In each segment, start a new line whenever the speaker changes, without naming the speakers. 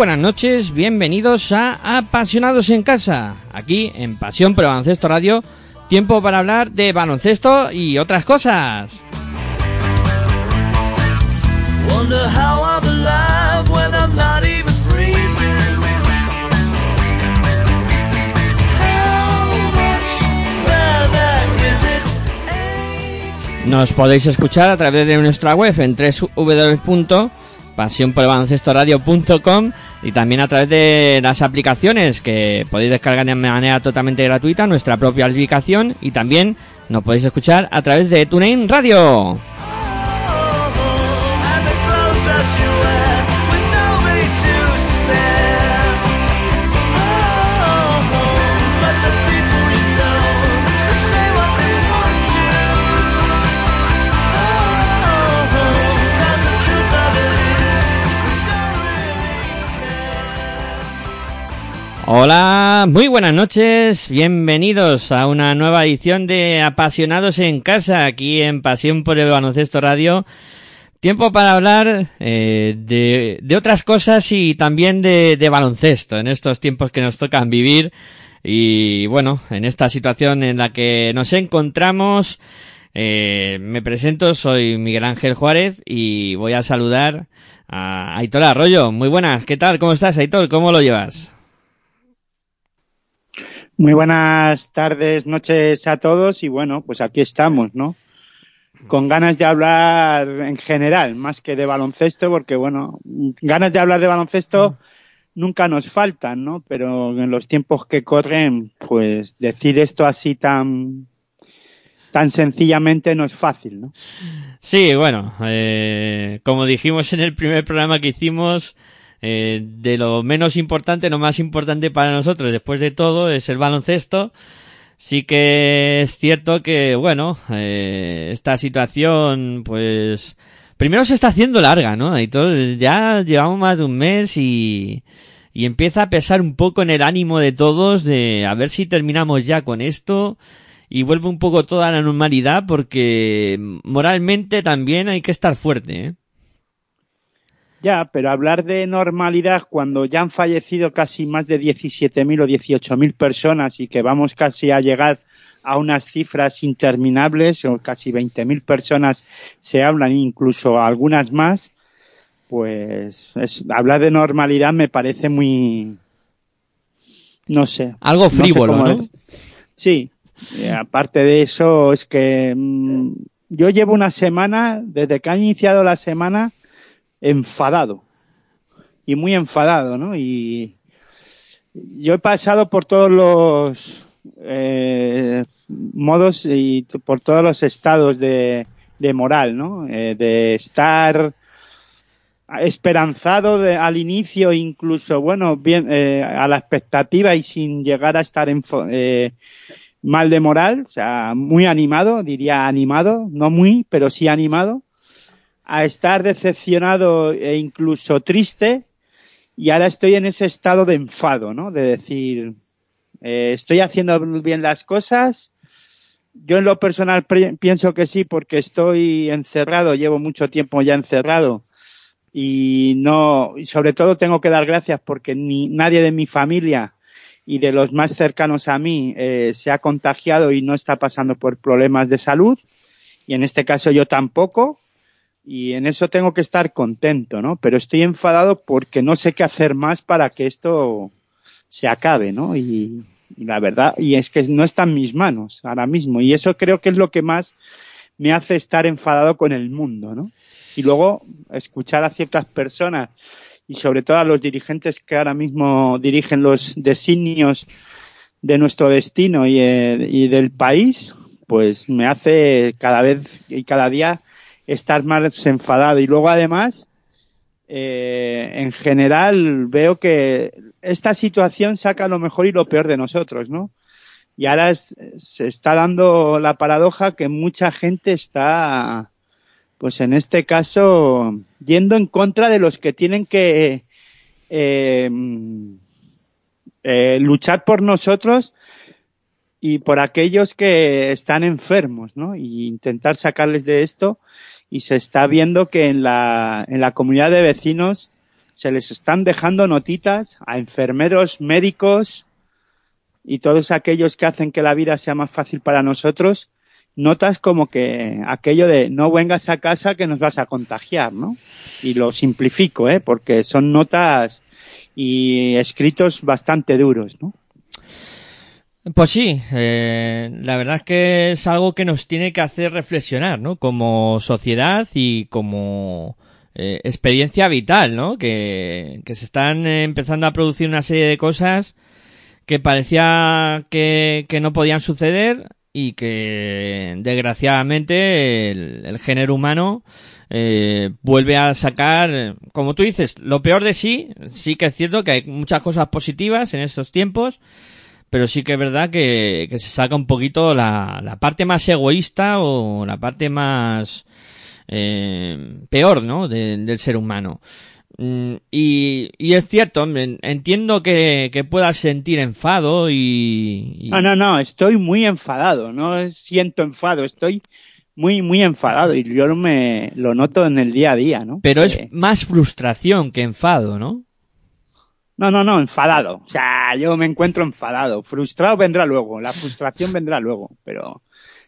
Buenas noches, bienvenidos a Apasionados en Casa, aquí en Pasión por el Baloncesto Radio, tiempo para hablar de baloncesto y otras cosas. Nos podéis escuchar a través de nuestra web en www.pasionporelbaloncestoradio.com y también a través de las aplicaciones que podéis descargar de manera totalmente gratuita, nuestra propia aplicación y también nos podéis escuchar a través de TuneIn Radio. Hola, muy buenas noches, bienvenidos a una nueva edición de Apasionados en Casa, aquí en Pasión por el Baloncesto Radio. Tiempo para hablar eh, de, de otras cosas y también de, de baloncesto en estos tiempos que nos tocan vivir. Y bueno, en esta situación en la que nos encontramos, eh, me presento, soy Miguel Ángel Juárez y voy a saludar a Aitor Arroyo. Muy buenas, ¿qué tal? ¿Cómo estás, Aitor? ¿Cómo lo llevas?
Muy buenas tardes, noches a todos y bueno, pues aquí estamos, ¿no? Con ganas de hablar en general, más que de baloncesto, porque bueno, ganas de hablar de baloncesto nunca nos faltan, ¿no? Pero en los tiempos que corren, pues decir esto así tan tan sencillamente no es fácil, ¿no?
Sí, bueno, eh, como dijimos en el primer programa que hicimos, eh, de lo menos importante, lo más importante para nosotros, después de todo, es el baloncesto. Sí que es cierto que, bueno, eh, esta situación, pues, primero se está haciendo larga, ¿no? Y todo, ya llevamos más de un mes y, y empieza a pesar un poco en el ánimo de todos de a ver si terminamos ya con esto y vuelve un poco toda la normalidad porque moralmente también hay que estar fuerte, ¿eh?
Ya, pero hablar de normalidad cuando ya han fallecido casi más de 17.000 o 18.000 personas y que vamos casi a llegar a unas cifras interminables o casi 20.000 personas se hablan, incluso algunas más, pues es, hablar de normalidad me parece muy, no sé.
Algo
no sé
frívolo, ¿no?
Sí, aparte de eso es que mm, yo llevo una semana, desde que ha iniciado la semana, enfadado y muy enfadado, ¿no? Y yo he pasado por todos los eh, modos y por todos los estados de, moral, ¿no? Eh, de estar esperanzado de- al inicio, incluso, bueno, bien, eh, a la expectativa y sin llegar a estar eh, mal de moral, o sea, muy animado, diría animado, no muy, pero sí animado, a estar decepcionado e incluso triste y ahora estoy en ese estado de enfado, ¿no? De decir, eh, estoy haciendo bien las cosas. Yo en lo personal pienso que sí porque estoy encerrado, llevo mucho tiempo ya encerrado y no, y sobre todo tengo que dar gracias porque ni nadie de mi familia y de los más cercanos a mí eh, se ha contagiado y no está pasando por problemas de salud y en este caso yo tampoco y en eso tengo que estar contento, ¿no? Pero estoy enfadado porque no sé qué hacer más para que esto se acabe, ¿no? Y, la verdad, y es que no está en mis manos ahora mismo y eso creo que es lo que más me hace estar enfadado con el mundo, ¿no? Y luego escuchar a ciertas personas y sobre todo a los dirigentes que ahora mismo dirigen los designios de nuestro destino y, eh, y del país, pues me hace cada vez y cada día estar más enfadado. Y luego además, eh, en general veo que esta situación saca lo mejor y lo peor de nosotros, ¿no? Y ahora se está dando la paradoja que mucha gente está, pues en este caso, yendo en contra de los que tienen que eh, eh, luchar por nosotros y por aquellos que están enfermos, ¿no? Y intentar sacarles de esto. Y se está viendo que en la, en la comunidad de vecinos se les están dejando notitas a enfermeros, médicos y todos aquellos que hacen que la vida sea más fácil para nosotros, notas como que aquello de no vengas a casa que nos vas a contagiar, ¿no? Y lo simplifico, ¿eh? Porque son notas y escritos bastante duros, ¿no?
Pues sí, eh, la verdad es que es algo que nos tiene que hacer reflexionar, ¿no? Como sociedad y como eh, experiencia vital, ¿no? Que, se están empezando a producir una serie de cosas que parecía que, que no podían suceder y que desgraciadamente el, el género humano eh, vuelve a sacar, como tú dices, lo peor de sí. Sí que es cierto que hay muchas cosas positivas en estos tiempos, pero sí que es verdad que, que se saca un poquito la, la parte más egoísta o la parte más eh, peor, ¿no? de- del ser humano. Mm, Y, y es cierto, entiendo que, que puedas sentir enfado y, y-
No, no, no, estoy muy enfadado, no siento enfado, estoy muy, muy enfadado y yo me lo noto en el día a día, ¿no?
pero es más frustración que enfado, ¿no?
No, no, no, enfadado. O sea, yo me encuentro enfadado. Frustrado vendrá luego, la frustración vendrá luego, pero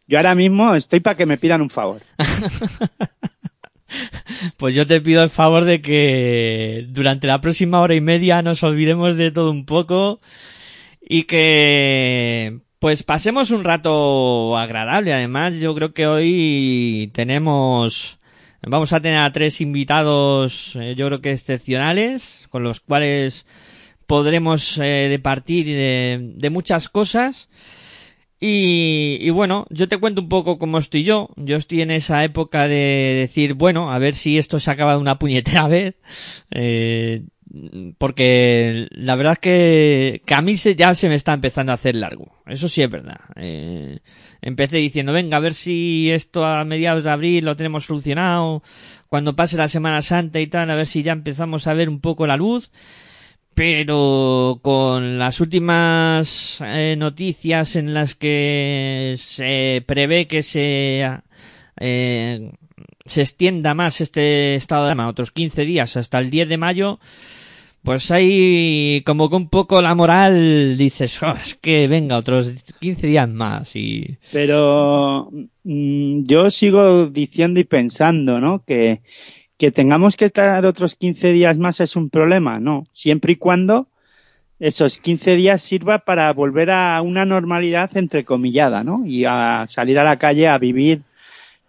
yo ahora mismo estoy para que me pidan un favor.
Pues yo te pido el favor de que durante la próxima hora y media nos olvidemos de todo un poco y que pues pasemos un rato agradable. Además, yo creo que hoy tenemos vamos a tener a tres invitados, eh, yo creo que excepcionales, con los cuales podremos eh, departir de, muchas cosas. Y, y bueno, yo te cuento un poco cómo estoy yo. Yo estoy en esa época de decir, bueno, a ver si esto se acaba de una puñetera vez. Eh, porque la verdad es que, a mí se, ya se me está empezando a hacer largo. Eso sí es verdad. Eh, empecé diciendo, venga, a ver si esto a mediados de abril lo tenemos solucionado. Cuando pase la Semana Santa y tal, a ver si ya empezamos a ver un poco la luz pero con las últimas eh, noticias en las que se prevé que se eh, se extienda más este estado de alarma otros 15 días hasta el 10 de mayo pues hay como que un poco la moral dices "Oh, es que venga otros 15 días más y
Pero mm, yo sigo diciendo y pensando, ¿no? Que, que tengamos que estar otros 15 días más es un problema, ¿no? Siempre y cuando esos 15 días sirva para volver a una normalidad entrecomillada, ¿no? Y a salir a la calle a vivir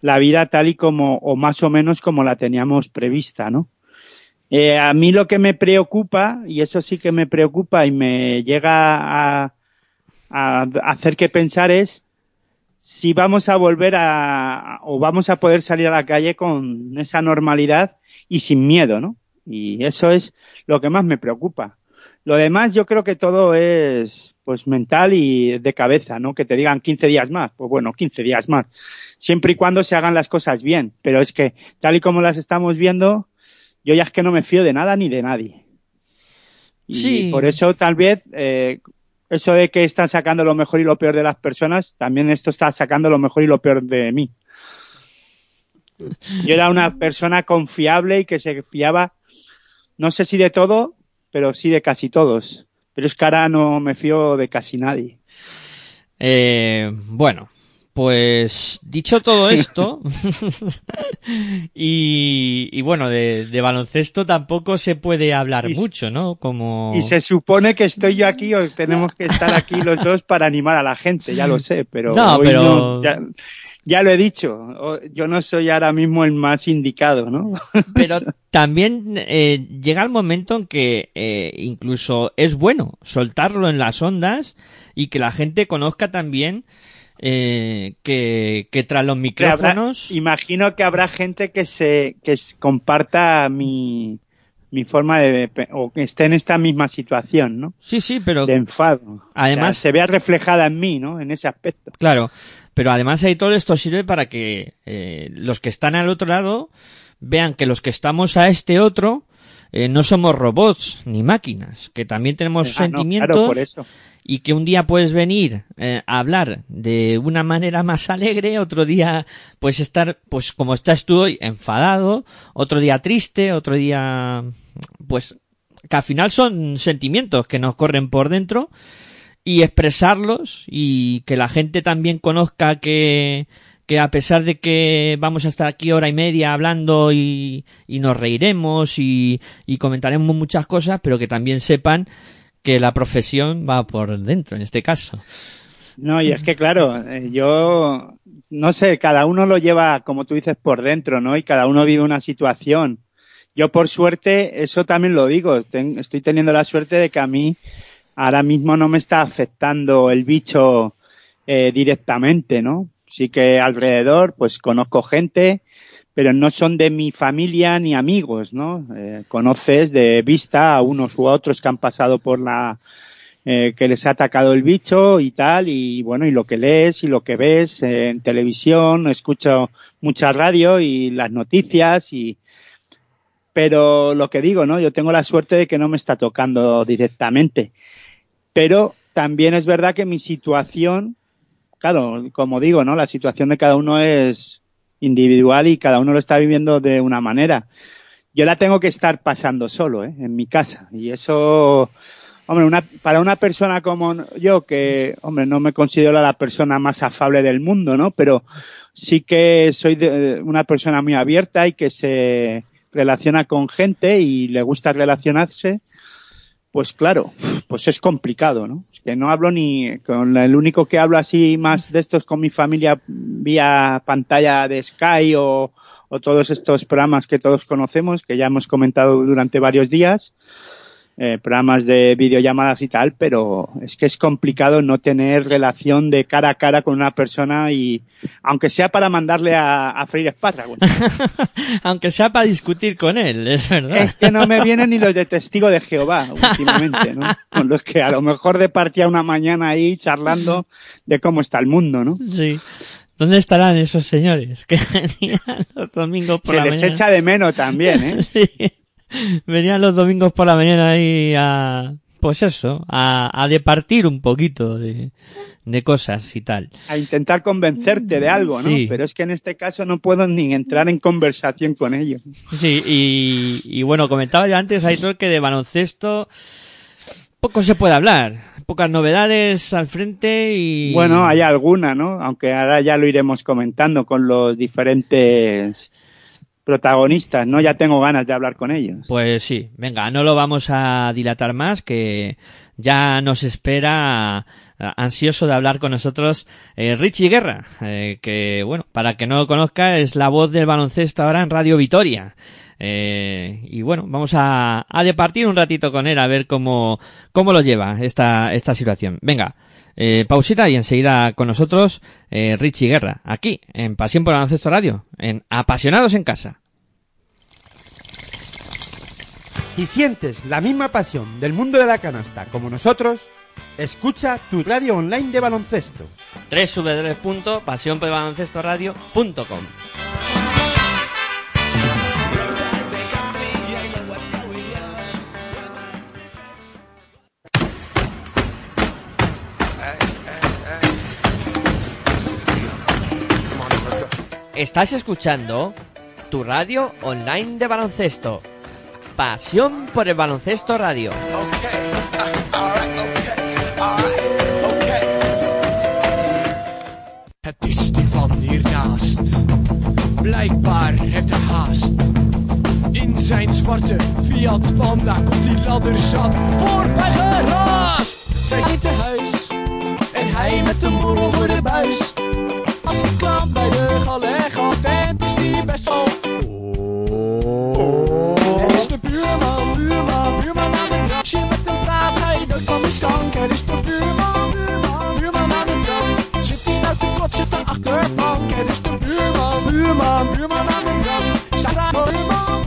la vida tal y como, o más o menos como la teníamos prevista, ¿no? Eh, a mí lo que me preocupa, y eso sí que me preocupa y me llega a, a hacer que pensar es si vamos a volver a, o vamos a poder salir a la calle con esa normalidad y sin miedo, ¿no? Y eso es lo que más me preocupa. Lo demás yo creo que todo es pues mental y de cabeza, ¿no? Que te digan 15 días más, pues bueno, 15 días más. siempre y cuando se hagan las cosas bien. Pero es que, tal y como las estamos viendo, yo ya es que no me fío de nada ni de nadie. Y
Sí.
por eso, tal vez, eh, eso de que están sacando lo mejor y lo peor de las personas, también esto está sacando lo mejor y lo peor de mí. Yo era una persona confiable y que se fiaba, no sé si de todo, pero sí de casi todos. Pero es que ahora no me fío de casi nadie.
Eh, bueno, pues dicho todo esto, y, y bueno, de, de baloncesto tampoco se puede hablar
Y-
mucho, ¿no? Como...
Y se supone que estoy yo aquí o tenemos que estar aquí los dos para animar a la gente, ya lo sé, pero,
No,
hoy
pero-
no- ya, ya lo he dicho, yo no soy ahora mismo el más indicado, ¿no?
Pero también eh, llega el momento en que eh, incluso es bueno soltarlo en las ondas y que la gente conozca también eh, que, que tras los
habrá-
micrófonos...
imagino que habrá gente que se que comparta mi, mi forma de o que esté en esta misma situación, ¿no?
Sí, sí, pero
De enfado.
Además-
O sea, se vea reflejada en mí, ¿no? En ese aspecto.
Claro, pero además ahí todo esto sirve para que eh, los que están al otro lado vean que los que estamos a este otro eh, no somos robots ni máquinas, que también tenemos
Ah, no,
sentimientos
claro, por eso.
Y que un día puedes venir eh, a hablar de una manera más alegre, otro día puedes estar, pues como estás tú hoy, enfadado, otro día triste, otro día, pues que al final son sentimientos que nos corren por dentro y expresarlos y que la gente también conozca que que a pesar de que vamos a estar aquí hora y media hablando y, y nos reiremos y, y comentaremos muchas cosas, pero que también sepan que la profesión va por dentro, en este caso.
No, y es que claro, eh, yo no sé, cada uno lo lleva, como tú dices, por dentro, ¿no? Y cada uno vive una situación. Yo por suerte, eso también lo digo, estoy teniendo la suerte de que a mí ahora mismo no me está afectando el bicho eh, directamente, ¿no? Sí que alrededor, pues conozco gente, pero no son de mi familia ni amigos, ¿no? Eh, conoces de vista a unos u otros que han pasado por la eh, que les ha atacado el bicho y tal, y bueno, y lo que lees y lo que ves en televisión, escucho mucha radio y las noticias y pero lo que digo, ¿no? Yo tengo la suerte de que no me está tocando directamente. Pero también es verdad que mi situación, claro, como digo, ¿no? La situación de cada uno es individual y cada uno lo está viviendo de una manera. Yo la tengo que estar pasando solo, ¿eh? En mi casa. Y eso, hombre, una, para una persona como yo, que, hombre, no me considero la persona más afable del mundo, ¿no? Pero sí que soy de- una persona muy abierta y que se relaciona con gente y le gusta relacionarse, pues claro, pues es complicado, ¿no? Es que no hablo ni con el único que hablo así más de estos con mi familia vía pantalla de Sky o, o todos estos programas que todos conocemos, que ya hemos comentado durante varios días, eh, programas de videollamadas y tal, pero es que es complicado no tener relación de cara a cara con una persona y aunque sea para mandarle a, a freír espárragos.
Aunque sea para discutir con él, es verdad.
Es que no me vienen ni los de testigo de Jehová últimamente, ¿no? Con los que a lo mejor departía una mañana ahí charlando de cómo está el mundo, ¿no?
Sí. ¿Dónde estarán esos señores que venían los domingos por
Se
la
les
mañana?
echa de menos también, ¿eh?
Sí. Venían los domingos por la mañana ahí a, pues eso, a, a departir un poquito de, de cosas y tal.
A intentar convencerte de algo, ¿no?
Sí.
Pero es que en este caso no puedo ni entrar en conversación con ellos.
Sí, y, y bueno, comentaba yo antes, Aitor, que de baloncesto poco se puede hablar. Pocas novedades al frente y...
Bueno, hay alguna, ¿no? Aunque ahora ya lo iremos comentando con los diferentes protagonistas, ¿no? Ya tengo ganas de hablar con ellos.
Pues sí, venga, no lo vamos a dilatar más, que ya nos espera eh, ansioso de hablar con nosotros eh, Richie Guerra, eh, que bueno, para que no lo conozca, es la voz del baloncesto ahora en Radio Vitoria. Eh, y bueno, vamos a, a departir un ratito con él a ver cómo, cómo lo lleva esta, esta situación. Venga, eh, pausita y enseguida con nosotros eh, Richie Guerra, aquí en Pasión por el Baloncesto Radio, en Apasionados en Casa.
Si sientes la misma pasión del mundo de la canasta como nosotros, Escucha tu radio online de baloncesto.
www.pasionporbaloncestoradio.com Estás escuchando tu radio online de baloncesto. Pasión por el baloncesto radio.
Het is die van hiernaast. Blijkbaar heeft hij haast. In zijn zwarte Fiat Panda komt die ladderzak voorbij geraast. Zij niet te huis en hij met de morrel voor de buis. Hij klapt bij de vent is die best wel... Er is de buurman, buurman, buurman aan het drasje met een praat hij dood van de stank. Er is de buurman, buurman, buurman aan het drank. Zit hij nou te kotsen te achterbank? Er is de buurman, buurman, buurman aan het drank. Zij de de buurman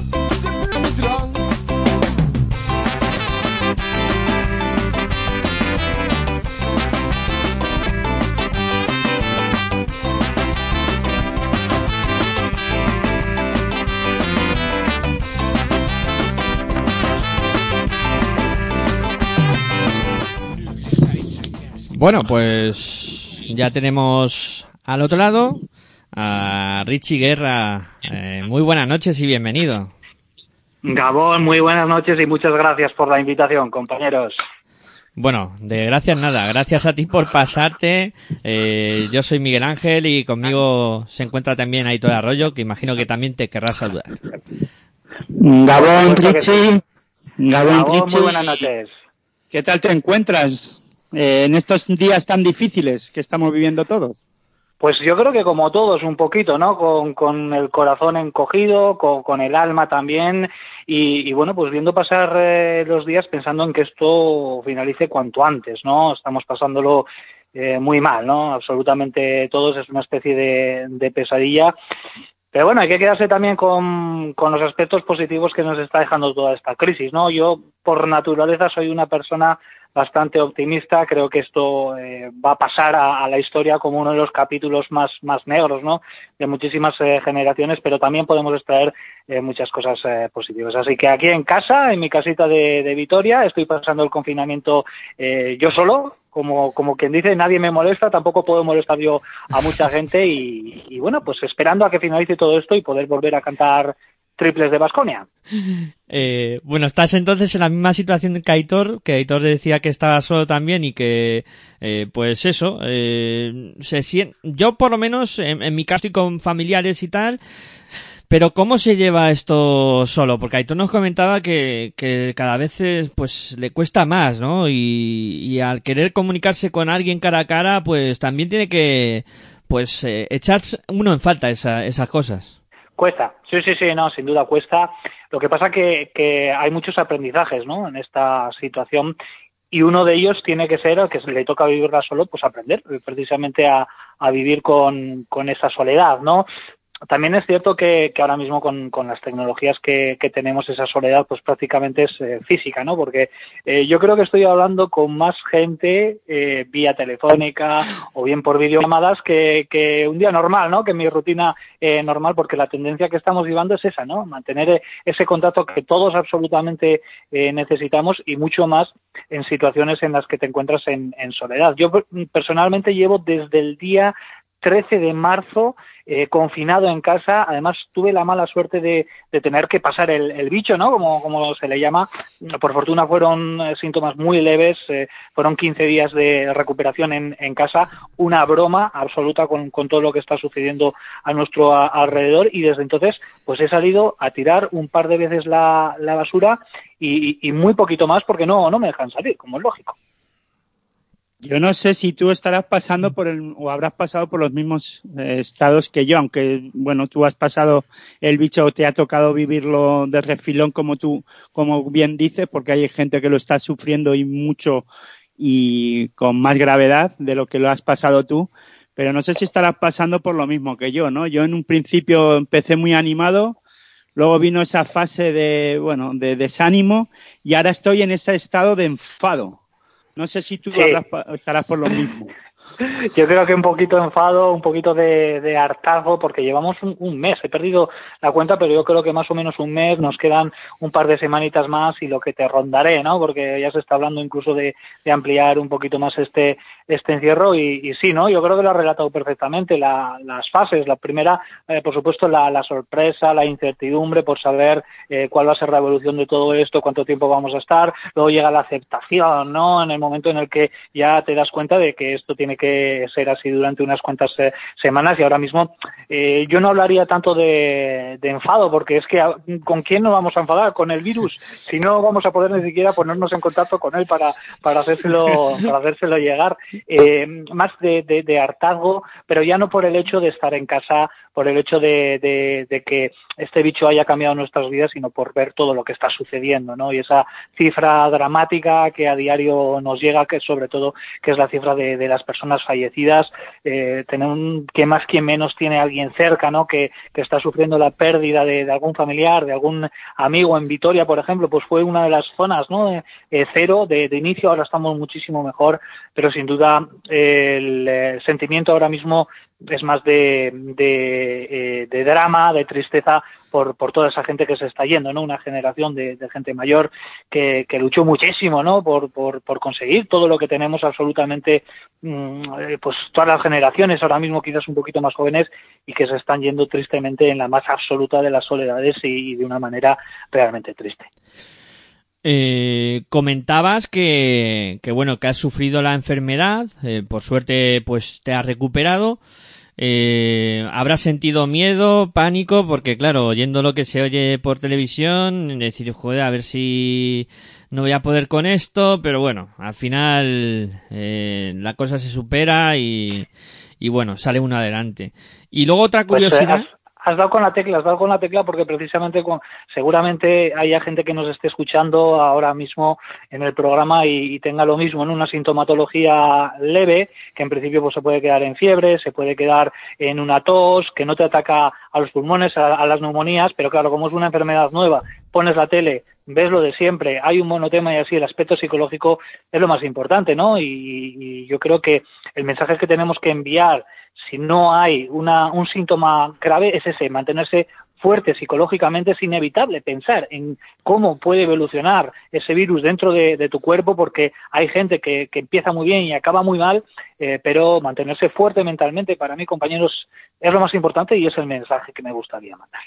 Bueno, pues ya tenemos al otro lado a Richie Guerra. Eh, muy buenas noches y bienvenido.
Gabón, muy buenas noches y muchas gracias por la invitación, compañeros.
Bueno, de gracias nada, gracias a ti por pasarte. Eh, yo soy Miguel Ángel y conmigo se encuentra también Aitor Arroyo, que imagino que también te querrá saludar.
Gabón, Richie. Gabón,
Gabón,
Richie.
muy buenas noches.
¿Qué tal te encuentras eh, en estos días tan difíciles que estamos viviendo todos?
Pues yo creo que como todos un poquito, ¿no? Con, con el corazón encogido, con, con el alma también y, bueno, pues viendo pasar eh, los días pensando en que esto finalice cuanto antes, ¿no? Estamos pasándolo eh, muy mal, ¿no? Absolutamente todos es una especie de, de pesadilla. Pero bueno, hay que quedarse también con, con los aspectos positivos que nos está dejando toda esta crisis, ¿no? Yo, por naturaleza, soy una persona bastante optimista. Creo que esto eh, va a pasar a, a, la historia como uno de los capítulos más, más negros, ¿no? De muchísimas eh, generaciones, pero también podemos extraer eh, muchas cosas eh, positivas. Así que aquí en casa, en mi casita de, de Vitoria, estoy pasando el confinamiento eh, yo solo, como, como quien dice, nadie me molesta, tampoco puedo molestar yo a mucha gente y, y bueno, pues esperando a que finalice todo esto y poder volver a cantar triples de Basconia.
Eh, bueno, estás entonces en la misma situación que Aitor, que Aitor decía que estaba solo también y que, eh, pues eso, eh, se sien- yo por lo menos, en, en mi caso estoy con familiares y tal, pero ¿cómo se lleva esto solo? Porque Aitor nos comentaba que, que cada vez es, pues le cuesta más, ¿no? Y, y al querer comunicarse con alguien cara a cara, pues también tiene que, pues, eh, echarse uno en falta esa- esas cosas.
Cuesta, sí, sí, sí, no, sin duda cuesta. Lo que pasa que, que hay muchos aprendizajes, ¿no? En esta situación y uno de ellos tiene que ser, al que le toca vivirla solo, pues aprender precisamente a, a vivir con, con esa soledad, ¿no? También es cierto que, ahora mismo con, las tecnologías que, tenemos esa soledad pues prácticamente es eh, física, ¿no? Porque eh, yo creo que estoy hablando con más gente eh, vía telefónica o bien por videollamadas que, que un día normal, ¿no? Que mi rutina eh, normal, porque la tendencia que estamos llevando es esa, ¿no? Mantener ese contacto que todos absolutamente necesitamos y mucho más en situaciones en las que te encuentras en, soledad. Yo per- personalmente llevo desde el día 13 de marzo eh, confinado en casa. Además, tuve la mala suerte de, tener que pasar el, bicho, ¿no? Como, como se le llama. Por fortuna fueron eh, síntomas muy leves. eh, fueron 15 días de recuperación en, en casa. Una broma absoluta con, con todo lo que está sucediendo a nuestro alrededor. Y desde entonces, pues he salido a tirar un par de veces la, basura y, y- y muy poquito más porque no, no me dejan salir, como es lógico.
Yo no sé si tú estarás pasando por el, o habrás pasado por los mismos eh, estados que yo, aunque, bueno, tú has pasado el bicho, te ha tocado vivirlo de refilón, como tú, como bien dices, porque hay gente que lo está sufriendo y mucho y con más gravedad de lo que lo has pasado tú. Pero no sé si estarás pasando por lo mismo que yo, ¿no? Yo en un principio empecé muy animado, luego vino esa fase de, bueno, de desánimo y ahora estoy en ese estado de enfado No sé si tú
Sí.
habrás pa- estarás por lo mismo.
Yo creo que un poquito enfado, un poquito de, de hartazgo, porque llevamos un, mes. He perdido la cuenta, pero yo creo que más o menos un mes. Nos quedan un par de semanitas más y lo que te rondaré, ¿no? Porque ya se está hablando incluso de, ampliar un poquito más este, este encierro. Y, y sí, ¿no? Yo creo que lo ha relatado perfectamente. La- las fases. La primera, eh, por supuesto, la, la sorpresa, la incertidumbre por saber eh, cuál va a ser la evolución de todo esto, cuánto tiempo vamos a estar. Luego llega la aceptación, ¿no? En el momento en el que ya te das cuenta de que esto tiene que ser así durante unas cuantas eh, semanas. Y ahora mismo eh, yo no hablaría tanto de, de enfado porque es que a- con quién nos vamos a enfadar con el virus si no vamos a poder ni siquiera ponernos en contacto con él para para hacérselo para hacérselo llegar. Eh, más de, de, de hartazgo pero ya no por el hecho de estar en casa por el hecho de, de, de que este bicho haya cambiado nuestras vidas, sino por ver todo lo que está sucediendo, ¿no? Y esa cifra dramática que a diario nos llega, que sobre todo que es la cifra de, de las personas fallecidas, eh, tener un, que más que menos tiene alguien cerca, ¿no? Que, está sufriendo la pérdida de, algún familiar, de algún amigo en Vitoria, por ejemplo, pues fue una de las zonas, ¿no? Eh, eh, cero de, inicio, ahora estamos muchísimo mejor, pero sin duda el eh, sentimiento ahora mismo es más de, de, eh, de drama, de tristeza por, por toda esa gente que se está yendo, ¿no? Una generación de, gente mayor que, que luchó muchísimo, ¿no? Por, por, conseguir todo lo que tenemos absolutamente, mm, eh, pues todas las generaciones, ahora mismo quizás un poquito más jóvenes, y que se están yendo tristemente en la más absoluta de las soledades y de una manera realmente triste.
Eh, comentabas que, que bueno que has sufrido la enfermedad, eh, por suerte pues te has recuperado. Eh, habrás sentido miedo, pánico, porque claro, oyendo lo que se oye por televisión, decir, joder, a ver si no voy a poder con esto, pero bueno, al final eh, la cosa se supera y, y bueno, sale uno adelante. Y luego otra
Pues,
curiosidad.
Has dado con la tecla, has dado con la tecla porque precisamente seguramente haya gente que nos esté escuchando ahora mismo en el programa y, y tenga lo mismo, en una sintomatología leve, que en principio pues, se puede quedar en fiebre, se puede quedar en una tos, que no te ataca a los pulmones, a, a las neumonías, pero claro, como es una enfermedad nueva, pones la tele, ves lo de siempre, hay un monotema y así el aspecto psicológico es lo más importante, ¿no? Y, y yo creo que el mensaje que tenemos que enviar si no hay una, un síntoma grave es ese, mantenerse fuerte psicológicamente es inevitable pensar en cómo puede evolucionar ese virus dentro de, tu cuerpo porque hay gente que, empieza muy bien y acaba muy mal, eh, pero mantenerse fuerte mentalmente para mí, compañeros, es lo más importante y es el mensaje que me gustaría mandar.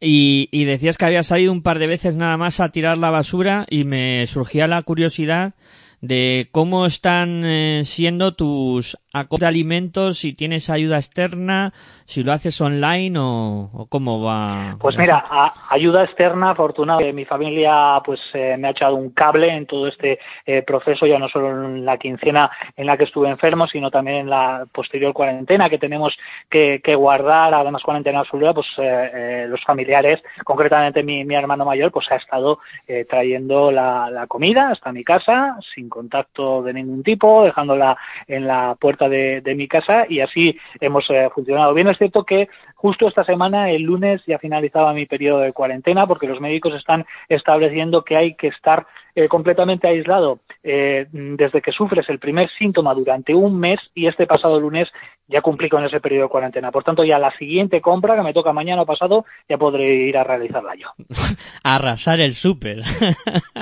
Y, y decías que había salido un par de veces nada más a tirar la basura y me surgía la curiosidad de cómo están eh, siendo tus de alimentos, si tienes ayuda externa, si lo haces online o, cómo va.
Pues mira, a- ayuda externa, afortunadamente mi familia pues eh, me ha echado un cable en todo este eh, proceso, ya no solo en la quincena en la que estuve enfermo, sino también en la posterior cuarentena que tenemos que, que guardar, además cuarentena absoluta, pues eh, eh, los familiares, concretamente mi, mi hermano mayor, pues ha estado eh, trayendo la, la comida hasta mi casa, sin contacto de ningún tipo, dejándola en la puerta de, de mi casa y así hemos eh, funcionado bien. Es cierto que justo esta semana, el lunes, ya finalizaba mi periodo de cuarentena porque los médicos están estableciendo que hay que estar eh, completamente aislado eh, desde que sufres el primer síntoma durante un mes y este pasado lunes ya cumplí con ese periodo de cuarentena. Por tanto, ya la siguiente compra que me toca mañana o pasado ya podré ir a realizarla yo.
Arrasar el súper.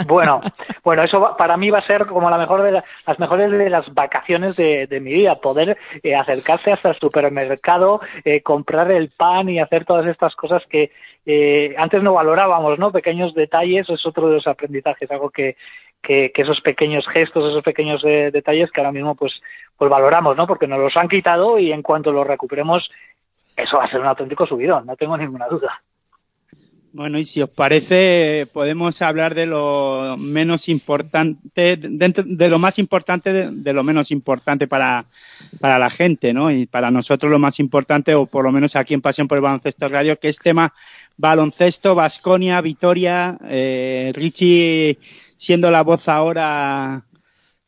Bueno, bueno, eso va- para mí va a ser como la mejor de la- las mejores de las vacaciones de, de mi vida, poder eh, acercarse hasta el supermercado, eh, comprar el pan y hacer todas estas cosas que eh, antes no valorábamos, ¿no? Pequeños detalles es otro de los aprendizajes, algo que, que, esos pequeños gestos, esos pequeños eh, detalles que ahora mismo pues, pues valoramos, ¿no? Porque nos los han quitado y en cuanto los recuperemos, eso va a ser un auténtico subidón, no tengo ninguna duda.
Bueno, y si os parece, podemos hablar de lo menos importante, dentro de lo más importante de, de lo menos importante para, para la gente, ¿no? Y para nosotros lo más importante, o por lo menos aquí en Pasión por el Baloncesto Radio, que es tema baloncesto, Vasconia, Vitoria, eh, Richie siendo la voz ahora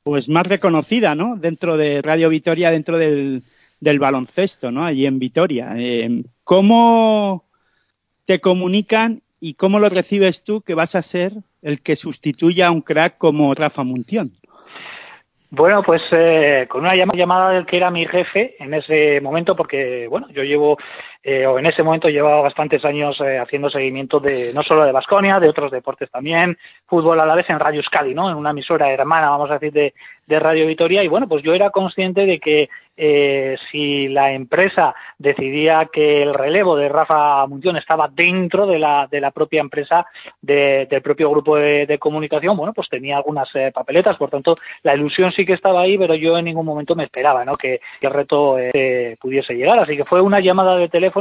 pues más reconocida, ¿no? Dentro de Radio Vitoria, dentro del, del baloncesto, ¿no? Allí en Vitoria. Eh, ¿Cómo te comunican y cómo lo recibes tú que vas a ser el que sustituya a un crack como Rafa Muntión?
Bueno, pues eh, con una llama- llamada del que era mi jefe en ese momento, porque bueno, yo llevo, eh, o en ese momento llevaba bastantes años eh, haciendo seguimiento de no solo de Basconia, de otros deportes también, fútbol a la vez en Radio Euskadi, ¿no? En una emisora hermana, vamos a decir, de, de Radio Vitoria. Y bueno, pues yo era consciente de que eh, si la empresa decidía que el relevo de Rafa Munción estaba dentro de la, de la propia empresa, de- del propio grupo de, comunicación, bueno, pues tenía algunas eh, papeletas, por tanto, la ilusión sí que estaba ahí, pero yo en ningún momento me esperaba, ¿no? Que, que el reto eh, pudiese llegar. Así que fue una llamada de teléfono,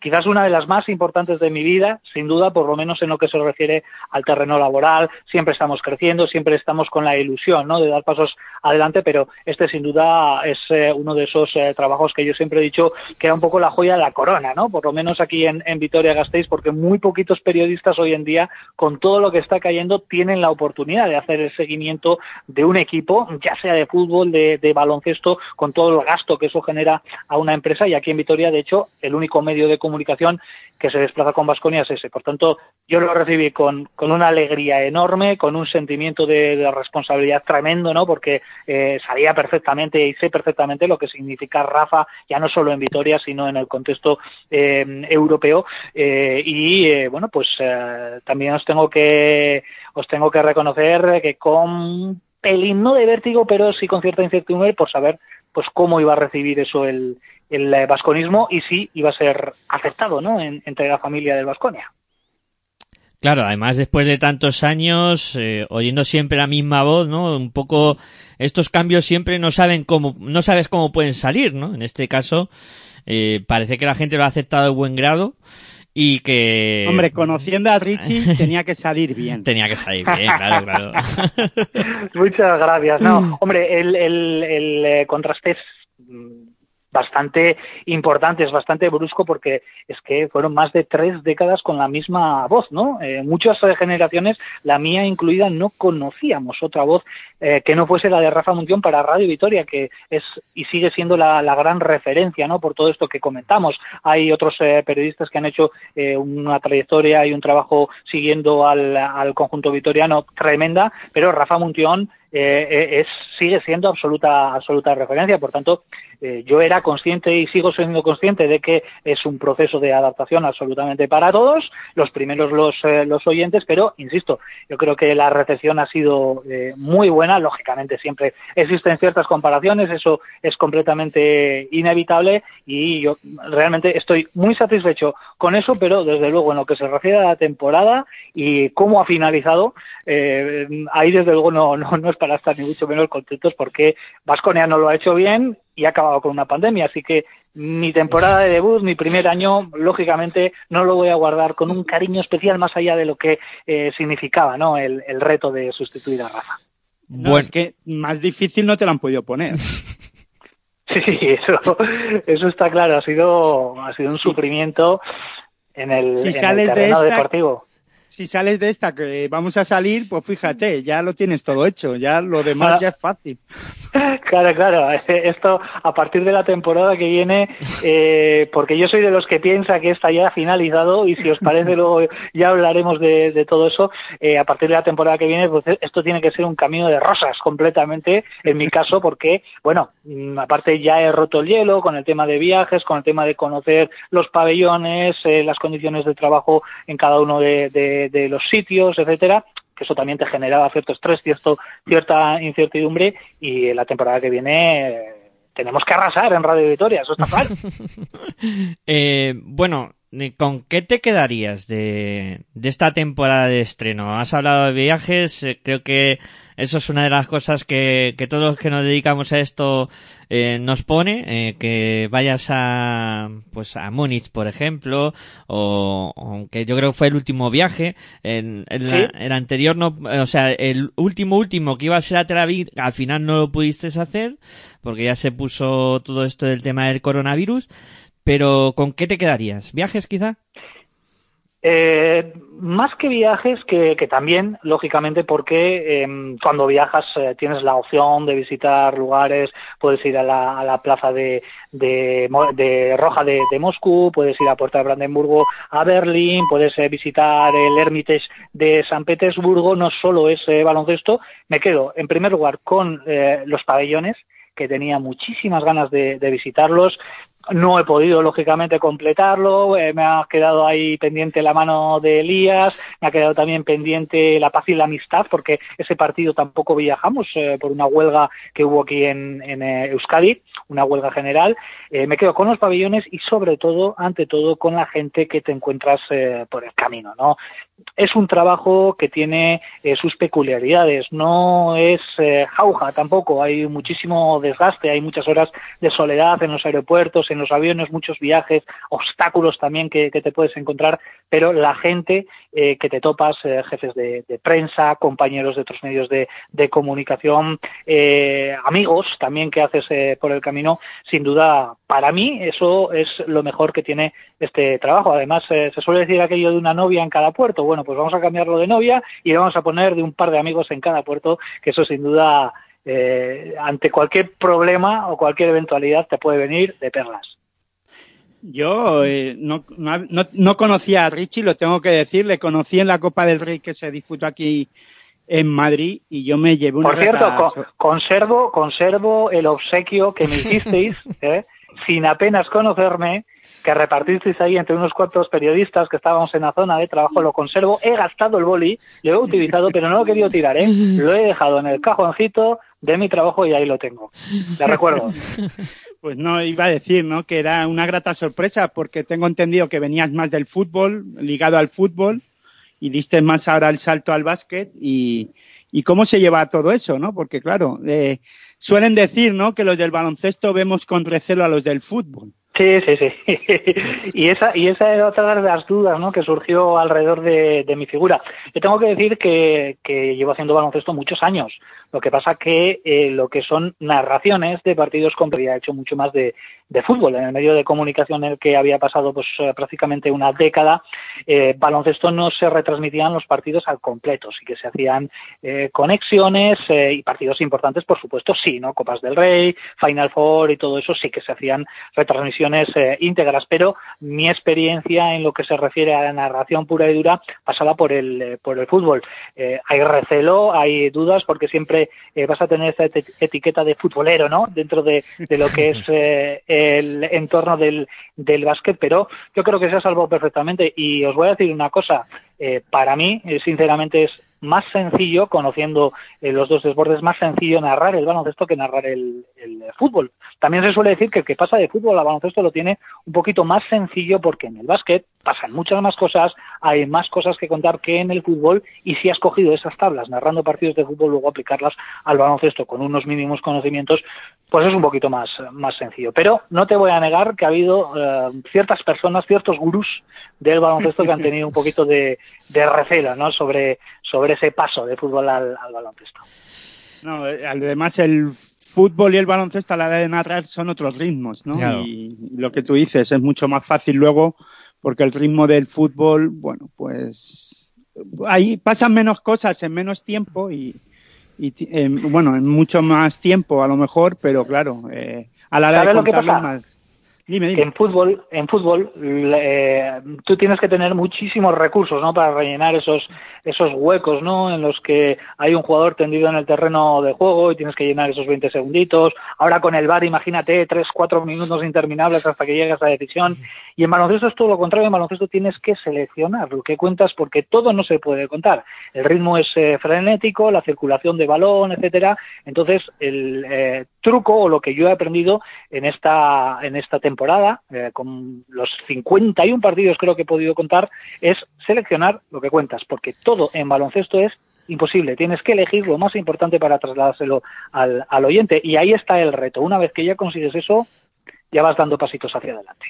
quizás una de las más importantes de mi vida, sin duda, por lo menos en lo que se refiere al terreno laboral. Siempre estamos creciendo, siempre estamos con la ilusión. De dar pasos adelante, pero este sin duda es eh, uno de esos eh, trabajos que yo siempre he dicho que era un poco la joya de la corona, ¿no? Por lo menos aquí en, en Vitoria-Gasteiz, porque muy poquitos periodistas hoy en día, con todo lo que está cayendo, tienen la oportunidad de hacer el seguimiento de un equipo, ya sea de fútbol, de, de baloncesto, con todo el gasto que eso genera a una empresa. Y aquí en Vitoria, de hecho, el único medio de comunicación que se desplaza con Vasconia es ese. Por tanto, yo lo recibí con, con una alegría enorme, con un sentimiento de, responsabilidad tremendo, ¿no? Porque eh, sabía perfectamente y sé perfectamente lo que significa Rafa, ya no solo en Vitoria, sino en el contexto eh, europeo. Eh, y eh, bueno, pues también os tengo que os tengo que reconocer que con pelín no de vértigo, pero sí con cierta incertidumbre por saber pues cómo iba a recibir eso el, el eh, vasconismo y si iba a ser aceptado, ¿no? En- entre la familia del Vasconia.
Claro, además después de tantos años, eh, oyendo siempre la misma voz, ¿no? Un poco estos cambios siempre no saben cómo, no sabes cómo pueden salir, ¿no? En este caso, eh, parece que la gente lo ha aceptado de buen grado y que
Hombre, conociendo a Richie tenía que salir bien.
tenía que salir bien, claro, claro.
Muchas gracias. No, hombre, el, el, el contraste es mm, bastante importante, es bastante brusco porque es que fueron más de tres décadas con la misma voz, ¿no? Eh, muchas generaciones, la mía incluida, no conocíamos otra voz eh, que no fuese la de Rafa Munción para Radio Vitoria, que es y sigue siendo la, gran referencia, ¿no? Por todo esto que comentamos. Hay otros eh, periodistas que han hecho eh, una trayectoria y un trabajo siguiendo al, al conjunto vitoriano tremenda, pero Rafa Munción eh, es, sigue siendo absoluta, absoluta referencia. Por tanto, eh, yo era consciente y sigo siendo consciente de que es un proceso de adaptación absolutamente para todos, los primeros los, eh, los oyentes, pero insisto, yo creo que la recepción ha sido eh, muy buena. Lógicamente, siempre existen ciertas comparaciones, eso es completamente inevitable y yo realmente estoy muy satisfecho con eso, pero desde luego en lo que se refiere a la temporada y cómo ha finalizado, eh, ahí desde luego no, no, no es para estar ni mucho menos contentos porque Vasconia no lo ha hecho bien y ha acabado con una pandemia, así que mi temporada de debut, mi primer año, lógicamente no lo voy a guardar con un cariño especial más allá de lo que eh, significaba ¿no? el, el reto de sustituir a Rafa.
No,
Bueno.
es que más difícil no te lo han podido poner.
Sí, eso, eso está claro, ha sido, ha sido un sufrimiento en el,
Si
en
sales
el
de
terreno
esta-
deportivo.
Si sales de esta que vamos a salir, pues fíjate, ya lo tienes todo hecho, ya lo demás ya es fácil.
Claro, claro. Esto a partir de la temporada que viene, eh, porque yo soy de los que piensa que esta ya ha finalizado y si os parece luego ya hablaremos de, de todo eso. eh, a partir de la temporada que viene, pues esto tiene que ser un camino de rosas completamente, en mi caso, porque, bueno, mm, aparte ya he roto el hielo con el tema de viajes, con el tema de conocer los pabellones, eh, las condiciones de trabajo en cada uno de, de- de los sitios, etcétera que eso también te generaba cierto estrés, cierto, cierta incertidumbre y la temporada que viene eh, tenemos que arrasar en Radio Victoria, eso está claro.
Eh, bueno, eh, ¿con qué te quedarías de, de esta temporada de estreno? Has hablado de viajes, eh, creo que eso es una de las cosas que, que todos los que nos dedicamos a esto eh, nos pone, eh, que vayas a, pues a Múnich, por ejemplo, o, aunque yo creo que fue el último viaje, en, en la-
Sí.
el anterior no, eh, o sea, el último último que iba a ser a Tel Aviv, al final no lo pudiste hacer, porque ya se puso todo esto del tema del coronavirus, pero ¿con qué te quedarías? ¿Viajes quizá?
Eh, más que viajes, que, también, lógicamente, porque eh, cuando viajas eh, tienes la opción de visitar lugares, puedes ir a la, plaza de, de, de Roja de, Moscú, puedes ir a Puerta de Brandenburgo, a Berlín, puedes eh, visitar el Hermitage de San Petersburgo, no solo es eh, baloncesto, me quedo en primer lugar con los pabellones, que tenía muchísimas ganas de visitarlos. No he podido, lógicamente, completarlo. eh, me ha quedado ahí pendiente la mano de Elías. Me ha quedado también pendiente la paz y la amistad, porque ese partido tampoco viajamos eh, por una huelga que hubo aquí en, en, eh, Euskadi, una huelga general. Me quedo con los pabellones y, sobre todo, ante todo, con la gente que te encuentras por el camino, ¿no? Es un trabajo que tiene sus peculiaridades. No es jauja tampoco. Hay muchísimo desgaste, hay muchas horas de soledad en los aeropuertos, los aviones, muchos viajes, obstáculos también que, te puedes encontrar, pero la gente eh, que te topas, eh, jefes de, prensa, compañeros de otros medios de, comunicación, eh, amigos también que haces por el camino, sin duda, para mí eso es lo mejor que tiene este trabajo. Además, se suele decir aquello de una novia en cada puerto. Bueno, pues vamos a cambiarlo de novia y vamos a poner de un par de amigos en cada puerto, que eso sin duda, eh, ante cualquier problema o cualquier eventualidad, te puede venir de perlas.
Yo eh, no, no, no- no conocía a Richie, lo tengo que decir, le conocí en la Copa del Rey que se disputó aquí en Madrid y yo me llevé una
Por cierto, conservo, conservo el obsequio que me hicisteis, ¿eh? sin apenas conocerme, que repartisteis ahí entre unos cuantos periodistas que estábamos en la zona de trabajo, lo conservo, he gastado el boli, lo he utilizado, pero no lo he querido tirar, ¿eh? Lo he dejado en el cajoncito de mi trabajo y ahí lo tengo. Te recuerdo.
Pues no, iba a decir, ¿no? Que era una grata sorpresa porque tengo entendido que venías más del fútbol, ligado al fútbol, y diste más ahora el salto al básquet y, y cómo se lleva todo eso, ¿no? Porque claro, eh, suelen decir, ¿no? Que los del baloncesto vemos con recelo a los del fútbol.
Sí, sí, sí. y esa y esa era otra de las dudas ¿no? que surgió alrededor de, de mi figura. Yo tengo que decir que, que llevo haciendo baloncesto muchos años. Lo que pasa que eh, lo que son narraciones de partidos con había hecho mucho más de, de fútbol. En el medio de comunicación en el que había pasado pues eh, prácticamente una década, eh, baloncesto no se retransmitían los partidos al completo, sí que se hacían eh, conexiones eh, y partidos importantes, por supuesto, sí, ¿no? Copas del Rey, Final Four y todo eso sí que se hacían retransmisiones eh, íntegras, pero mi experiencia en lo que se refiere a la narración pura y dura pasaba por el, por el fútbol. Hay recelo, hay dudas, porque siempre vas a tener esta eti- etiqueta de futbolero, ¿no? Dentro de, de lo que es el entorno del, del básquet, pero yo creo que se ha salvado perfectamente. Y os voy a decir una cosa, eh, para mí, eh, sinceramente, es más sencillo, conociendo eh, los dos desbordes, más sencillo narrar el baloncesto que narrar el, fútbol. También se suele decir que el que pasa de fútbol a baloncesto lo tiene un poquito más sencillo porque en el básquet pasan muchas más cosas, hay más cosas que contar que en el fútbol y si has cogido esas tablas narrando partidos de fútbol, luego aplicarlas al baloncesto con unos mínimos conocimientos, pues es un poquito más, más sencillo. Pero no te voy a negar que ha habido eh, ciertas personas, ciertos gurús del baloncesto que han tenido un poquito de, de recelo ¿no? sobre, sobre ese paso de fútbol al, al baloncesto.
No, eh, además el fútbol y el baloncesto a la hora de narrar son otros ritmos, ¿no?
Claro.
Y lo que tú dices es mucho más fácil luego porque el ritmo del fútbol, bueno, pues ahí pasan menos cosas en menos tiempo y, eh, bueno, en mucho más tiempo a lo mejor, pero claro, eh, a la hora de
¿Sabes lo que
contarlo más.
En fútbol, en fútbol eh, tú tienes que tener muchísimos recursos, ¿no? Para rellenar esos esos huecos, ¿no? En los que hay un jugador tendido en el terreno de juego y tienes que llenar esos 20 segunditos. Ahora con el VAR, imagínate, 3, 4 minutos interminables hasta que llegas a la decisión. Y en baloncesto es todo lo contrario. En baloncesto tienes que seleccionar lo que cuentas porque todo no se puede contar. El ritmo es eh, frenético, la circulación de balón, etcétera. Entonces, el eh, truco o lo que yo he aprendido en esta, en esta temporada, eh, con los 51 partidos creo que he podido contar, es seleccionar lo que cuentas, porque todo en baloncesto es imposible. Tienes que elegir lo más importante para trasladárselo al, al oyente. Y ahí está el reto. Una vez que ya consigues eso, ya vas dando pasitos hacia adelante.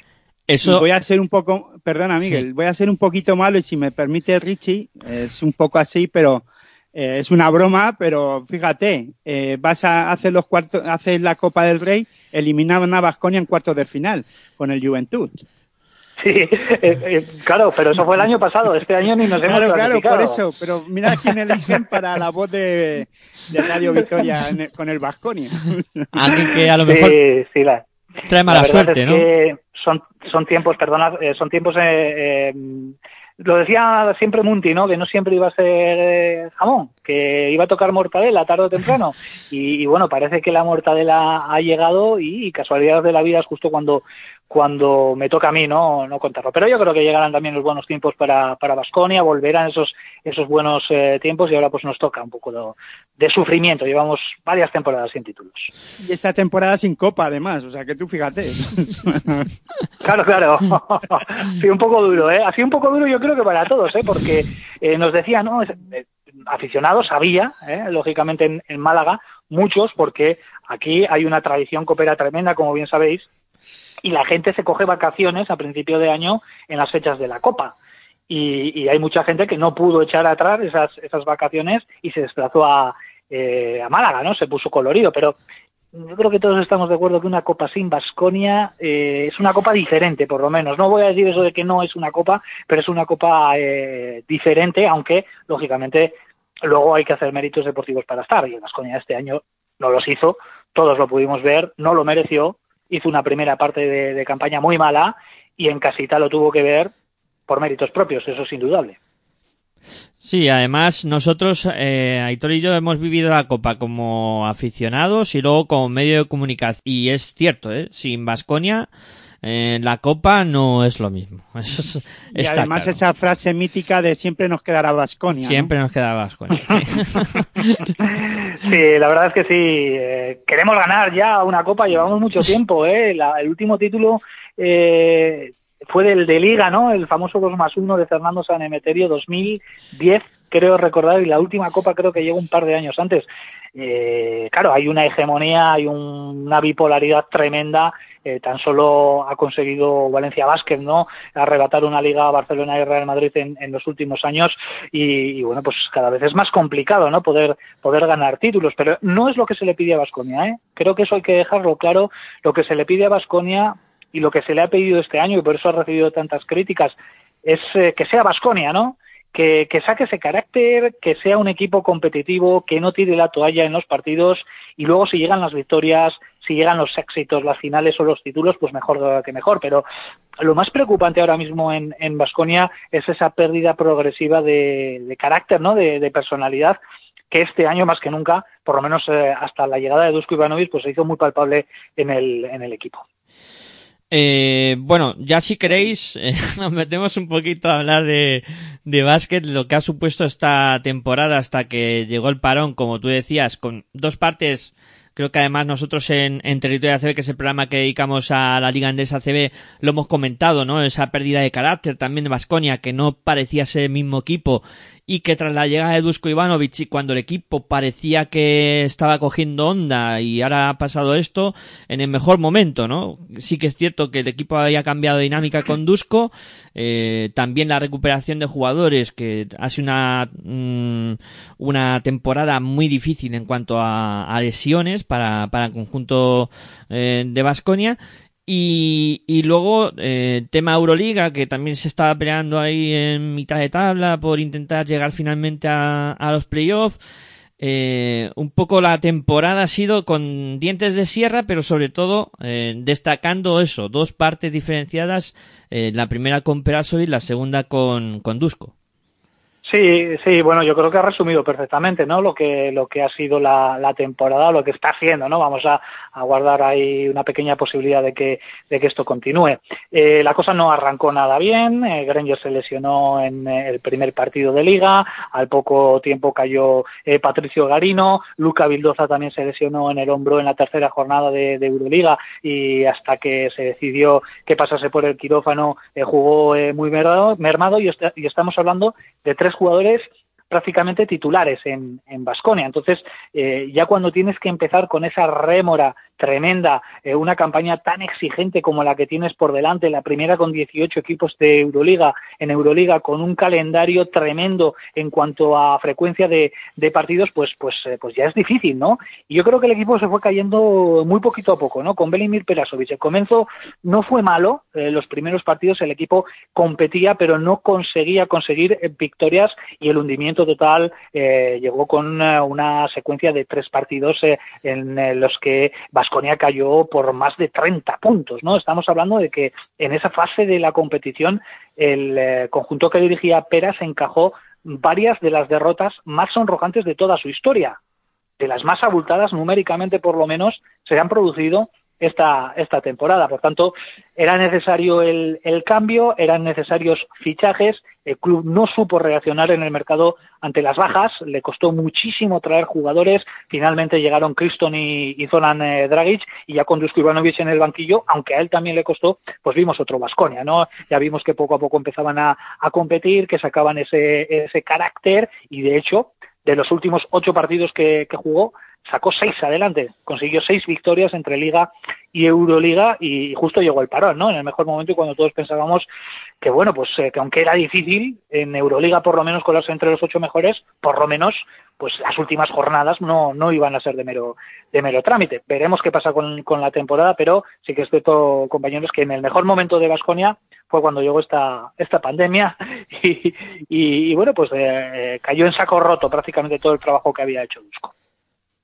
Eso,
voy a ser un poco, perdona Miguel,
Sí.
voy a ser un poquito malo y si me permite Richie, es un poco así, pero eh, es una broma, pero fíjate, eh, vas a hacer los cuartos, haces la Copa del Rey, eliminaban a Vasconia en cuartos de final con el Juventud.
Sí, eh, eh, claro, pero eso fue el año pasado. Este año ni nos hemos
Claro, claro, por eso. Pero mira quién eligen para la voz de, de Radio Victoria en el- con el Vasconia.
Alguien que a lo mejor
Sí, sí, la,
trae mala
la
suerte,
es
¿no?
que son, son tiempos, perdona, eh, son tiempos. eh, eh, lo decía siempre Munti, ¿no? Que no siempre iba a ser eh, jamón, que iba a tocar mortadela tarde o temprano. Y, y bueno, parece que la mortadela ha llegado y, casualidad de la vida es justo cuando cuando me toca a mí no, no contarlo. Pero yo creo que llegarán también los buenos tiempos para para Baskonia, volverán esos esos buenos eh, tiempos y ahora pues nos toca un poco de, de sufrimiento. Llevamos varias temporadas sin títulos.
Y esta temporada sin copa, además. O sea, que tú fíjate.
Claro, claro. sí, un poco duro, ¿eh? Ha sido un poco duro yo creo que para todos, ¿eh? Porque eh, nos decía, ¿no? Eh, aficionados, había, ¿eh? lógicamente en, en Málaga, muchos, porque aquí hay una tradición copera tremenda, como bien sabéis, y la gente se coge vacaciones a principio de año en las fechas de la Copa. Y, hay mucha gente que no pudo echar atrás esas, esas vacaciones y se desplazó a, eh, a Málaga, ¿no? Se puso colorido, pero yo creo que todos estamos de acuerdo que una copa sin Basconia es una copa diferente, por lo menos. No voy a decir eso de que no es una copa, pero es una copa eh, diferente, aunque lógicamente luego hay que hacer méritos deportivos para estar. Y el Basconia este año no los hizo, todos lo pudimos ver, no lo mereció, hizo una primera parte de, campaña muy mala y en casita lo tuvo que ver por méritos propios, eso es indudable.
Sí, además nosotros, eh, Aitor y yo, hemos vivido la Copa como aficionados y luego como medio de comunicación. Y es cierto, ¿eh? Sin Vasconia, la Copa no es lo mismo. Eso es-
y
está
además
claro.
esa frase mítica de siempre nos quedará Vasconia.
Siempre nos queda Vasconia.
Sí, la verdad es que sí. eh, queremos ganar ya una copa, llevamos mucho tiempo. ¿eh? La- el último título eh, fue del de Liga, ¿no? El famoso 2 más 1 de Fernando San Emeterio 2010, creo recordar, y la última copa creo que llegó un par de años antes. Eh, claro, hay una hegemonía, hay un- una bipolaridad tremenda. eh, tan solo ha conseguido Valencia Basket, ¿no? Arrebatar una liga a Barcelona y Real Madrid en, los últimos años y, y, bueno, pues cada vez es más complicado, ¿no? Poder, poder ganar títulos, pero no es lo que se le pide a Vasconia, ¿eh? Creo que eso hay que dejarlo claro. Lo que se le pide a Vasconia y lo que se le ha pedido este año y por eso ha recibido tantas críticas es eh, que sea Vasconia, ¿no? Que, que saque ese carácter, que sea un equipo competitivo, que no tire la toalla en los partidos y luego si llegan las victorias, si llegan los éxitos, las finales o los títulos, pues mejor que mejor. Pero lo más preocupante ahora mismo en en Vasconia es esa pérdida progresiva de, carácter, ¿no? De, de personalidad que este año más que nunca, por lo menos eh, hasta la llegada de Dusko Ivanovic, pues se hizo muy palpable en el, en el equipo.
Eh, bueno, ya si queréis, eh, nos metemos un poquito a hablar de, de básquet, lo que ha supuesto esta temporada hasta que llegó el parón, como tú decías, con dos partes. Creo que además nosotros en, en Territorio ACB, que es el programa que dedicamos a la Liga Andesa ACB, lo hemos comentado, ¿no? Esa pérdida de carácter también de Vasconia, que no parecía ser el mismo equipo y que tras la llegada de Dusko Ivanovic y cuando el equipo parecía que estaba cogiendo onda y ahora ha pasado esto en el mejor momento, ¿no? Sí que es cierto que el equipo había cambiado dinámica con Dusko, eh, también la recuperación de jugadores que ha sido una, mm, una temporada muy difícil en cuanto a, a lesiones para, para el conjunto eh, de Vasconia y, y luego, eh, tema Euroliga, que también se estaba peleando ahí en mitad de tabla por intentar llegar finalmente a, a los playoffs. Eh, un poco la temporada ha sido con dientes de sierra, pero sobre todo eh, destacando eso, dos partes diferenciadas, eh, la primera con Perasovic y la segunda con, con Dusko.
Sí, sí, bueno, yo creo que ha resumido perfectamente, ¿no? Lo que lo que ha sido la, la temporada, lo que está haciendo, ¿no? Vamos a, guardar ahí una pequeña posibilidad de que de que esto continúe. Eh, la cosa no arrancó nada bien. Eh, se lesionó en eh, el primer partido de liga. Al poco tiempo cayó eh, Patricio Garino. Luca Vildoza también se lesionó en el hombro en la tercera jornada de, Euroliga y hasta que se decidió que pasase por el quirófano eh, jugó muy mermado, mermado y, y estamos hablando de tres jugadores prácticamente titulares en Basconia. Entonces, eh, ya cuando tienes que empezar con esa rémora tremenda, eh, una campaña tan exigente como la que tienes por delante, la primera con 18 equipos de Euroliga, en Euroliga con un calendario tremendo en cuanto a frecuencia de, de partidos, pues, pues, eh, pues ya es difícil, ¿no? Y yo creo que el equipo se fue cayendo muy poquito a poco, ¿no? Con Belimir Perasovic. El comienzo no fue malo, eh, los primeros partidos el equipo competía, pero no conseguía conseguir victorias y el hundimiento total eh, llegó con eh, una secuencia de tres partidos eh, en los que Vasconia cayó por más de 30 puntos, ¿no? Estamos hablando de que en esa fase de la competición el conjunto que dirigía Peras encajó varias de las derrotas más sonrojantes de toda su historia. De las más abultadas, numéricamente por lo menos, se han producido esta, esta temporada. Por tanto, era necesario el, el, cambio, eran necesarios fichajes. El club no supo reaccionar en el mercado ante las bajas, le costó muchísimo traer jugadores. Finalmente llegaron Kriston y, y Zoran eh, Dragic y ya con Dusko Ivanovic en el banquillo, aunque a él también le costó, pues vimos otro Vasconia, ¿no? Ya vimos que poco a poco empezaban a, a competir, que sacaban ese, ese carácter y de hecho, de los últimos ocho partidos que, que jugó, sacó seis adelante, consiguió seis victorias entre Liga y Euroliga y justo llegó el parón, ¿no? En el mejor momento y cuando todos pensábamos que, bueno, pues eh, que aunque era difícil, en Euroliga por lo menos colarse entre los ocho mejores, por lo menos, pues las últimas jornadas no, no iban a ser de mero, de mero trámite. Veremos qué pasa con, con la temporada, pero sí que es cierto, compañeros, que en el mejor momento de Vasconia fue cuando llegó esta, esta pandemia y, bueno, pues eh, cayó en saco roto prácticamente todo el trabajo que había hecho Dusko.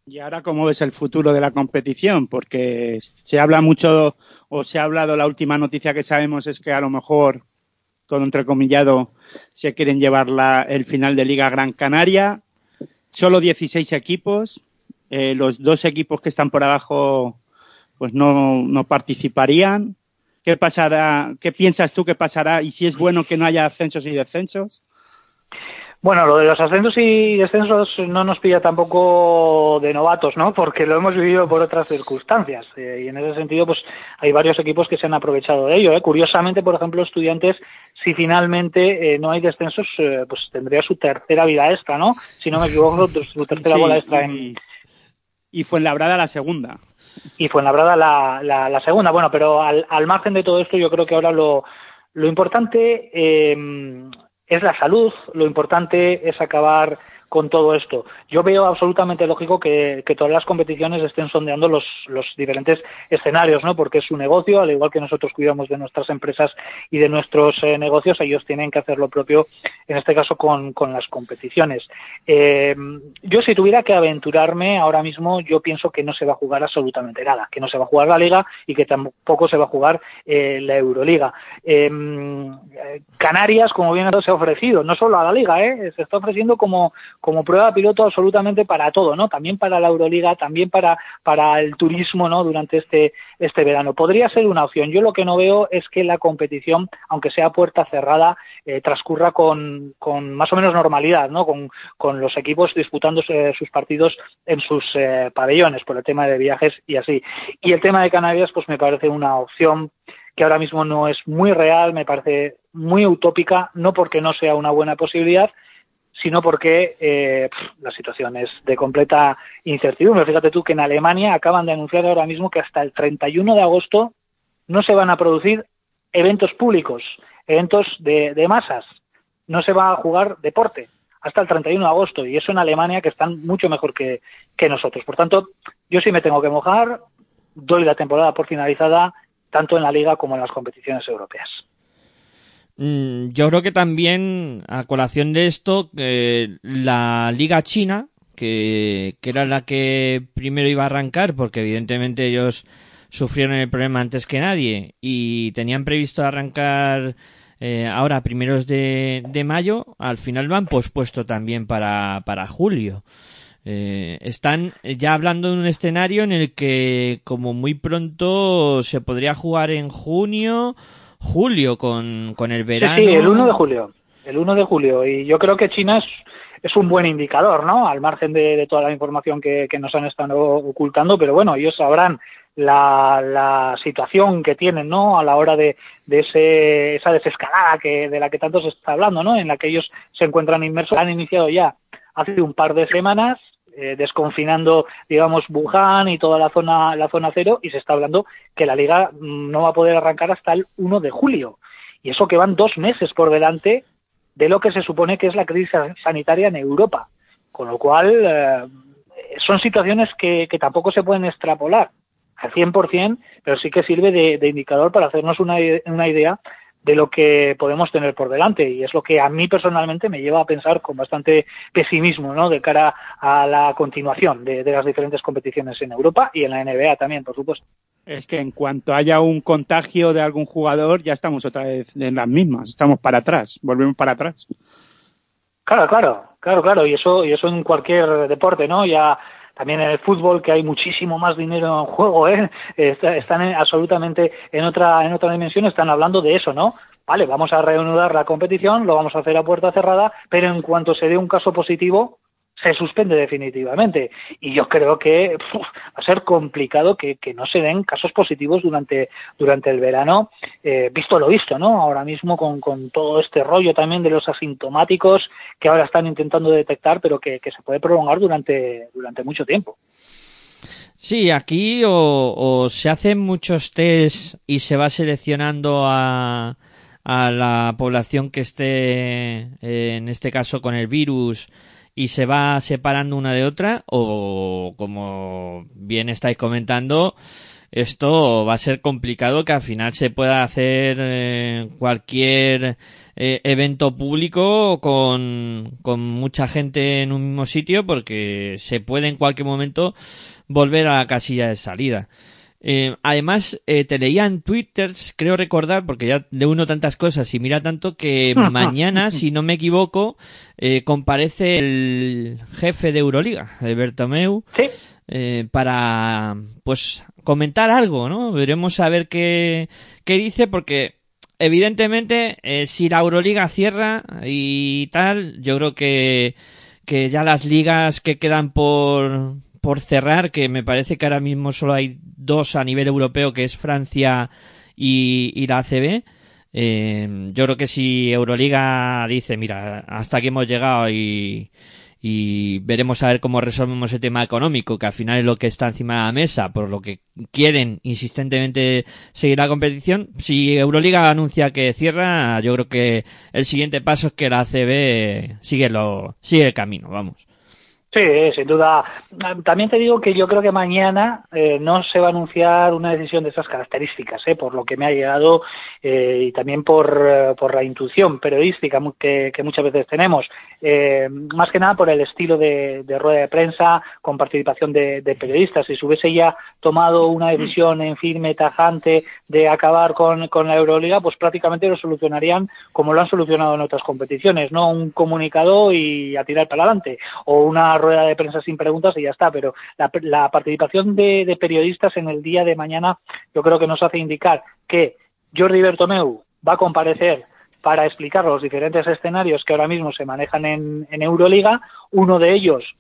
Y ahora, ¿cómo ves el futuro de la competición? Porque se habla mucho, o se ha hablado, la última noticia que sabemos es que a lo mejor, con entrecomillado, se quieren llevar la, el final de Liga Gran Canaria. Solo 16 equipos. Eh, los dos equipos que están por abajo, pues no, no participarían. ¿Qué pasará? ¿Qué piensas tú que pasará? Y si es bueno que no haya ascensos y descensos.
Bueno, lo de los ascensos y descensos no nos pilla tampoco de novatos, ¿no? Porque lo hemos vivido por otras circunstancias. Eh, y en ese sentido, pues hay varios equipos que se han aprovechado de ello. ¿eh? Curiosamente, por ejemplo, estudiantes, si finalmente eh, no hay descensos, pues tendría su tercera vida extra, ¿no? Si no me equivoco, su tercera
Sí,
bola extra en,
y, y Fuenlabrada la segunda.
y Fuenlabrada la, la, la segunda. Bueno, pero al, al margen de todo esto, yo creo que ahora lo, lo importante eh, es la salud, lo importante es acabar con todo esto. Yo veo absolutamente lógico que, todas las competiciones estén sondeando los, diferentes escenarios, ¿no? Porque es su negocio, al igual que nosotros cuidamos de nuestras empresas y de nuestros eh, negocios, ellos tienen que hacer lo propio, en este caso con, las competiciones. Eh, yo si tuviera que aventurarme ahora mismo, yo pienso que no se va a jugar absolutamente nada, que no se va a jugar la Liga y que tampoco se va a jugar eh, la Euroliga. Canarias, como bien se ha ofrecido, no solo a la Liga, se está ofreciendo como como prueba piloto absolutamente para todo, ¿no? También para la Euroliga, también para, para el turismo, ¿no? Durante este, este verano. Podría ser una opción. Yo lo que no veo es que la competición, aunque sea puerta cerrada, eh, transcurra con, con, más o menos normalidad, ¿no? Con, con los equipos disputando eh, sus partidos en sus eh, pabellones por el tema de viajes y así. Y el tema de Canarias, pues me parece una opción que ahora mismo no es muy real, me parece muy utópica, no porque no sea una buena posibilidad, sino porque eh, la situación es de completa incertidumbre. Fíjate tú que en Alemania acaban de anunciar ahora mismo que hasta el 31 de agosto no se van a producir eventos públicos, eventos de, masas, no se va a jugar deporte hasta el 31 de agosto y eso en Alemania que están mucho mejor que, que nosotros. Por tanto, yo sí me tengo que mojar, doy la temporada por finalizada tanto en la liga como en las competiciones europeas.
Mm, yo creo que también, a colación de esto, eh, la Liga China, que, que, era la que primero iba a arrancar, porque evidentemente ellos sufrieron el problema antes que nadie y tenían previsto arrancar eh, ahora primeros de, mayo, al final lo han pospuesto también para, para julio. Eh, están ya hablando de un escenario en el que como muy pronto se podría jugar en junio julio con, con el verano.
Sí, sí, el 1 de julio. El 1 de julio. Y yo creo que China es, es un buen indicador, ¿no? Al margen de, de toda la información que, que, nos han estado ocultando, pero bueno, ellos sabrán la, la situación que tienen, ¿no? A la hora de, de ese, esa desescalada que, de la que tanto se está hablando, ¿no? En la que ellos se encuentran inmersos. Han iniciado ya hace un par de semanas, eh, desconfinando, digamos, Wuhan y toda la zona, la zona cero, y se está hablando que la liga mm, no va a poder arrancar hasta el 1 de julio. Y eso que van dos meses por delante de lo que se supone que es la crisis sanitaria en Europa. Con lo cual, eh, son situaciones que, que tampoco se pueden extrapolar al 100%, pero sí que sirve de, de indicador para hacernos una, una idea de lo que podemos tener por delante y es lo que a mí personalmente me lleva a pensar con bastante pesimismo ¿no? de cara a la continuación de, de las diferentes competiciones en Europa y en la NBA también, por supuesto.
Es que en cuanto haya un contagio de algún jugador, ya estamos otra vez en las mismas. Estamos para atrás, volvemos para atrás.
Claro, claro, claro, claro, y eso, y eso en cualquier deporte, ¿no? Ya también en el fútbol que hay muchísimo más dinero en juego, ¿eh? Está- Están en- absolutamente en otra, en otra dimensión, están hablando de eso, ¿no? Vale, vamos a reanudar la competición, lo vamos a hacer a puerta cerrada, pero en cuanto se dé un caso positivo, se suspende definitivamente. Y yo creo que va a ser complicado que, que no se den casos positivos durante, durante el verano, eh, visto lo visto, ¿no? Ahora mismo con, con todo este rollo también de los asintomáticos que ahora están intentando detectar, pero que, que se puede prolongar durante, durante mucho tiempo.
Sí, aquí o, o se hacen muchos test y se va seleccionando a, a la población que esté, eh, en este caso, con el virus y se va separando una de otra o, como bien estáis comentando, esto va a ser complicado que al final se pueda hacer eh, cualquier eh, evento público con, con mucha gente en un mismo sitio porque se puede en cualquier momento volver a la casilla de salida. Eh, además, eh, te leía en Twitter, creo recordar, porque ya de uno tantas cosas y mira tanto que mañana, si no me equivoco, eh, comparece el jefe de Euroliga, Bertomeu,
Sí,
para pues comentar algo, ¿no? Veremos a ver qué, qué dice porque evidentemente si la Euroliga cierra y tal, yo creo que, que ya las ligas que quedan por, por cerrar, que me parece que ahora mismo solo hay dos a nivel europeo, que es Francia y, y la ACB, eh, yo creo que si Euroliga dice, mira, hasta aquí hemos llegado y, y veremos a ver cómo resolvemos el tema económico, que al final es lo que está encima de la mesa, por lo que quieren insistentemente seguir la competición. Si Euroliga anuncia que cierra, yo creo que el siguiente paso es que la ACB sigue lo, sigue el camino, vamos.
Sí, sin duda. También te digo que yo creo que mañana eh, no se va a anunciar una decisión de esas características, eh, por lo que me ha llegado eh, y también por, eh, por la intuición periodística que, que muchas veces tenemos. Eh, más que nada por el estilo de, de rueda de prensa con participación de, de periodistas. Si se hubiese ya tomado una decisión en firme, tajante, de acabar con, con la Euroliga, pues prácticamente lo solucionarían como lo han solucionado en otras competiciones, ¿no? Un comunicado y a tirar para adelante, o una rueda de prensa sin preguntas y ya está, pero la, participación de, de periodistas en el día de mañana yo creo que nos hace indicar que Jordi Bertomeu va a comparecer para explicar los diferentes escenarios que ahora mismo se manejan en, en Euroliga, uno de ellos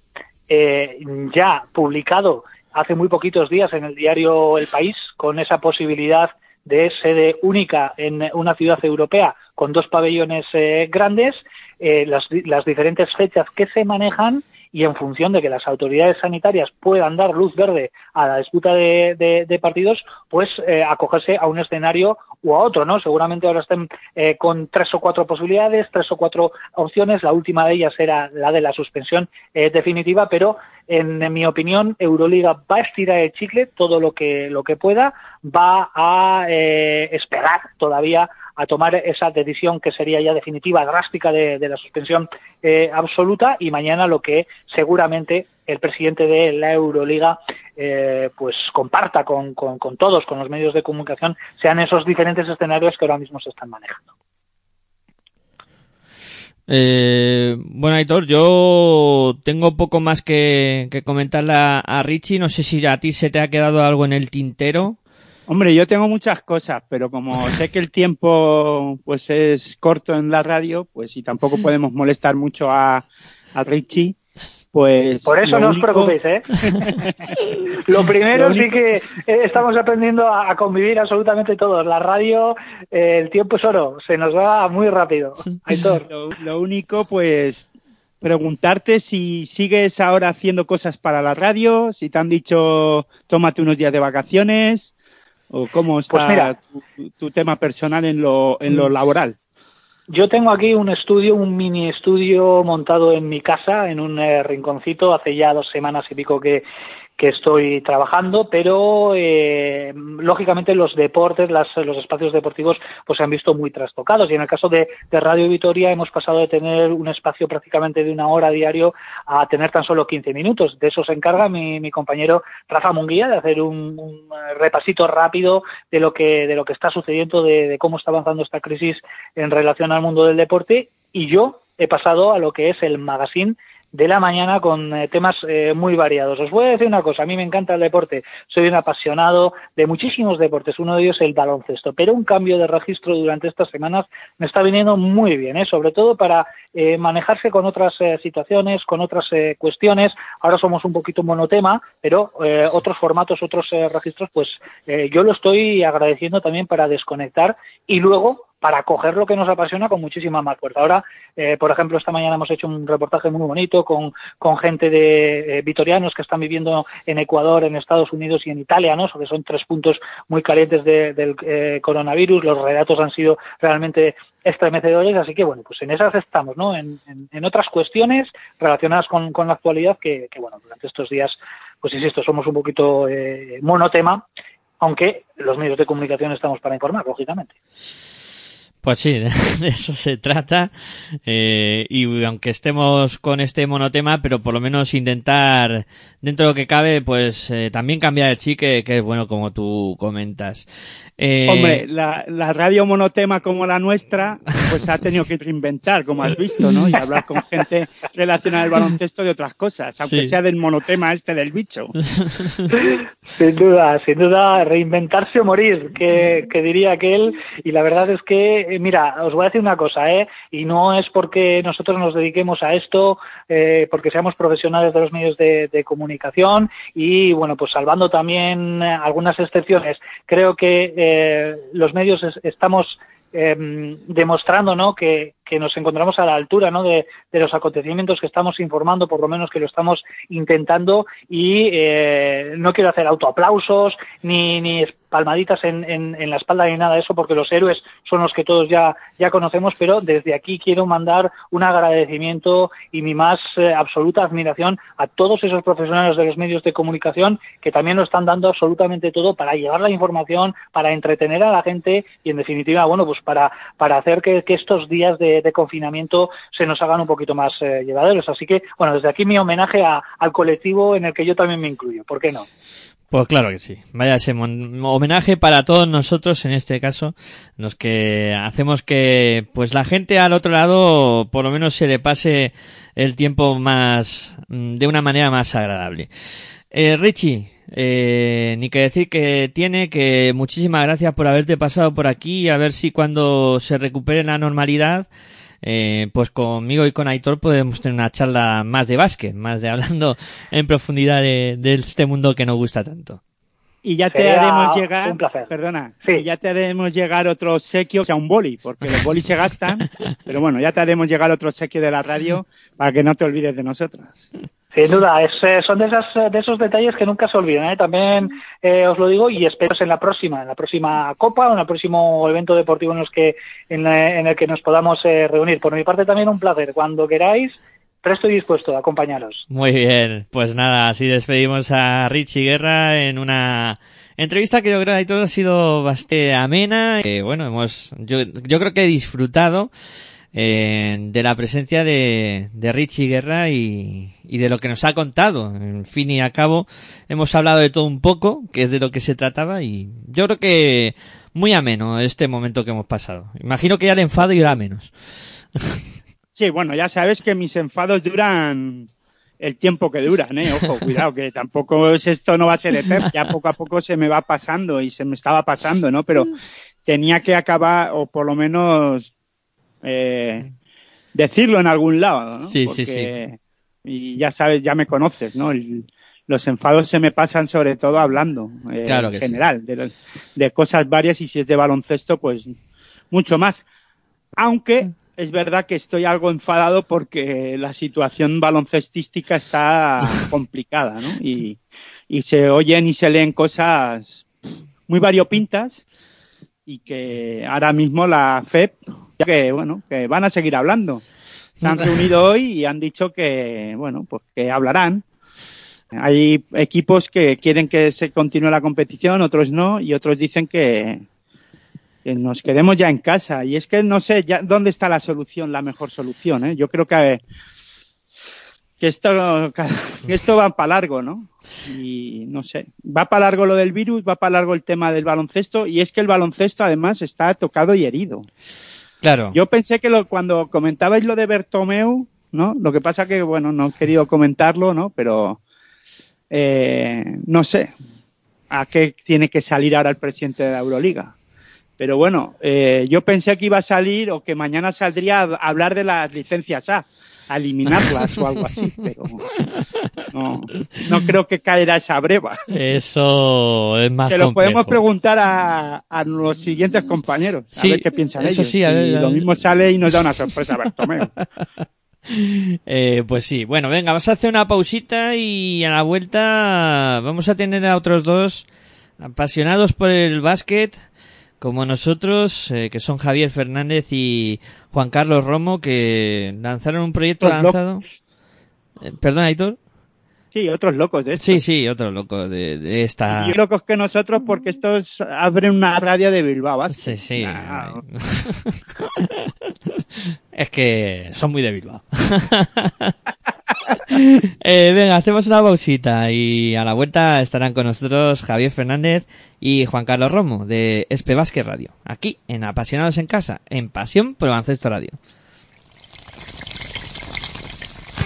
eh, ya publicado hace muy poquitos días en el diario El País, con esa posibilidad de sede única en una ciudad europea con dos pabellones eh, grandes, eh, las, las diferentes fechas que se manejan y en función de que las autoridades sanitarias puedan dar luz verde a la disputa de, de, partidos, pues eh, acogerse a un escenario u a otro, ¿no? Seguramente ahora estén eh, con tres o cuatro posibilidades, tres o cuatro opciones. La última de ellas era la de la suspensión eh, definitiva, pero en, en, mi opinión, Euroliga va a estirar el chicle todo lo que lo que pueda, va a eh, esperar todavía a tomar esa decisión que sería ya definitiva, drástica de, la suspensión eh, absoluta y mañana lo que seguramente el presidente de la Euroliga eh, pues comparta con, con, todos, con los medios de comunicación, sean esos diferentes escenarios que ahora mismo se están manejando.
Eh, bueno, Aitor, yo tengo poco más que, comentarle a Richie. No sé si a ti se te ha quedado algo en el tintero.
Hombre, yo tengo muchas cosas, pero como sé que el tiempo pues es corto en la radio, pues y tampoco podemos molestar mucho a, a Richie, Pues
Por eso no os preocupéis, ¿eh? Lo primero
Lo
sí que eh, estamos aprendiendo a, a convivir absolutamente todos. La radio, eh, el tiempo es oro, se nos va muy rápido. Aitor.
Lo, lo único, pues, preguntarte si sigues ahora haciendo cosas para la radio, si te han dicho tómate unos días de vacaciones, o cómo está
Pues mira.
tu, tu tema personal en lo, en lo laboral.
Yo tengo aquí un estudio, un mini estudio montado en mi casa, en un eh, rinconcito. Hace ya dos semanas y pico que, que estoy trabajando, pero eh, lógicamente los deportes, las- los espacios deportivos, pues se han visto muy trastocados. Y en el caso de, Radio Vitoria hemos pasado de tener un espacio prácticamente de una hora diario a tener tan solo 15 minutos. De eso se encarga mi, compañero Rafa Munguía, de hacer un, un, repasito rápido de lo que, de lo que está sucediendo, de, de cómo está avanzando esta crisis en relación al mundo del deporte. Y yo he pasado a lo que es el magazine de la mañana con eh, temas eh, muy variados. Os voy a decir una cosa, a mí me encanta el deporte, soy un apasionado de muchísimos deportes, uno de ellos el baloncesto, pero un cambio de registro durante estas semanas me está viniendo muy bien, ¿eh? sobre todo para eh, manejarse con otras eh, situaciones, con otras eh, cuestiones. Ahora somos un poquito monotema, pero otros formatos, otros registros, pues yo lo estoy agradeciendo también para desconectar y luego para coger lo que nos apasiona con muchísima más fuerza. Ahora, eh, por ejemplo, esta mañana hemos hecho un reportaje muy bonito con, con gente de eh, vitorianos que están viviendo en Ecuador, en Estados Unidos y en Italia, ¿no? que son tres puntos muy calientes de- del eh, coronavirus. Los relatos han sido realmente estremecedores, así que bueno, pues en esas estamos, ¿no? En, en- en otras cuestiones relacionadas con, la actualidad que, que, bueno, durante estos días, pues insisto, somos un poquito eh, monotema, aunque los medios de comunicación estamos para informar, lógicamente.
Pues sí, de eso se trata. Eh, y aunque estemos con este monotema, pero por lo menos intentar, dentro de lo que cabe, pues eh, también cambiar el chique, que es bueno como tú comentas. Eh,
Hombre, la, la radio monotema como la nuestra, pues ha tenido que reinventar, como has visto, ¿no? Y hablar con gente relacionada al baloncesto de otras cosas, aunque
Sí.
sea del monotema este del bicho.
Sin duda, sin duda, reinventarse o morir, que, que diría aquel. Y la verdad es que, eh, mira, os voy a decir una cosa, ¿eh? Y no es porque nosotros nos dediquemos a esto, eh, porque seamos profesionales de los medios de, comunicación y, bueno, pues salvando también eh, algunas excepciones, creo que eh, los medios es- estamos eh, demostrando ¿no? que, que nos encontramos a la altura ¿no? de, de los acontecimientos que estamos informando, por lo menos que lo estamos intentando y eh, no quiero hacer autoaplausos ni, ni palmaditas en, en, la espalda ni nada de eso porque los héroes son los que todos ya, ya conocemos, pero desde aquí quiero mandar un agradecimiento y mi más eh, absoluta admiración a todos esos profesionales de los medios de comunicación que también lo están dando absolutamente todo para llevar la información, para entretener a la gente y en definitiva, bueno, pues para, para hacer que, estos días de, confinamiento se nos hagan un poquito más eh, llevaderos. Así que, bueno, desde aquí mi homenaje al colectivo en el que yo también me incluyo. ¿Por qué no?
Pues claro que sí. Vaya ese homenaje para todos nosotros en este caso, los que hacemos que pues la gente al otro lado por lo menos se le pase el tiempo más mm, de una manera más agradable. Eh, Richie, eh, ni que decir que tiene que muchísimas gracias por haberte pasado por aquí a ver si cuando se recupere la normalidad eh, pues conmigo y con Aitor podemos tener una charla más de básquet, más de hablando en profundidad de, de este mundo que nos gusta tanto.
Y ya te
Sería
haremos llegar,
un placer.
perdona,
Sí.
y ya te haremos llegar otro obsequio, o sea, un boli, porque los bolis se gastan, pero bueno, ya te haremos llegar otro obsequio de la radio para que no te olvides de nosotras.
Sin duda, es, eh, son de, esas, eh, de esos detalles que nunca se olvidan. ¿eh? También eh, os lo digo y espero en la próxima, en la próxima Copa o en el próximo evento deportivo en, los que, en, la- en el que nos podamos eh, reunir. Por mi parte también un placer. Cuando queráis, presto y dispuesto a acompañaros.
Muy bien, pues nada, así despedimos a Richie Guerra en una entrevista que yo creo que todo ha sido bastante amena. Eh, bueno, hemos, yo, yo creo que he disfrutado eh, de la presencia de, de Richie Guerra y, y de lo que nos ha contado. En fin y a cabo, hemos hablado de todo un poco, que es de lo que se trataba, y yo creo que muy ameno este momento que hemos pasado. Imagino que ya el enfado irá menos.
Sí, bueno, ya sabes que mis enfados duran el tiempo que duran, ¿eh? Ojo, cuidado, que tampoco es esto no va a ser eterno, ya poco a poco se me va pasando y se me estaba pasando, ¿no? Pero tenía que acabar, o por lo menos eh, decirlo en algún lado, ¿no?
Sí, sí,
Porque y ya sabes, ya me conoces, ¿no? El- los enfados se me pasan sobre todo hablando, eh,
Claro
en
sí.
general, de, cosas varias y si es de baloncesto, pues mucho más. Aunque es verdad que estoy algo enfadado porque la situación baloncestística está complicada, ¿no? Y, y se oyen y se leen cosas muy variopintas y que ahora mismo la FEP, ya que bueno, que van a seguir hablando. Se han reunido hoy y han dicho que, bueno, pues que hablarán. Hay equipos que quieren que se continúe la competición, otros no, y otros dicen que, que nos quedemos ya en casa. Y es que no sé ya dónde está la solución, la mejor solución. ¿eh? Yo creo que, que esto, que esto va para largo, ¿no? Y no sé, va para largo lo del virus, va para largo el tema del baloncesto, y es que el baloncesto además está tocado y herido.
Claro.
Yo pensé que lo, cuando comentabais lo de Bertomeu, ¿no? Lo que pasa que, bueno, no he querido comentarlo, ¿no? Pero, eh, no sé a qué tiene que salir ahora el presidente de la Euroliga. Pero bueno, eh, yo pensé que iba a salir o que mañana saldría a hablar de las licencias A, a eliminarlas o algo así, pero no, no creo que caerá esa breva.
Eso es más
Se lo
complejo.
podemos preguntar a, a los siguientes compañeros, a
Sí,
ver qué piensan
eso
ellos.
sí, a
Y
ver, a
lo mismo sale y nos da una sorpresa Bertomeu.
Eh, pues sí, bueno, venga, vamos a hacer una pausita y a la vuelta vamos a tener a otros dos apasionados por el básquet, como nosotros, eh, que son Javier Fernández y Juan Carlos Romo, que lanzaron un proyecto lanzado. Eh, Perdón, Aitor.
Sí, otros locos de esto.
Sí, sí, otro loco de, de esta.
Y locos que nosotros porque estos abren una radio de Bilbao
Sí, sí. Es que son muy de Bilbao. Eh, venga, hacemos una pausita y a la vuelta estarán con nosotros Javier Fernández y Juan Carlos Romo de Espe Basket Radio, aquí en Apasionados en Casa, en Pasión por Baloncesto Radio.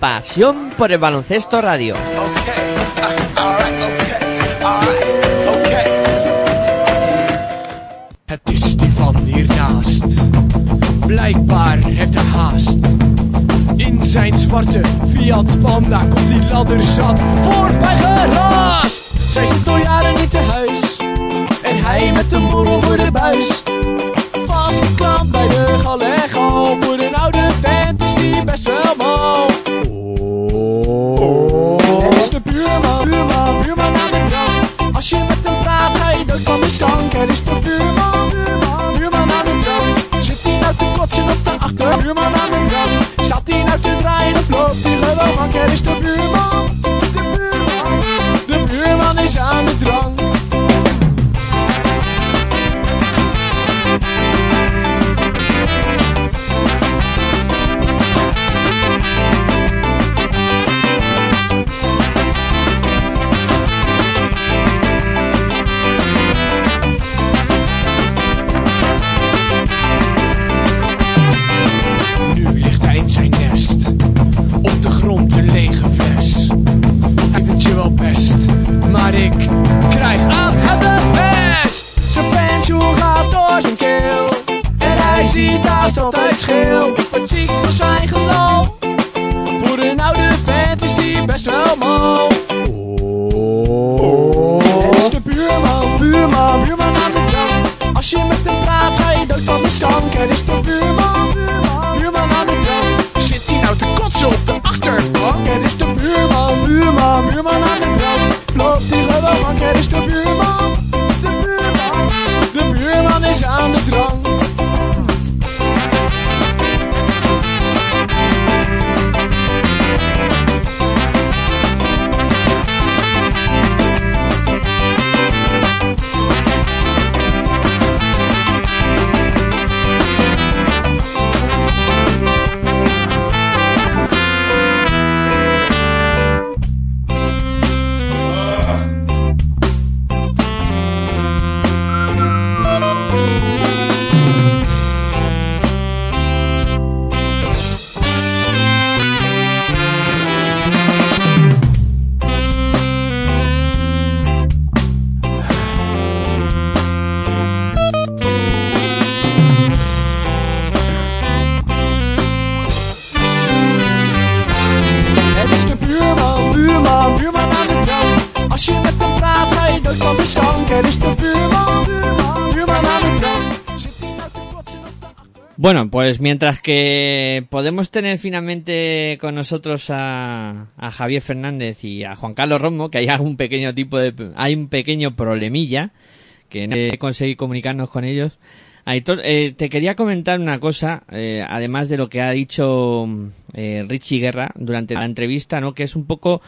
Pasión por el baloncesto radio.
Het is die van hiernaast. Blijkbaar heeft hij haast. In zijn zwarte Fiat Panda komt die ladder zat voorbij geraast. Zij zit al jaren niet te huis. En hij met een borrel voor de buis. Vast geklampt bij de galego. Voor een oude vent is die best wel mal. Buurman, buurman, buurman aan de drank. Als je met hem praat, ga je dood van de stank. Er is de buurman, buurman, buurman aan de drank. Zit hij nou te kotsen op de achter? Buurman aan de drank. Zat hij nou te draaien of loopt hij gewoon mank? Er is de buurman, de buurman, de buurman is aan de drank. Ik krijg aan hem de pest. Zijn pensioen gaat door zijn keel. En hij ziet haast altijd scheel. Word ziek van zijn geloof. Voor een oude vent is die best wel mal. Er is de buurman, buurman, buurman aan de drank. Als je met hem praat, ga je dood van de stank. Er is de buurman, queres eu
ouvir pues mientras que podemos tener finalmente con nosotros a, Javier Fernández y a Juan Carlos Romo, que hay algún pequeño tipo de, hay un pequeño problemilla, que no he conseguido comunicarnos con ellos. Eh, te quería comentar una cosa, eh, además de lo que ha dicho eh, Richie Guerra durante la entrevista, ¿no? Que es un poco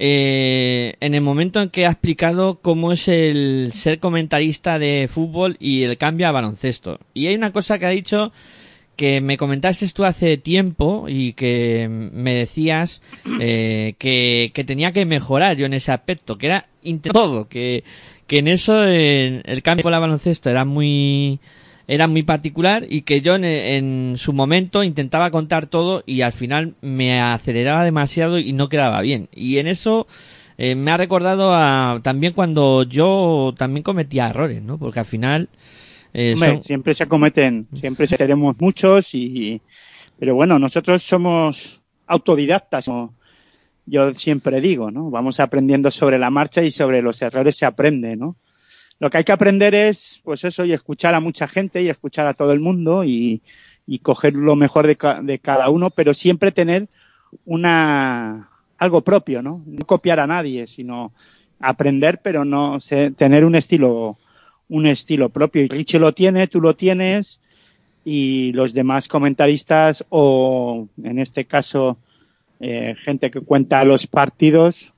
en el momento en que ha explicado cómo es el ser comentarista de fútbol y el cambio a baloncesto. Y hay una cosa que ha dicho que me comentaste tú hace tiempo y que me decías eh, que, que tenía que mejorar yo en ese aspecto, que era todo, que, que en eso el cambio con la baloncesto era muy era muy particular y que yo en, en su momento intentaba contar todo y al final me aceleraba demasiado y no quedaba bien. Y en eso eh, me ha recordado a también cuando yo también cometía errores, ¿no? Porque al final eh,
Hombre,
son-
siempre se cometen, siempre tenemos muchos y, pero bueno, nosotros somos autodidactas, como yo siempre digo, ¿no? Vamos aprendiendo sobre la marcha y sobre los errores se aprende, ¿no? Lo que hay que aprender es, pues eso, y escuchar a mucha gente y escuchar a todo el mundo y, y coger lo mejor de, ca- de cada uno, pero siempre tener una algo propio, ¿no? No copiar a nadie, sino aprender, pero no sé, tener un estilo un estilo propio. Y Richie lo tiene, tú lo tienes, y los demás comentaristas, o en este caso, eh, gente que cuenta los partidos,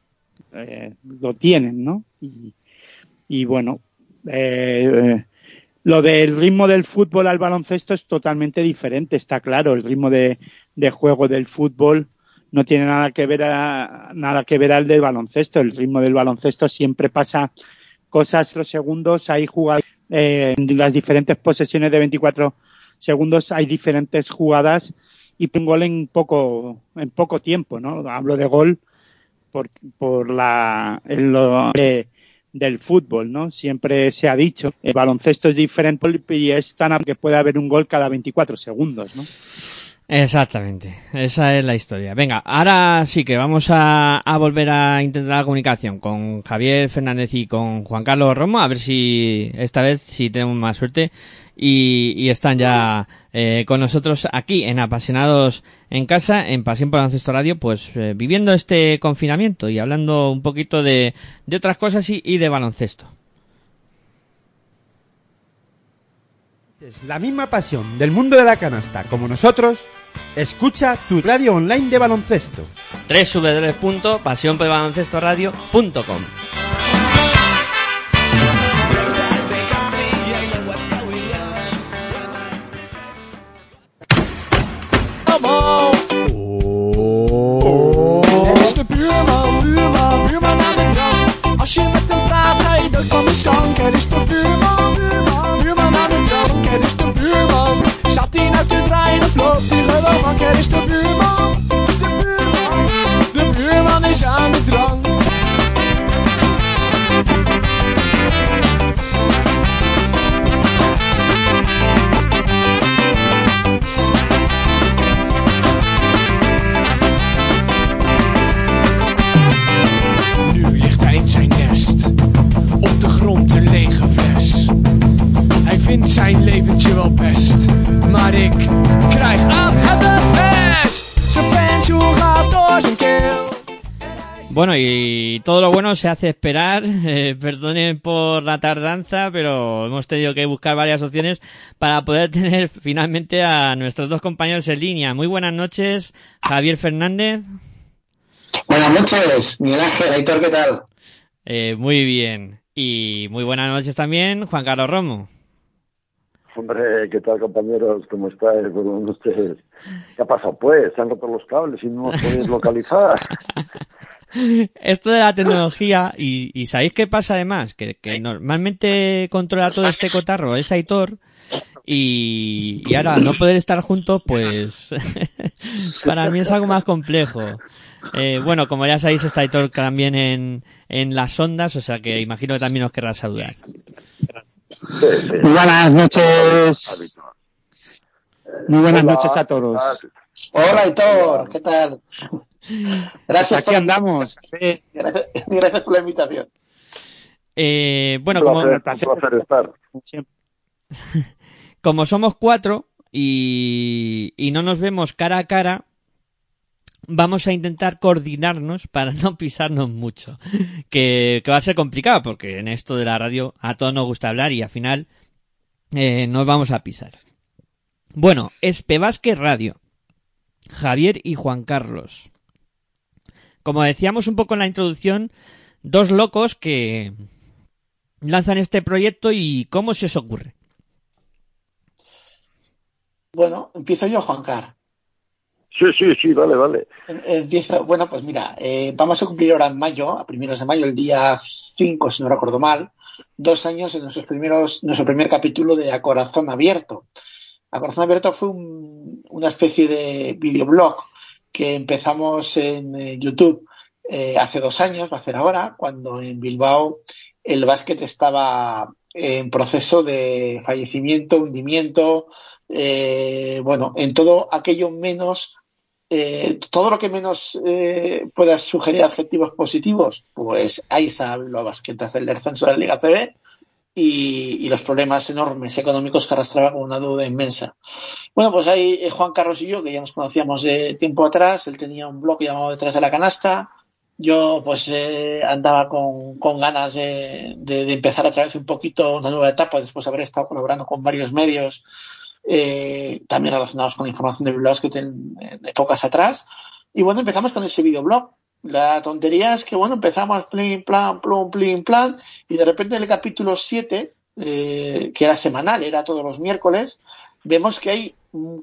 eh, lo tienen, ¿no? Y, y bueno, eh, lo del ritmo del fútbol al baloncesto es totalmente diferente, está claro. El ritmo de, de juego del fútbol no tiene nada que ver a, nada que ver al del baloncesto. El ritmo del baloncesto siempre pasa cosas los segundos, hay jugadas eh, en las diferentes posesiones de 24 segundos hay diferentes jugadas y un gol en poco en poco tiempo, ¿no? Hablo de gol por, por la lo de- del fútbol, ¿no? Siempre se ha dicho, el baloncesto es diferente y es tan que puede haber un gol cada 24 segundos, ¿no?
Exactamente, esa es la historia. Venga, ahora sí que vamos a, volver a intentar la comunicación con Javier Fernández y con Juan Carlos Romo, a ver si esta vez si tenemos más suerte y, están ya eh, con nosotros aquí en Apasionados en Casa, en Pasión por Baloncesto Radio, pues eh, viviendo este confinamiento y hablando un poquito de, de otras cosas y, y de baloncesto.
Es la misma pasión del mundo de la canasta como nosotros, escucha tu radio online de baloncesto.
www.pasionporbaloncestoradio.com
Satt í nættu dræn og flótt í höð og fann gerist og blíma vindt zijn leventje wel best. Maar ik krijg aan hem de pest. Zijn pensioen gaat door zijn keel.
Bueno, y todo lo bueno se hace esperar. Eh, perdonen por la tardanza, pero hemos tenido que buscar varias opciones para poder tener finalmente a nuestros dos compañeros en línea. Muy buenas noches, Javier Fernández.
Buenas noches, Miguel Ángel, Aitor, ¿qué tal?
Eh, muy bien. Y muy buenas noches también, Juan Carlos Romo.
Hombre, ¿qué tal compañeros? ¿Cómo estáis? ¿Cómo ustedes? ¿Qué ha pasado pues? ¿Se han roto los cables y no nos podéis localizar?
Esto de la tecnología, y, y ¿sabéis qué pasa además? Que, que normalmente controla todo este cotarro es Aitor, y, y ahora no poder estar juntos, pues para mí es algo más complejo. Eh, bueno, como ya sabéis, está Aitor también en, en las ondas, o sea que imagino que también os querrá saludar.
Sí, sí.
Muy buenas noches, muy buenas
Hola,
noches a
¿qué
todos.
Hola, Aitor, ¿qué tal? Gracias
Aquí andamos.
Gracias, gracias por la invitación.
Eh, bueno,
un
como,
placer, un placer estar.
Siempre.
como somos cuatro y, y no nos vemos cara a cara, vamos a intentar coordinarnos para no pisarnos mucho. Que, va a ser complicado porque en esto de la radio a todos nos gusta hablar y al final eh, nos vamos a pisar. Bueno, Espevasque Radio. Javier y Juan Carlos. Como decíamos un poco en la introducción, dos locos que lanzan este proyecto y cómo se os ocurre.
Bueno, empiezo yo, Juan Car.
Sí, sí, sí, vale, vale.
Em- Empiezo, bueno, pues mira, eh, vamos a cumplir ahora en mayo, a primeros de mayo, el día 5, si no recuerdo mal, dos años en nuestros primeros, nuestro primer capítulo de A Corazón Abierto. A Corazón Abierto fue un- una especie de videoblog que empezamos en eh, YouTube eh, hace dos años, va a ser ahora, cuando en Bilbao el básquet estaba en proceso de fallecimiento, hundimiento, eh, bueno, en todo aquello menos eh, todo lo que menos eh, pueda sugerir adjetivos positivos, pues ahí está Bilbao Basket tras el descenso de la Liga CB y, y los problemas enormes económicos que arrastraba con una deuda inmensa. Bueno, pues ahí eh, Juan Carlos y yo, que ya nos conocíamos de tiempo atrás, él tenía un blog llamado Detrás de la Canasta, yo pues eh, andaba con, con ganas de, de- de empezar otra vez un poquito una nueva etapa después de haber estado colaborando con varios medios eh, también relacionados con la información de Bilbao Basket en, en épocas atrás. Y bueno, empezamos con ese videoblog. La tontería es que, bueno, empezamos plin, plan, plum, plin, plan, y de repente en el capítulo 7, eh, que era semanal, era todos los miércoles, vemos que hay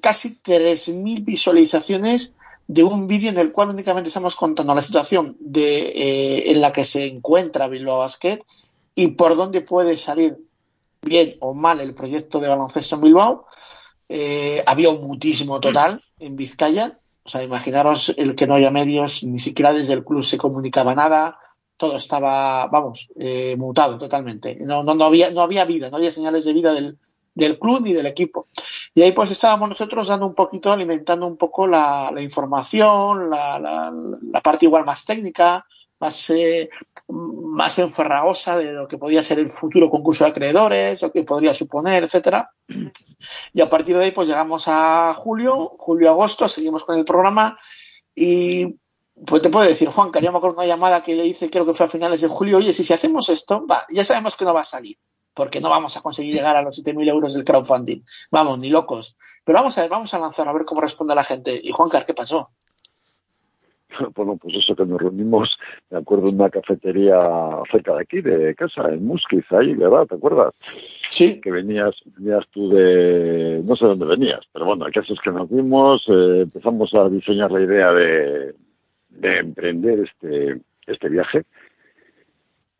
casi 3.000 visualizaciones de un vídeo en el cual únicamente estamos contando la situación de, eh, en la que se encuentra Bilbao Basket y por dónde puede salir bien o mal el proyecto de baloncesto en Bilbao. Eh, había un mutísimo total en Vizcaya. O sea, imaginaros el que no haya medios, ni siquiera desde el club se comunicaba nada. Todo estaba, vamos, eh, mutado totalmente. No, no, no, había, no había vida, no había señales de vida del, del club ni del equipo. Y ahí pues estábamos nosotros dando un poquito, alimentando un poco la, la información, la, la, la parte igual más técnica, más, eh, más enferragosa de lo que podía ser el futuro concurso de acreedores, lo que podría suponer, etcétera. Y a partir de ahí, pues llegamos a julio, julio-agosto, seguimos con el programa y pues te puedo decir, Juan, que yo me acuerdo una llamada que le hice, creo que fue a finales de julio, oye, si, si hacemos esto, va, ya sabemos que no va a salir, porque no vamos a conseguir llegar a los 7.000 euros del crowdfunding. Vamos, ni locos. Pero vamos a ver, vamos a lanzar a ver cómo responde la gente. Y Juan, ¿qué pasó?
Bueno, pues eso que nos reunimos, me acuerdo, en una cafetería cerca de aquí, de casa, en Musquiz, ahí, ¿verdad? ¿Te acuerdas?
Sí,
Que venías, venías tú de, no sé dónde venías, pero bueno, el caso es que nos vimos, eh, empezamos a diseñar la idea de, de emprender este, este viaje.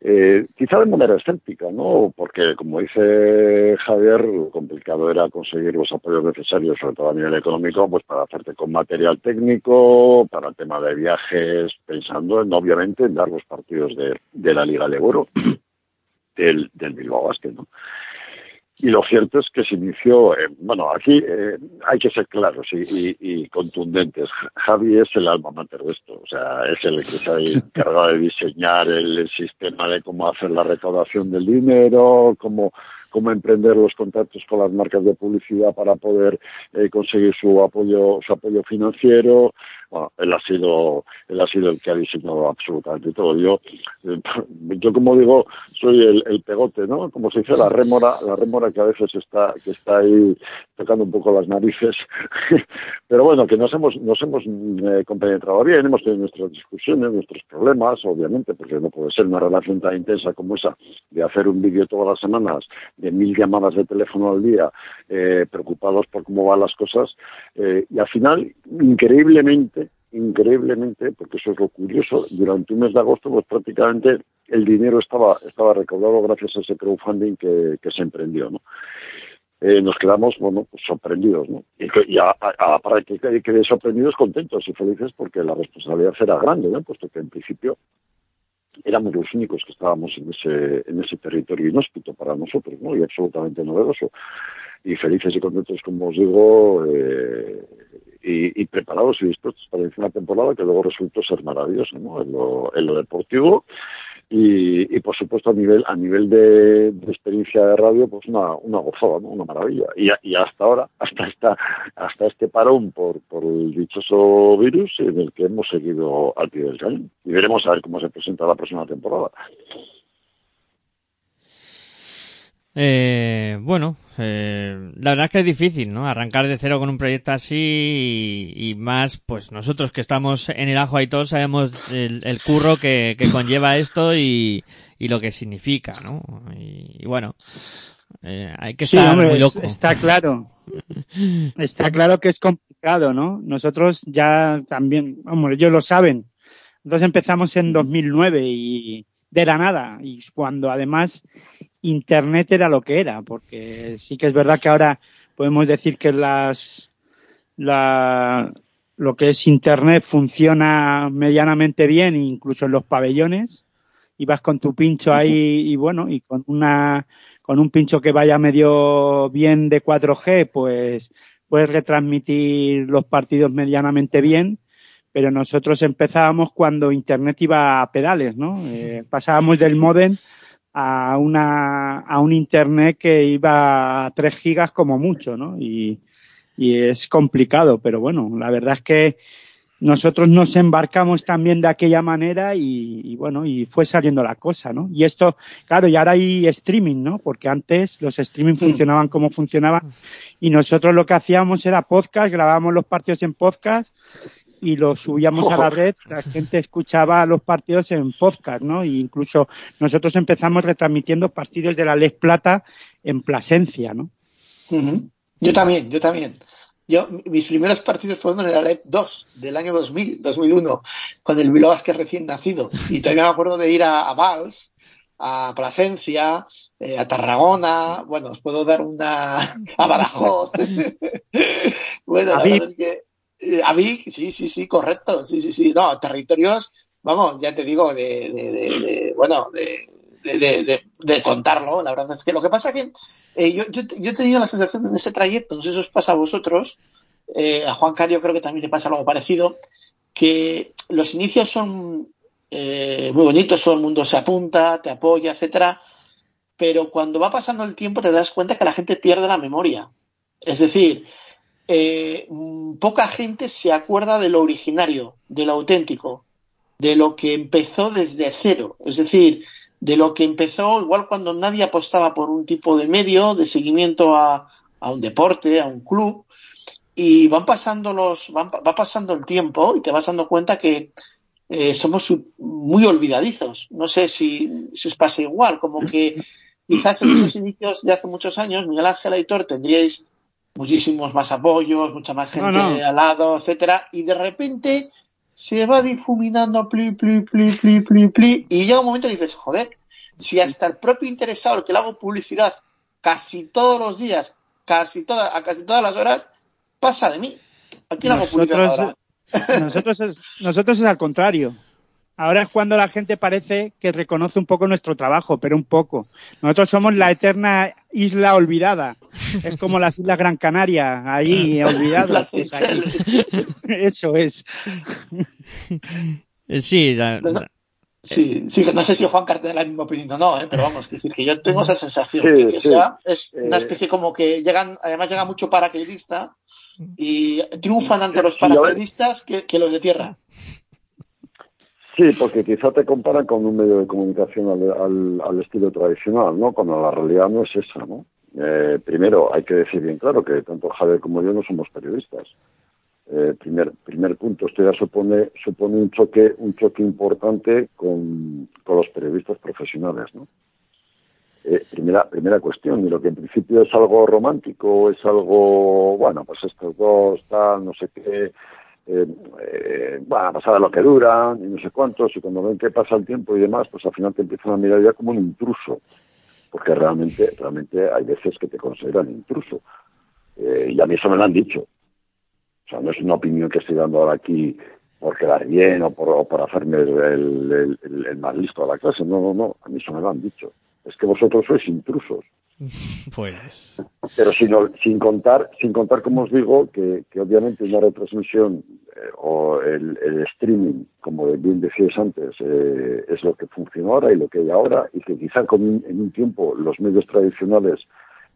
Eh, quizá de manera escéptica, ¿no? Porque, como dice Javier, lo complicado era conseguir los apoyos necesarios, sobre todo a nivel económico, pues para hacerte con material técnico, para el tema de viajes, pensando en, obviamente, en dar los partidos de, de la Liga de Oro del, del Bilbao Basket, ¿no? Y lo cierto es que se inició, eh, bueno, aquí eh, hay que ser claros y, y- y contundentes. Javi es el alma mater de esto, o sea, es el que se ha encargado de diseñar el, el sistema de cómo hacer la recaudación del dinero, cómo, cómo emprender los contactos con las marcas de publicidad para poder eh, conseguir su apoyo, su apoyo financiero. Bueno, él ha sido, él ha sido el que ha diseñado absolutamente todo. Yo, eh, yo como digo, soy el, el pegote, ¿no? Como se dice, la rémora, la rémora que a veces está, que está ahí tocando un poco las narices. Pero bueno, que nos hemos, nos hemos eh, compenetrado bien, hemos tenido nuestras discusiones, nuestros problemas, obviamente, porque no puede ser una relación tan intensa como esa de hacer un vídeo todas las semanas, de mil llamadas de teléfono al día, eh, preocupados por cómo van las cosas. eh, y al final, increíblemente, increíblemente, porque eso es lo curioso, durante un mes de agosto, pues prácticamente el dinero estaba, estaba recaudado gracias a ese crowdfunding que, se emprendió, ¿no? Eh, nos quedamos, bueno, pues sorprendidos, ¿no? Y, y a- para que quede sorprendidos, contentos y felices porque la responsabilidad era grande, ¿no? Puesto que en principio éramos los únicos que estábamos en ese, en ese territorio inhóspito para nosotros, ¿no? Y absolutamente novedoso. y felices y contentos, como os digo, eh, y, y preparados y dispuestos para una temporada que luego resultó ser maravillosa, ¿no? En lo, en lo deportivo y, y por supuesto a nivel a nivel de, experiencia de radio pues una, una gozada ¿no? una maravilla. Y, y hasta ahora hasta esta hasta este parón por, por el dichoso virus en el que hemos seguido al pie del cañón. Y veremos a ver cómo se presenta la próxima temporada
Eh, bueno, eh, la verdad es que es difícil, ¿no? Arrancar de cero con un proyecto así y, y más, pues nosotros que estamos en el ajo y todos sabemos el, el curro que, que conlleva esto y, y lo que significa, ¿no? Y, y bueno, eh, hay que
Sí,
estar
hombre,
muy loco.
está claro. Está claro que es complicado, ¿no? Nosotros ya también, vamos, ellos lo saben. Nosotros empezamos en 2009 y de la nada, y cuando además Internet era lo que era, porque sí que es verdad que ahora podemos decir que las, la, lo que es Internet funciona medianamente bien, incluso en los pabellones, y vas con tu pincho ahí y bueno, y con una con un pincho que vaya medio bien de 4G, pues puedes retransmitir los partidos medianamente bien, pero nosotros empezábamos cuando Internet iba a pedales, ¿no? Eh, pasábamos del modem a una a un Internet que iba a 3 gigas como mucho, ¿no? Y, y es complicado, pero bueno, la verdad es que nosotros nos embarcamos también de aquella manera y, y bueno, y fue saliendo la cosa, ¿no? Y esto, claro, y ahora hay streaming, ¿no? Porque antes los streaming funcionaban como funcionaban y nosotros lo que hacíamos era podcast, grabábamos los partidos en podcast y los subíamos a la red, la gente escuchaba los partidos en podcast, ¿no? E incluso nosotros empezamos retransmitiendo partidos de la Les Plata en Plasencia, ¿no?
Yo también, yo también. Yo, mis primeros partidos fueron en la LEP 2 del año 2000, 2001, con el Bilbao Basket recién nacido. Y todavía me acuerdo de ir a, a Vals, a Plasencia, eh, a Tarragona, bueno, os puedo dar una a Badajoz. bueno,
A
la verdad es que a Vic, sí, sí, sí, correcto, sí, sí, sí. No, territorios, vamos, ya te digo, de, de, de, de- bueno, de, de, de, de- de contarlo. La verdad es que lo que pasa que eh, yo, yo, yo he tenido la sensación en ese trayecto, no sé si os pasa a vosotros, eh, a Juan Cario creo que también le pasa algo parecido, que los inicios son eh, muy bonitos, todo el mundo se apunta, te apoya, etcétera, pero cuando va pasando el tiempo te das cuenta que la gente pierde la memoria. Es decir, eh, mm, poca gente se acuerda de lo originario, de lo auténtico, de lo que empezó desde cero. Es decir, de lo que empezó igual cuando nadie apostaba por un tipo de medio, de seguimiento a, un deporte, a un club, y van pasando los, van, va pasando el tiempo y te vas dando cuenta que eh, somos muy olvidadizos. No sé si, si os pasa igual, como que quizás en los inicios de hace muchos años, Miguel Ángel Aitor, tendríais muchísimos más apoyos, mucha más gente
no.
al lado, etcétera, y de repente se va difuminando pli, pli, pli, pli, pli, pli, y llega un momento que dices, joder, si hasta el propio interesado, el que le hago publicidad casi todos los días, casi toda, a casi todas las horas, pasa de mí. ¿A quién le hago publicidad ahora?
nosotros, es, nosotros es al contrario. Ahora es cuando la gente parece que reconoce un poco nuestro trabajo, pero un poco. Nosotros somos la eterna isla olvidada. Es como las Islas Gran Canaria, ahí olvidadas.
Las
pues, ahí.
Seychelles.
Eso es.
Eh, Sí, la-.
Sí, sí, no sé si Juan Carter tiene la misma opinión o no, ¿eh? pero vamos, quiero decir que yo tengo esa sensación,
Sí,
que, que
sí.
sea, es una
Eh.
especie como que llegan, además llega mucho paracaidista y triunfan ante los paracaidistas que, que los de tierra.
Sí, porque quizá te comparan con un medio de comunicación al, al- al estilo tradicional, ¿no? Cuando la realidad no es esa, ¿no? Eh, primero, hay que decir bien claro que tanto Javier como yo no somos periodistas. Eh, primer, primer punto, esto ya supone, supone un choque, un choque importante con, con los periodistas profesionales, ¿no? Eh, primera, primera cuestión, y lo que en principio es algo romántico, es algo, bueno, pues estos dos, tal, no sé qué, eh, eh, bueno, pasar a lo que duran y no sé cuántos, y cuando ven que pasa el tiempo y demás, pues al final te empiezan a mirar ya como un intruso, porque realmente, realmente hay veces que te consideran intruso. Eh, y a mí eso me lo han dicho. O sea, no es una opinión que estoy dando ahora aquí por quedar bien o por, o por hacerme el, el- el- el más listo de la clase. No, no, no. A mí eso me lo han dicho. Es que vosotros sois intrusos.
pues.
Pero sin, sin contar, sin contar, como os digo, que, obviamente una retransmisión eh, o el, streaming, como bien decíais antes, eh, es lo que funciona ahora y lo que hay ahora, y que quizá con en un tiempo los medios tradicionales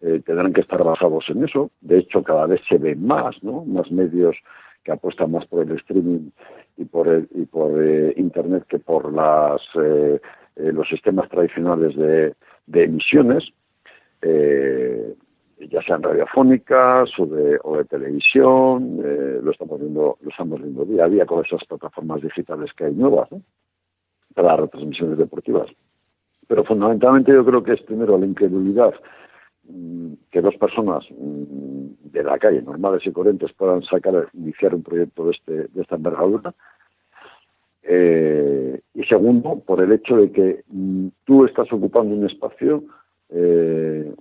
eh, tendrán que estar basados en eso. De hecho, cada vez se ven más, ¿no? Más medios que apuestan más por el streaming y por el, y por internet que por las los sistemas tradicionales de emisiones. Eh, ya sean radiofónicas o de, o de televisión, eh, lo estamos viendo, lo estamos viendo día a día con esas plataformas digitales que hay nuevas, ¿no? para las retransmisiones deportivas. Pero fundamentalmente yo creo que es primero la incredulidad mm, que dos personas mm, de la calle, normales y corrientes, puedan sacar, iniciar un proyecto de, este, de esta envergadura. Eh, y segundo, por el hecho de que mm, tú estás ocupando un espacio eh,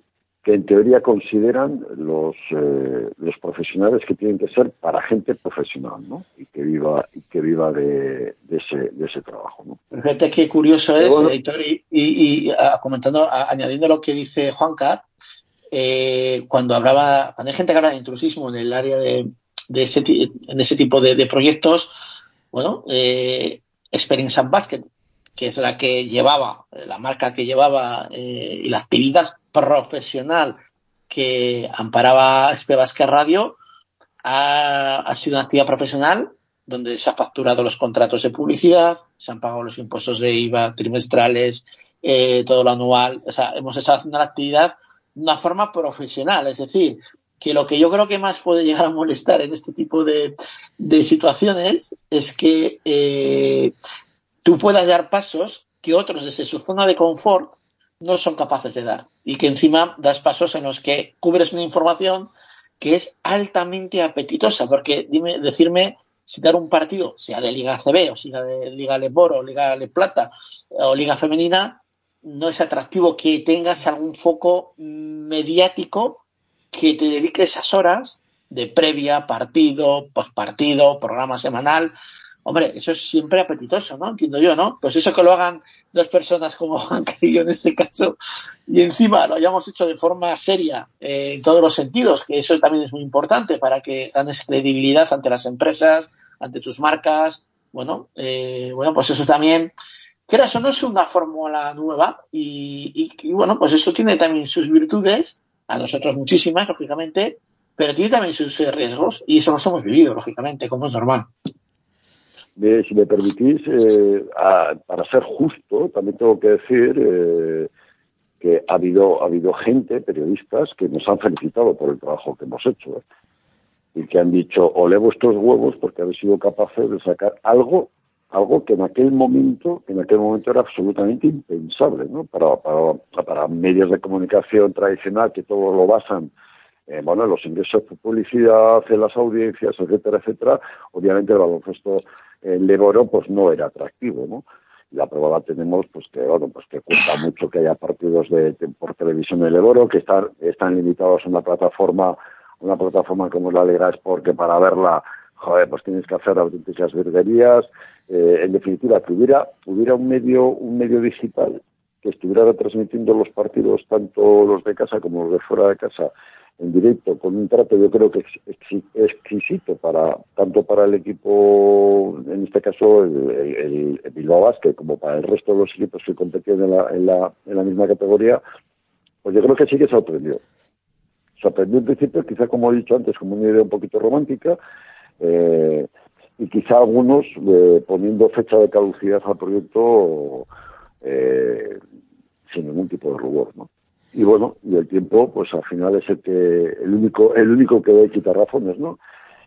que en teoría consideran los, eh, los profesionales que tienen que ser para gente profesional, ¿no? Y que viva, y que viva de, de ese, de ese trabajo, ¿no?
Fíjate qué curioso es,
Bueno.
editor, y, y- y, comentando, a- añadiendo lo que dice Juancar, eh, cuando hablaba, cuando hay gente que habla de intrusismo en el área de, de ese, en ese tipo de, de proyectos, bueno, eh, Experience and Basket, que es la que llevaba, eh, la marca que llevaba eh, y la actividad profesional que amparaba SP Basket Radio, ha, sido una actividad profesional donde se han facturado los contratos de publicidad, se han pagado los impuestos de IVA trimestrales, eh, todo lo anual. O sea, hemos estado haciendo la actividad de una forma profesional. Es decir, que lo que yo creo que más puede llegar a molestar en este tipo de, situaciones es que tú puedas dar pasos que otros desde su zona de confort no son capaces de dar. Y que encima das pasos en los que cubres una información que es altamente apetitosa, porque dime, decirme si dar un partido, sea de Liga CB o sea de Liga Leboro o Liga Le Plata o Liga Femenina, no es atractivo que tengas algún foco mediático que te dedique esas horas de previa, partido, postpartido, programa semanal. Hombre, eso es siempre apetitoso, ¿no? Entiendo yo, ¿no? Pues eso que lo hagan dos personas como han querido en este caso y encima lo hayamos hecho de forma seria eh, en todos los sentidos, que eso también es muy importante para que ganes credibilidad ante las empresas, ante tus marcas. Bueno, eh, bueno, pues eso también, que eso no es una fórmula nueva y, y- y, bueno, pues eso tiene también sus virtudes, a nosotros muchísimas, lógicamente, pero tiene también sus eh, riesgos y eso los hemos vivido, lógicamente, como es normal.
Si me permitís, eh, para ser justo, también tengo que decir eh, que ha habido, ha habido gente, periodistas, que nos han felicitado por el trabajo que hemos hecho ¿eh? y que han dicho, ole vuestros huevos porque habéis sido capaces de sacar algo algo que en aquel momento en aquel momento era absolutamente impensable ¿no? para, para, para medios de comunicación tradicional que todo lo basan eh, bueno, en los ingresos por publicidad, en las audiencias, etcétera, etcétera, obviamente el baloncesto en Leboro pues no era atractivo, ¿no? La prueba la tenemos pues que bueno, pues que cuesta mucho que haya partidos de, de- por televisión en Leboro que están están limitados a una plataforma una plataforma como la Liga Sport que para verla joder, pues tienes que hacer auténticas virguerías. Eh, en definitiva, que hubiera, hubiera un medio, un medio digital que estuviera retransmitiendo los partidos, tanto los de casa como los de fuera de casa, en directo, con un trato yo creo que ex- exi- exquisito para tanto para el equipo, en este caso el, el, el Bilbao Basket, como para el resto de los equipos que competían en la, en la, en la misma categoría, pues yo creo que sí que sorprendió. Sorprendió en principio, quizá como he dicho antes, como una idea un poquito romántica, eh, y quizá algunos eh, poniendo fecha de caducidad al proyecto eh, sin ningún tipo de rubor, ¿no? Y bueno, y el tiempo, pues al final es el que el único el único que ve quitar razones, ¿no?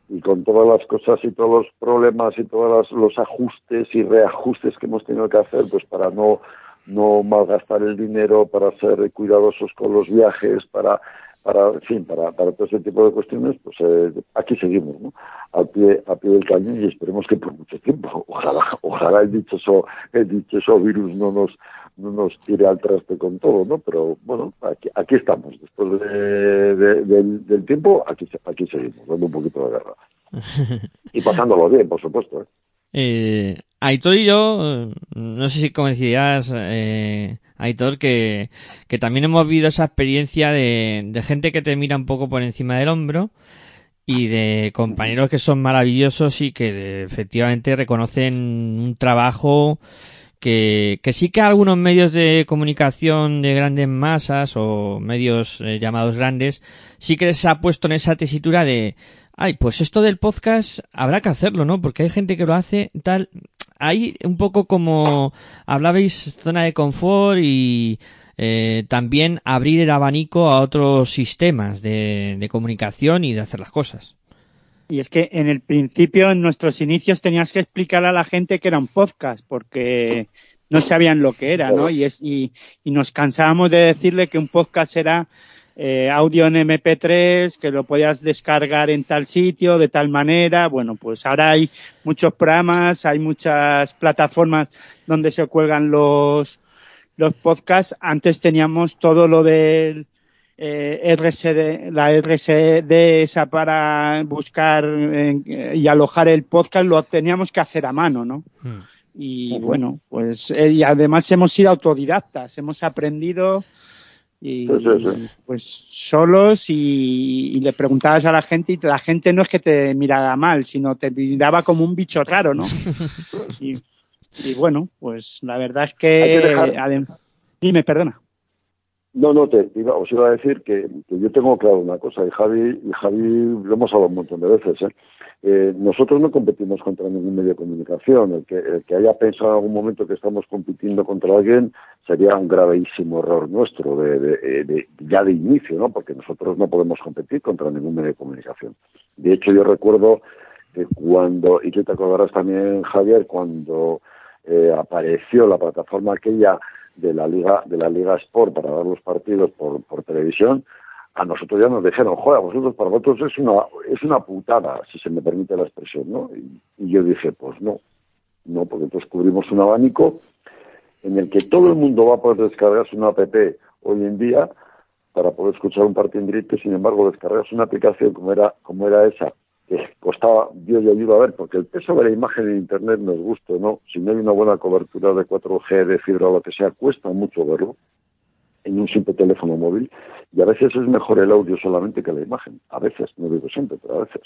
Y con todas las cosas y todos los problemas y todos los ajustes y reajustes que hemos tenido que hacer, pues para no no malgastar el dinero, para ser cuidadosos con los viajes, para para, en fin, para, para todo ese tipo de cuestiones, pues eh, aquí seguimos, ¿no? Al pie, a pie del cañón y esperemos que por mucho tiempo. Ojalá, ojalá el dichoso, el dichoso virus no nos, no nos tire al traste con todo, ¿no? Pero bueno, aquí, aquí estamos. Después de, de- del, del tiempo, aquí, aquí seguimos, dando un poquito de guerra. Y pasándolo bien, por supuesto. ¿eh?
Eh, Aitor y yo, eh, no sé si coincidías, eh, Aitor, que, que también hemos vivido esa experiencia de, de gente que te mira un poco por encima del hombro y de compañeros que son maravillosos y que efectivamente reconocen un trabajo que, que sí que algunos medios de comunicación de grandes masas o medios eh, llamados grandes sí que se ha puesto en esa tesitura de ay pues esto del podcast habrá que hacerlo no porque hay gente que lo hace tal hay un poco como hablabais zona de confort y eh, también abrir el abanico a otros sistemas de, de comunicación y de hacer las cosas
Y es que en el principio, en nuestros inicios, tenías que explicar a la gente que era un podcast, porque no sabían lo que era, ¿no? Y, es, y, y nos cansábamos de decirle que un podcast era eh, audio en MP3, que lo podías descargar en tal sitio, de tal manera. Bueno, pues ahora hay muchos programas, hay muchas plataformas donde se cuelgan los, los podcasts. Antes teníamos todo lo del eh, RSD, la RSD esa para buscar eh, y alojar el podcast, lo teníamos que hacer a mano, ¿no? Y bueno, pues eh, y además hemos sido autodidactas, hemos aprendido y
Sí, sí, sí.
pues solos y, y le preguntabas a la gente y la gente no es que te mirara mal, sino te miraba como un bicho raro, ¿no? y, y bueno, pues la verdad es que,
Hay que dejar-
dime, perdona.
No, no, te iba, os iba a decir que, que yo tengo claro una cosa, y Javi, y Javi lo hemos hablado un montón de veces. ¿eh? Eh, nosotros no competimos contra ningún medio de comunicación. El que, el que haya pensado en algún momento que estamos compitiendo contra alguien sería un gravísimo error nuestro, de, de- eh, de- ya de inicio, ¿no? porque nosotros no podemos competir contra ningún medio de comunicación. De hecho, yo recuerdo que cuando, y tú te acordarás también, Javier, cuando eh, apareció la plataforma aquella de la Liga de la Liga Sport para dar los partidos por, por televisión, a nosotros ya nos dijeron, joder, vosotros para vosotros es una es una putada, si se me permite la expresión, ¿no? Y, y yo dije, pues no, no, porque entonces cubrimos un abanico en el que todo el mundo va a poder descargarse una app hoy en día para poder escuchar un partido en directo, sin embargo, descargarse una aplicación como era como era esa, que costaba Dios y ayuda a ver, porque el peso de la imagen en Internet nos gusta, ¿no? Si no hay una buena cobertura de 4G, de fibra o lo que sea, cuesta mucho verlo en un simple teléfono móvil y a veces es mejor el audio solamente que la imagen. A veces, no digo siempre, pero a veces.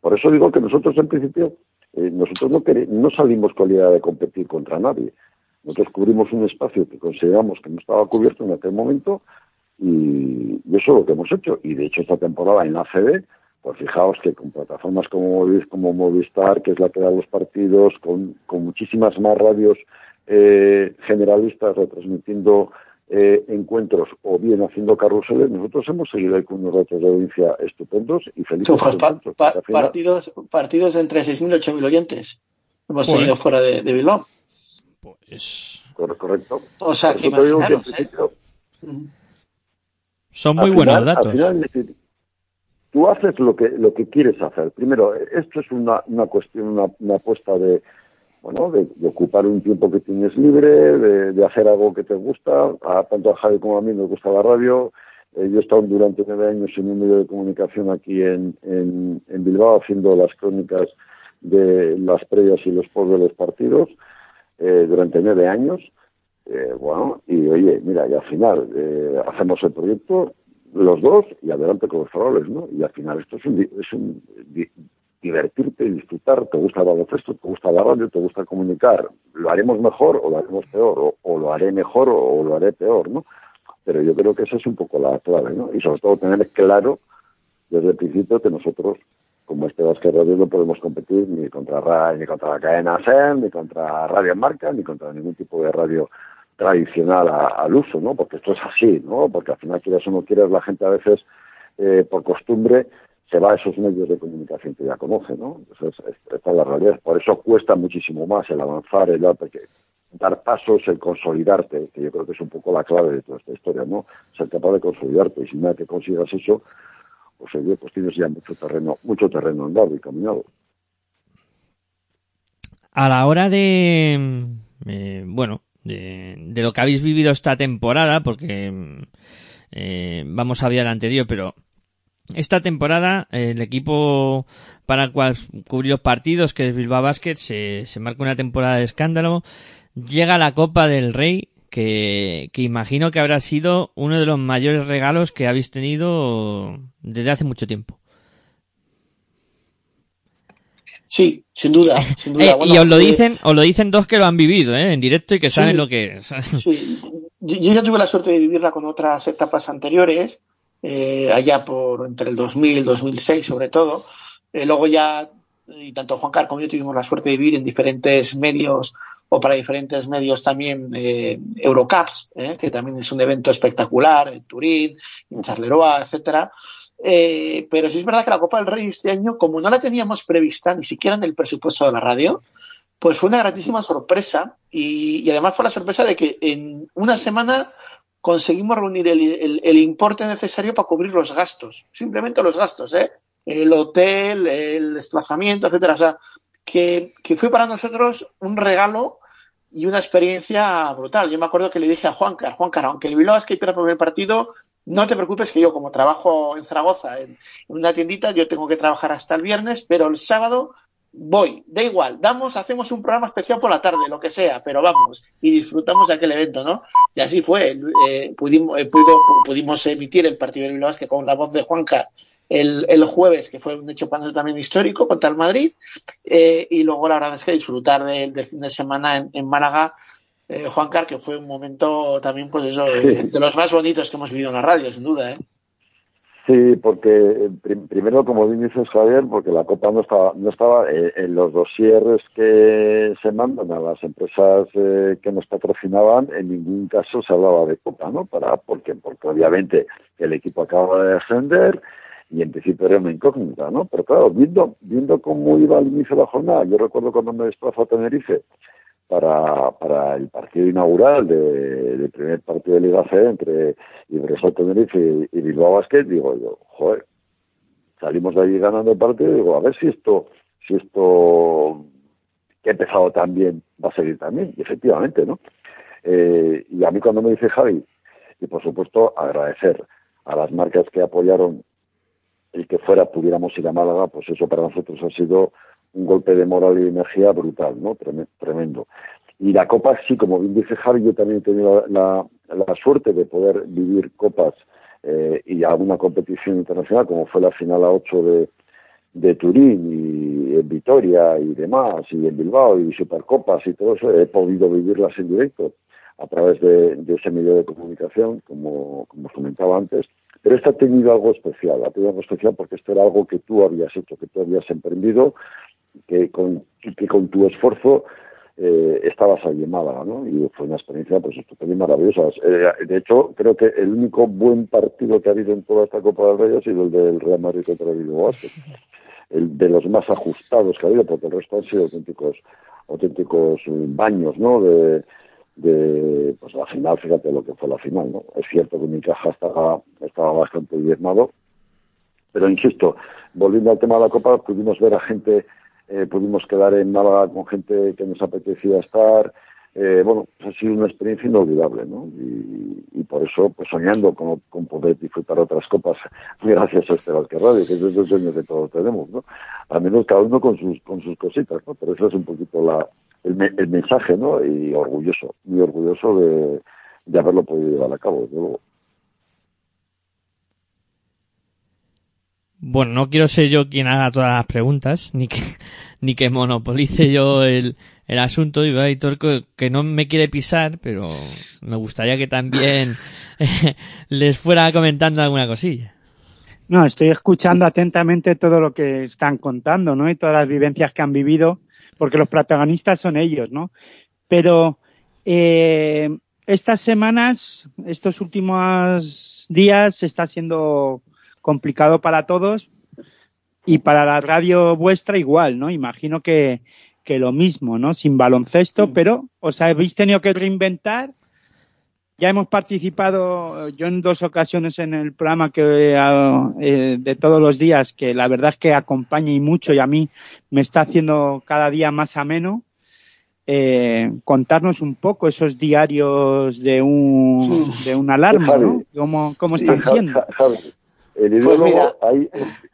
Por eso digo que nosotros en principio, eh, nosotros no, no salimos con la idea de competir contra nadie. Nosotros cubrimos un espacio que consideramos que no estaba cubierto en aquel momento y, eso es lo que hemos hecho. Y de hecho esta temporada en la ACB, pues fijaos que con plataformas como, Movis- como Movistar, que es la que da los partidos, con, con muchísimas más radios eh, generalistas retransmitiendo eh, encuentros o bien haciendo carruseles, nosotros hemos seguido ahí con unos datos de audiencia estupendos y felices.
Tú, pues, pa- pa-
final-
partidos, partidos de entre 6.000 y 8.000 oyentes. Hemos
Joder.
tenido fuera de, de Bilbao.
pues
Cor- correcto.
O sea, que
que
¿eh?
son
al
muy buenos
final-
datos
Al final, tú haces lo que lo que quieres hacer. Primero, esto es una, una cuestión, una, una apuesta de bueno, de, ocupar un tiempo que tienes libre, de, de hacer algo que te gusta. A, tanto a Javi como a mí nos gusta la radio. Eh, yo he estado durante nueve años en un medio de comunicación aquí en, en, en Bilbao haciendo las crónicas de las previas y los post de los partidos eh, durante nueve años. Eh, bueno, y oye, mira, y al final eh, hacemos el proyecto los dos y adelante con los faroles, ¿no? Y al final esto es un, es un di- divertirte disfrutar, te gusta el baloncesto, te gusta la radio, te gusta comunicar, lo haremos mejor o lo haremos peor, o, lo haré mejor o, lo haré peor, ¿no? Pero yo creo que esa es un poco la clave, ¿no? Y sobre todo tener claro desde el principio que nosotros, como este Basket Radio, no podemos competir ni contra Ra- ni contra la cadena SEM, ni contra Radio Marca, ni contra ningún tipo de radio tradicional a- al uso, ¿no? Porque esto es así, ¿no? Porque al final, quieras o no quieras, la gente a veces, eh, por costumbre, se va a esos medios de comunicación que ya conoce, ¿no? Entonces, es- esta es la realidad. Por eso cuesta muchísimo más el avanzar, el dar pasos, el consolidarte, que yo creo que es un poco la clave de toda esta historia, ¿no? Ser capaz de consolidarte. Y si nada que consigas eso, pues oye, pues tienes ya mucho terreno, mucho terreno andado y caminado.
a la hora de mm, eh, bueno de, de lo que habéis vivido esta temporada porque mm, eh, vamos a ver el anterior pero esta temporada el equipo para el cual cubrir los partidos, que es Bilbao Basket, se, se marca una temporada de escándalo. Llega la Copa del Rey, que, que imagino que habrá sido uno de los mayores regalos que habéis tenido desde hace mucho tiempo.
Sí, sin duda, sin duda.
Eh,
Bueno,
y os lo
eh,
dicen, os lo dicen dos que lo han vivido, ¿eh? En directo y que
Sí.
saben lo que es.
Sí, yo, ya tuve la suerte de vivirla con otras etapas anteriores, eh, allá por entre el 2000 y el 2006 sobre todo. Eh, luego ya, y tanto Juan Carlos como yo tuvimos la suerte de vivir en diferentes medios o para diferentes medios también eh, Eurocups, eh, que también es un evento espectacular en Turín, en Charleroi, etcétera. Eh, pero sí es verdad que la Copa del Rey este año, como no la teníamos prevista ni siquiera en el presupuesto de la radio, pues fue una gratísima sorpresa y, además fue la sorpresa de que en una semana conseguimos reunir el, importe necesario para cubrir los gastos, simplemente los gastos, ¿eh? el hotel, el desplazamiento, etcétera. O sea, que, que fue para nosotros un regalo y una experiencia brutal. Yo me acuerdo que le dije a Juancar, Juancar, aunque el Bilbao Basket pierda el primer partido, no te preocupes que yo como trabajo en Zaragoza en, una tiendita, yo tengo que trabajar hasta el viernes, pero el sábado voy, da igual, damos, hacemos un programa especial por la tarde, lo que sea, pero vamos y disfrutamos de aquel evento, ¿no? Y así fue, eh, pudimos, eh, pudo- pudimos emitir el partido del Bilbao Basket con la voz de Juancar el, el jueves, que fue un hecho también histórico contra el Madrid, eh, y luego la verdad es que disfrutar del, del fin de semana en, en Málaga, eh, Juan Car, que fue un momento también, pues eso, eh, de los más bonitos que hemos vivido en la radio, sin duda, ¿eh?
Sí, porque eh, prim- primero, como bien dices Javier, porque la Copa no estaba, no estaba eh, en los dosieres que se mandan a las empresas eh, que nos patrocinaban, en ningún caso se hablaba de Copa, ¿no? Para, porque, porque obviamente el equipo acaba de ascender y en principio era una incógnita, ¿no? Pero claro, viendo, viendo cómo iba al inicio de la jornada, yo recuerdo cuando me desplazo a Tenerife para, para el partido inaugural de- del primer partido de Liga C entre Iberostar Tenerife y, y Bilbao Basket, digo yo, joder, salimos de allí ganando el partido digo, a ver si esto, si esto que ha empezado tan bien va a seguir también, y efectivamente, ¿no? Eh, y a mí cuando me dice Javi, y por supuesto agradecer a las marcas que apoyaron el que fuera pudiéramos ir a Málaga, pues eso para nosotros ha sido un golpe de moral y de energía brutal, ¿no? Treme- Tremendo. Y la Copa, sí, como bien dice Javi, yo también he tenido la suerte de poder vivir copas eh, y alguna competición internacional, como fue la final a 8 de, de Turín y en Vitoria y demás, y en Bilbao y Supercopas y todo eso, he podido vivirlas en directo a través de, de ese medio de comunicación, como, como os comentaba antes. Pero esta ha tenido algo especial, ha tenido algo especial porque esto era algo que tú habías hecho, que tú habías emprendido, que con, que con tu esfuerzo eh, estabas allí en ¿no? Y fue una experiencia pues estupenda y maravillosa. Eh, de hecho, creo que el único buen partido que ha habido en toda esta Copa del Rey ha sido el del Real Madrid contra el Bilbao. El de los más ajustados que ha habido, porque el resto han sido auténticos, auténticos eh, baños, ¿no? De, de pues la final, fíjate lo que fue la final, ¿no? Es cierto que mi caja estaba, estaba bastante diezmado, pero insisto, volviendo al tema de la Copa, pudimos ver a gente, eh, pudimos quedar en Málaga con gente que nos apetecía estar, eh, bueno, pues ha sido una experiencia inolvidable, ¿no? Y, y por eso, pues soñando con, poder disfrutar otras copas, gracias a este Vázquez Radio, que es el sueño que todos tenemos, ¿no? Al menos cada uno con sus, con sus cositas, ¿no? Pero eso es un poquito la, el, el mensaje, ¿no? Y orgulloso, muy orgulloso de, de haberlo podido llevar a cabo, desde luego.
Bueno, no quiero ser yo quien haga todas las preguntas, ni que, ni que monopolice yo el, el asunto. Y veo a Hitor que no me quiere pisar, pero me gustaría que también les fuera comentando alguna cosilla.
No, estoy escuchando atentamente todo lo que están contando, ¿no? Y todas las vivencias que han vivido, porque los protagonistas son ellos, ¿no? Pero eh, estas semanas, estos últimos días, está siendo complicado para todos y para la radio vuestra igual, ¿no? Imagino que, que lo mismo, ¿no? Sin baloncesto, pero os habéis tenido que reinventar ya hemos participado yo en dos ocasiones en el programa que eh, de todos los días, que la verdad es que acompaña y mucho y a mí me está haciendo cada día más ameno. Eh, contarnos un poco esos diarios de un de una alarma, ¿no? ¿Cómo, cómo están siendo?
Javi, El
Pues mira.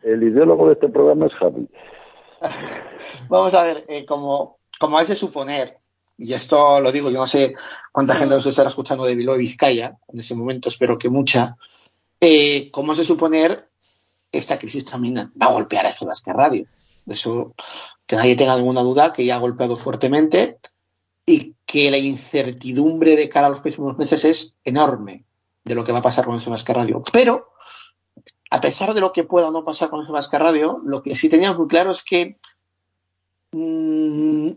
el ideólogo de este programa es Javi.
Vamos a ver, eh, como, como es de suponer, y esto lo digo, yo no sé cuánta gente nos estará escuchando de Bilbao y Vizcaya, en ese momento espero que mucha, eh, como es de suponer, esta crisis también va a golpear a Escolasca Radio. Eso, que nadie tenga ninguna duda, que ya ha golpeado fuertemente y que la incertidumbre de cara a los próximos meses es enorme de lo que va a pasar con Escolasca Radio. Pero, a pesar de lo que pueda o no pasar con Escolasca Radio, lo que sí teníamos muy claro es que mm,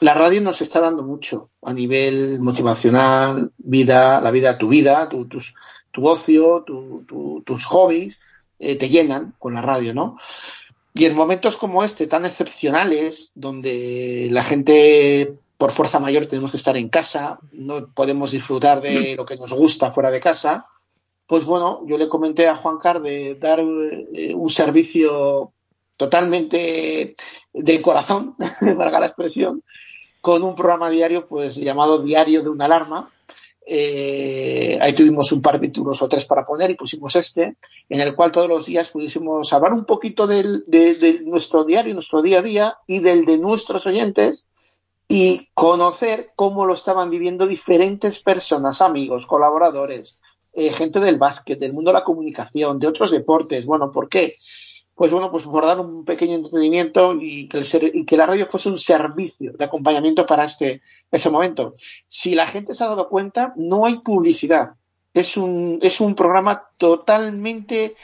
la radio nos está dando mucho a nivel motivacional, vida, la vida, tu vida, tu, tus- tu ocio, tu- tu- tus hobbies, eh, te llenan con la radio, ¿no? Y en momentos como este, tan excepcionales, donde la gente por fuerza mayor tenemos que estar en casa, no podemos disfrutar de lo que nos gusta fuera de casa, pues bueno, yo le comenté a Juan Car de dar eh, un servicio totalmente de corazón, valga la expresión, con un programa diario pues llamado Diario de una alarma. Eh, ahí tuvimos un par de títulos o tres para poner y pusimos este, en el cual todos los días pudiésemos hablar un poquito de nuestro diario, nuestro día a día y del de nuestros oyentes y conocer cómo lo estaban viviendo diferentes personas, amigos, colaboradores, eh, gente del básquet, del mundo de la comunicación, de otros deportes. Bueno, ¿por qué? Pues bueno, pues por dar un pequeño entretenimiento y que, el ser- y que la radio fuese un servicio de acompañamiento para este ese momento. Si la gente se ha dado cuenta, no hay publicidad. Es un, es un programa totalmente,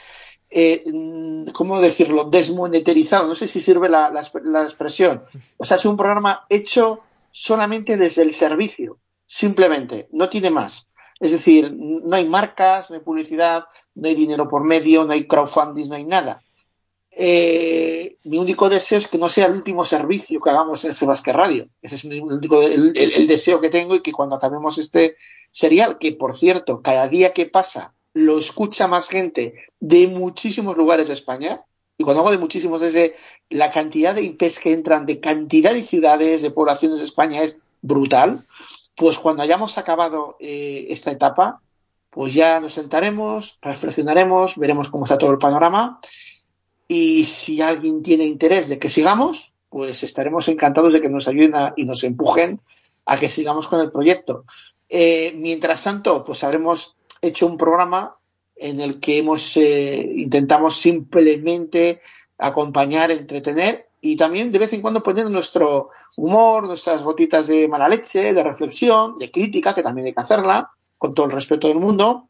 eh, mm, ¿cómo decirlo?, desmonetarizado. No sé si sirve la, la la expresión. O sea, es un programa hecho solamente desde el servicio, simplemente, no tiene más. Es decir, no hay marcas, no hay publicidad, no hay dinero por medio, no hay crowdfunding, no hay nada. Eh, mi único deseo es que no sea el último servicio que hagamos en Sebasque Radio. Ese es mi único, el, el- deseo que tengo y que cuando acabemos este serial, que por cierto, cada día que pasa lo escucha más gente de muchísimos lugares de España. Y cuando hago de muchísimos, desde la cantidad de IPs que entran, de cantidad de ciudades, de poblaciones de España es brutal. Pues cuando hayamos acabado eh, esta etapa, pues ya nos sentaremos, reflexionaremos, veremos cómo está todo el panorama y si alguien tiene interés de que sigamos, pues estaremos encantados de que nos ayuden y nos empujen a que sigamos con el proyecto. Eh, mientras tanto, pues habremos hecho un programa en el que hemos eh, intentamos simplemente acompañar, entretener y también de vez en cuando poner nuestro humor, nuestras gotitas de mala leche, de reflexión, de crítica, que también hay que hacerla, con todo el respeto del mundo,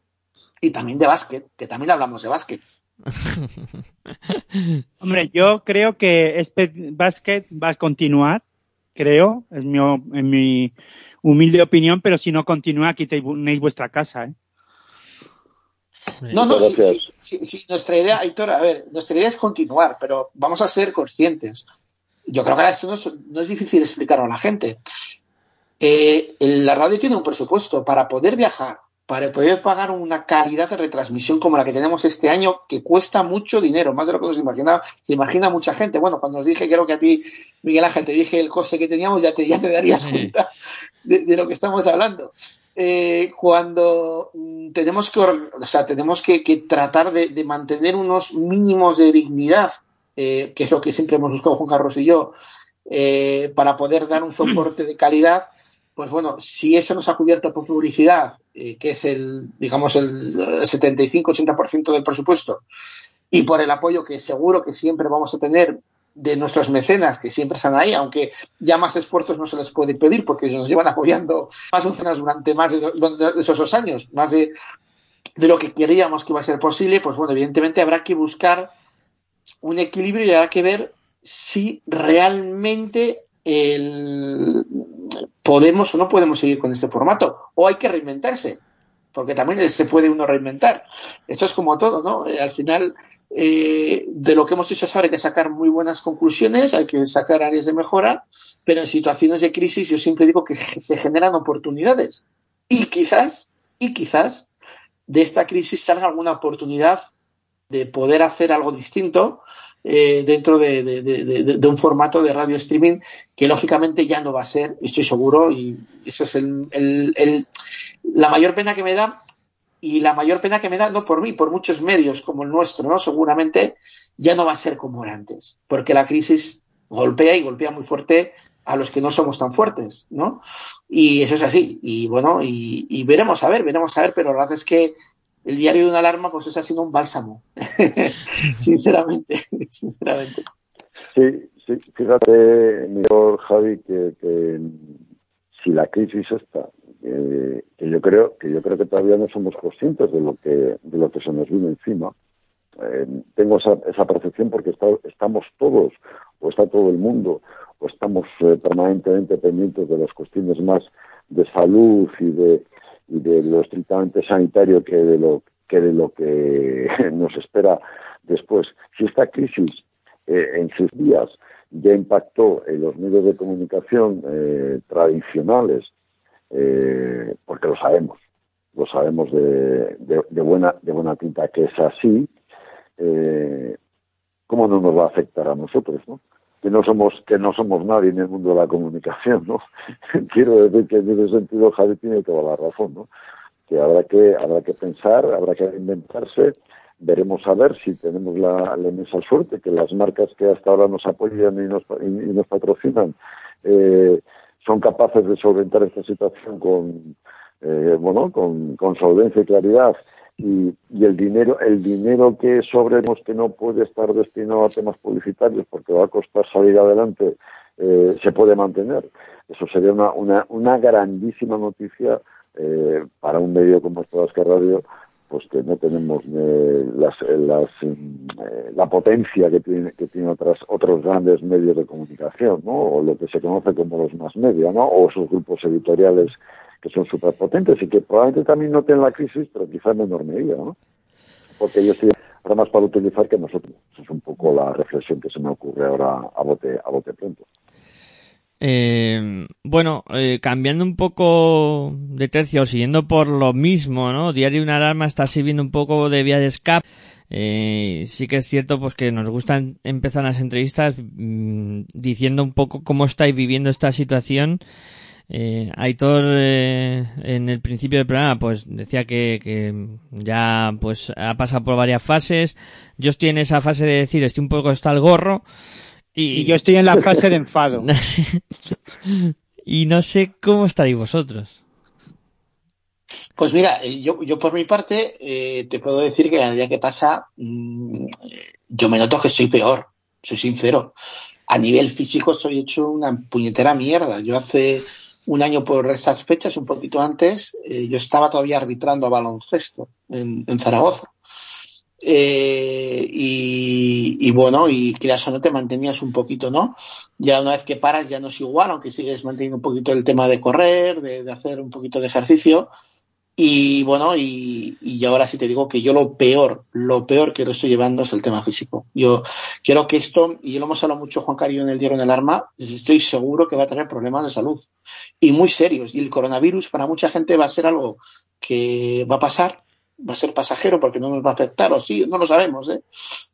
y también de básquet, que también hablamos de básquet.
Hombre, yo creo que este básquet va a continuar, creo, en mi, en mi humilde opinión, pero si no continúa, aquí tenéis vuestra casa, ¿eh?
No, no, sí, sí, sí, sí, nuestra idea, Aitor, a ver, nuestra idea es continuar, pero vamos a ser conscientes. Yo creo que ahora esto no es, no es difícil explicarlo a la gente. Eh, la radio tiene un presupuesto para poder viajar, para poder pagar una calidad de retransmisión como la que tenemos este año, que cuesta mucho dinero, más de lo que nos imagina, se imagina mucha gente. Bueno, cuando os dije, creo que a ti, Miguel Ángel, te dije el coste que teníamos, ya te, ya te darías
Sí.
cuenta de, lo que estamos hablando. Eh, cuando tenemos que, o sea, tenemos que, que tratar de, de mantener unos mínimos de dignidad, eh, que es lo que siempre hemos buscado Juan Carlos y yo, eh, para poder dar un soporte de calidad, pues bueno, si eso nos ha cubierto por publicidad, eh, que es el, digamos, el 75-80% del presupuesto, y por el apoyo que seguro que siempre vamos a tener de nuestros mecenas, que siempre están ahí, aunque ya más esfuerzos no se les puede pedir porque nos llevan apoyando más mecenas durante más de, de esos dos años, más de, de lo que queríamos que iba a ser posible, pues bueno, evidentemente habrá que buscar un equilibrio y habrá que ver si realmente el- podemos o no podemos seguir con este formato, o hay que reinventarse, porque también se puede uno reinventar. Esto es como todo, ¿no? Eh, al final, eh, de lo que hemos hecho hasta ahora hay que sacar muy buenas conclusiones, hay que sacar áreas de mejora, pero en situaciones de crisis yo siempre digo que se generan oportunidades. Y quizás, y quizás, de esta crisis salga alguna oportunidad de poder hacer algo distinto eh, dentro de, de- un formato de radio streaming que lógicamente ya no va a ser, estoy seguro, y eso es el- el- la mayor pena que me da Y la mayor pena que me da, no por mí, por muchos medios como el nuestro, ¿no? Seguramente ya no va a ser como era antes, porque la crisis golpea y golpea muy fuerte a los que no somos tan fuertes, ¿no? Y eso es así. Y bueno, y, veremos a ver, veremos a ver, pero la verdad es que el diario de una alarma, pues es sido un bálsamo. sinceramente, sinceramente.
Sí, sí, fíjate, mejor Javi, que, que si la crisis está, eh, que yo creo que yo creo que todavía no somos conscientes de lo que de lo que se nos vino encima. Eh, tengo esa, esa percepción porque estamos todos o está todo el mundo o estamos eh, permanentemente pendientes de las cuestiones más de salud y de y de lo estrictamente sanitario que de lo que de lo que nos espera después. Si esta crisis en sus días ya impactó en los medios de comunicación tradicionales, eh, porque lo sabemos, lo sabemos de, de, buena de buena tinta que es así, eh, ¿cómo no nos va a afectar a nosotros, no? que no somos que no somos nadie en el mundo de la comunicación, ¿no? Quiero decir que en ese sentido Javi tiene toda la razón, ¿no? Que habrá que habrá que pensar, habrá que inventarse, veremos a ver si tenemos la, la inmensa suerte que las marcas que hasta ahora nos apoyan y nos, y nos patrocinan eh, son capaces de solventar esta situación con eh, bueno con, con solvencia y claridad. Y, y, el dinero el dinero que sobremos que no puede estar destinado a temas publicitarios porque va a costar salir adelante eh, se puede mantener. Eso sería una una, una grandísima noticia eh, para un medio como Espadasca Radio pues que no tenemos eh, las, las eh, la potencia que tiene que tiene otras otros grandes medios de comunicación no o lo que se conoce como los más media no o sus grupos editoriales que son súper potentes y que probablemente también no tienen la crisis, pero quizá en menor medida, ¿no? Porque ellos tienen ahora más para utilizar que nosotros. Esa es un poco la reflexión que se me ocurre ahora a bote, a bote pronto.
Eh, bueno, eh, cambiando un poco de tercio, siguiendo por lo mismo, ¿no? Diario una alarma está sirviendo un poco de vía de escape. Eh, sí que es cierto pues que nos gustan empezar las entrevistas mmm, diciendo un poco cómo estáis viviendo esta situación eh, Aitor eh, en el principio del programa pues decía que, que, ya pues ha pasado por varias fases. Yo estoy en esa fase de decir estoy un poco hasta el gorro y,
y yo estoy en la fase de enfado.
y no sé cómo estaréis vosotros.
Pues mira, yo, yo por mi parte eh, te puedo decir que cada día que pasa mmm, yo me noto que estoy peor, soy sincero. A nivel físico estoy hecho una puñetera mierda. Yo hace un año por estas fechas, un poquito antes, eh, yo estaba todavía arbitrando a baloncesto en, en Zaragoza. Eh, y, bueno, y quieras o no te mantenías un poquito, ¿no? Ya una vez que paras ya no es igual, aunque sigues manteniendo un poquito el tema de correr, de, hacer un poquito de ejercicio. Y bueno, y, ahora sí te digo que yo lo peor, lo peor que lo estoy llevando es el tema físico. Yo quiero que esto, y lo hemos hablado mucho Juan Carillo en el diario en el arma, estoy seguro que va a tener problemas de salud y muy serios. Y el coronavirus para mucha gente va a ser algo que va a pasar, va a ser pasajero porque no nos va a afectar, o sí, no lo sabemos, ¿eh?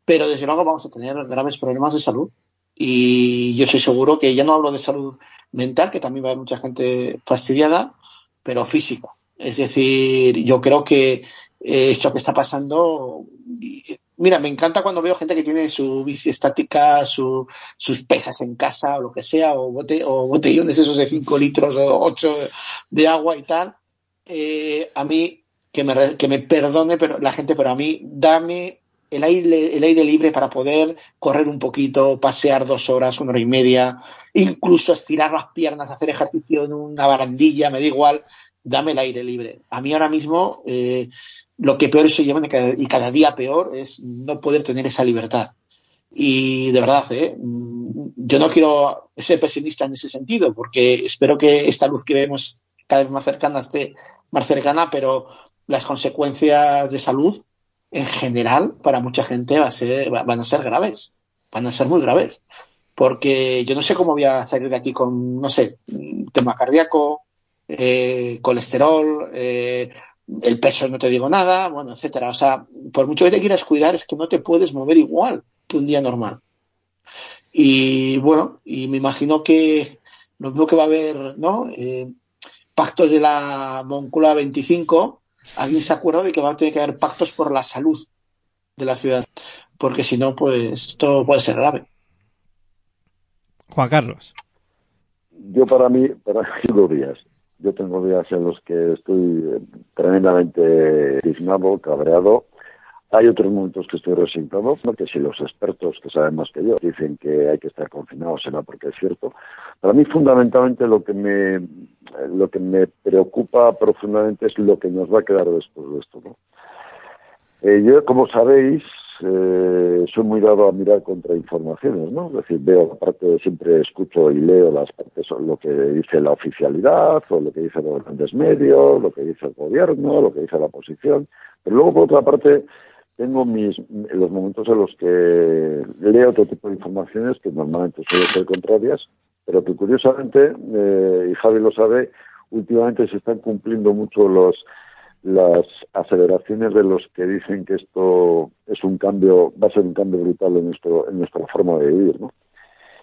pero desde luego vamos a tener graves problemas de salud. Y yo estoy seguro que ya no hablo de salud mental, que también va a haber mucha gente fastidiada, pero físico es decir, yo creo que eh, esto que está pasando, mira, me encanta cuando veo gente que tiene su bici estática, su, sus pesas en casa o lo que sea, o, bote, o botellones esos de 5 litros o 8 de agua y tal. Eh, a mí, que me, que me perdone pero la gente, pero a mí, dame el aire, el aire libre para poder correr un poquito, pasear dos horas, una hora y media, incluso estirar las piernas, hacer ejercicio en una barandilla, me da igual dame el aire libre. A mí ahora mismo eh, lo que peor se lleva y cada día peor es no poder tener esa libertad. Y de verdad, ¿eh? yo no quiero ser pesimista en ese sentido, porque espero que esta luz que vemos cada vez más cercana esté más cercana, pero las consecuencias de salud en general para mucha gente va a ser, van a ser graves, van a ser muy graves. Porque yo no sé cómo voy a salir de aquí con, no sé, tema cardíaco, eh, colesterol, eh, el peso no te digo nada, bueno, etcétera. O sea, por mucho que te quieras cuidar, es que no te puedes mover igual que un día normal. Y bueno, y me imagino que lo mismo que va a haber, ¿no? Eh, pactos de la Moncloa 25, alguien se acuerda de que va a tener que haber pactos por la salud de la ciudad, porque si no, pues esto puede ser grave.
Juan Carlos.
Yo para mí, para mí tengo días. Yo tengo días en los que estoy tremendamente dignado, cabreado. Hay otros momentos que estoy resignado, porque si los expertos que saben más que yo dicen que hay que estar confinados, será porque es cierto. Para mí fundamentalmente lo que me lo que me preocupa profundamente es lo que nos va a quedar después de esto, ¿no? Eh, yo, como sabéis, eh, soy muy dado a mirar contrainformaciones, ¿no? Es decir, veo la parte, siempre escucho y leo las partes, lo que dice la oficialidad, o lo que dicen los grandes medios, lo que dice el gobierno, lo que dice la oposición. Pero luego, por otra parte, tengo mis los momentos en los que leo otro tipo de informaciones que normalmente suelen ser contrarias, pero que curiosamente, eh, y Javi lo sabe, últimamente se están cumpliendo mucho los las aceleraciones de los que dicen que esto es un cambio, va a ser un cambio brutal en nuestro, en nuestra forma de vivir, ¿no?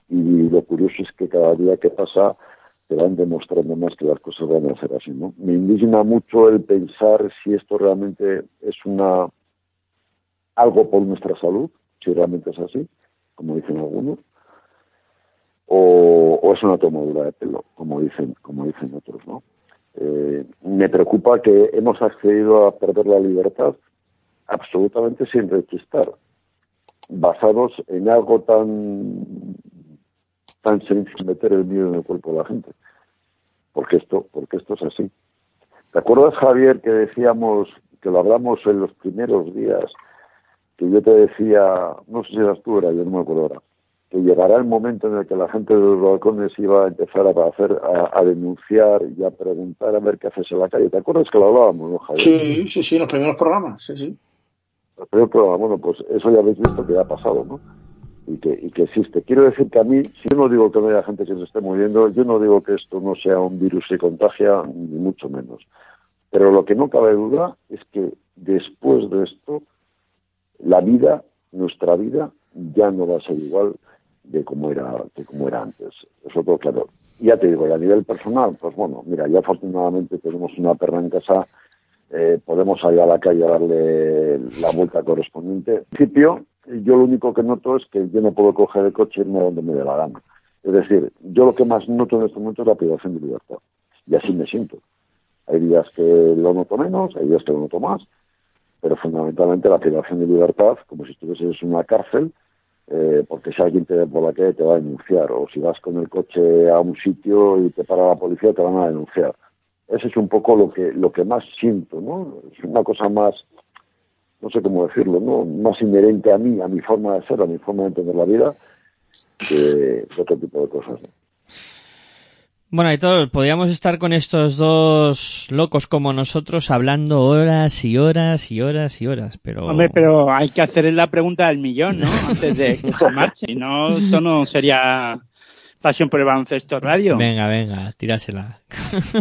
Y lo curioso es que cada día que pasa te van demostrando más que las cosas van a ser así, ¿no? Me indigna mucho el pensar si esto realmente es una algo por nuestra salud, si realmente es así, como dicen algunos, o, es una tomadura de pelo, como dicen, como dicen otros, ¿no? Eh, me preocupa que hemos accedido a perder la libertad absolutamente sin rechistar, basados en algo tan tan sencillo meter el miedo en el cuerpo de la gente. Porque esto, porque esto es así. ¿Te acuerdas, Javier, que decíamos, que lo hablamos en los primeros días, que yo te decía, no sé si eras tú, era yo, no me acuerdo ahora, que llegará el momento en el que la gente de los balcones iba a empezar a hacer, a, a denunciar y a preguntar a ver qué haces en la calle. ¿Te acuerdas que lo hablábamos, no, Javier?
Sí, sí, sí, en los primeros programas, sí, sí.
El primer programa, bueno, pues eso ya habéis visto que ya ha pasado, ¿no? Y que, y que existe. Quiero decir que a mí, si yo no digo que no haya gente que se esté muriendo, yo no digo que esto no sea un virus que contagia, ni mucho menos. Pero lo que no cabe duda es que después de esto, la vida, nuestra vida, ya no va a ser igual de cómo era, de cómo era antes. Eso todo claro. Y ya te digo, y a nivel personal, pues bueno, mira, ya afortunadamente tenemos una perra en casa, eh, podemos salir a la calle a darle la vuelta correspondiente. En principio, yo lo único que noto es que yo no puedo coger el coche e irme donde me dé la gana. Es decir, yo lo que más noto en este momento es la privación de libertad. Y así me siento. Hay días que lo noto menos, hay días que lo noto más, pero fundamentalmente la privación de libertad, como si estuvieses en una cárcel, eh, porque si alguien te ve por la calle te va a denunciar, o si vas con el coche a un sitio y te para la policía te van a denunciar. Eso es un poco lo que lo que más siento, ¿no? Es una cosa más, no sé cómo decirlo, ¿no? Más inherente a mí, a mi forma de ser, a mi forma de entender la vida, que otro tipo de cosas. ¿no?
Bueno, y todo, podríamos estar con estos dos locos como nosotros hablando horas y horas y horas y horas, pero...
Hombre, pero hay que hacerle la pregunta del millón, ¿no? Antes de que se marche. Si no, esto no sería pasión por el baloncesto radio.
Venga, venga, tírasela.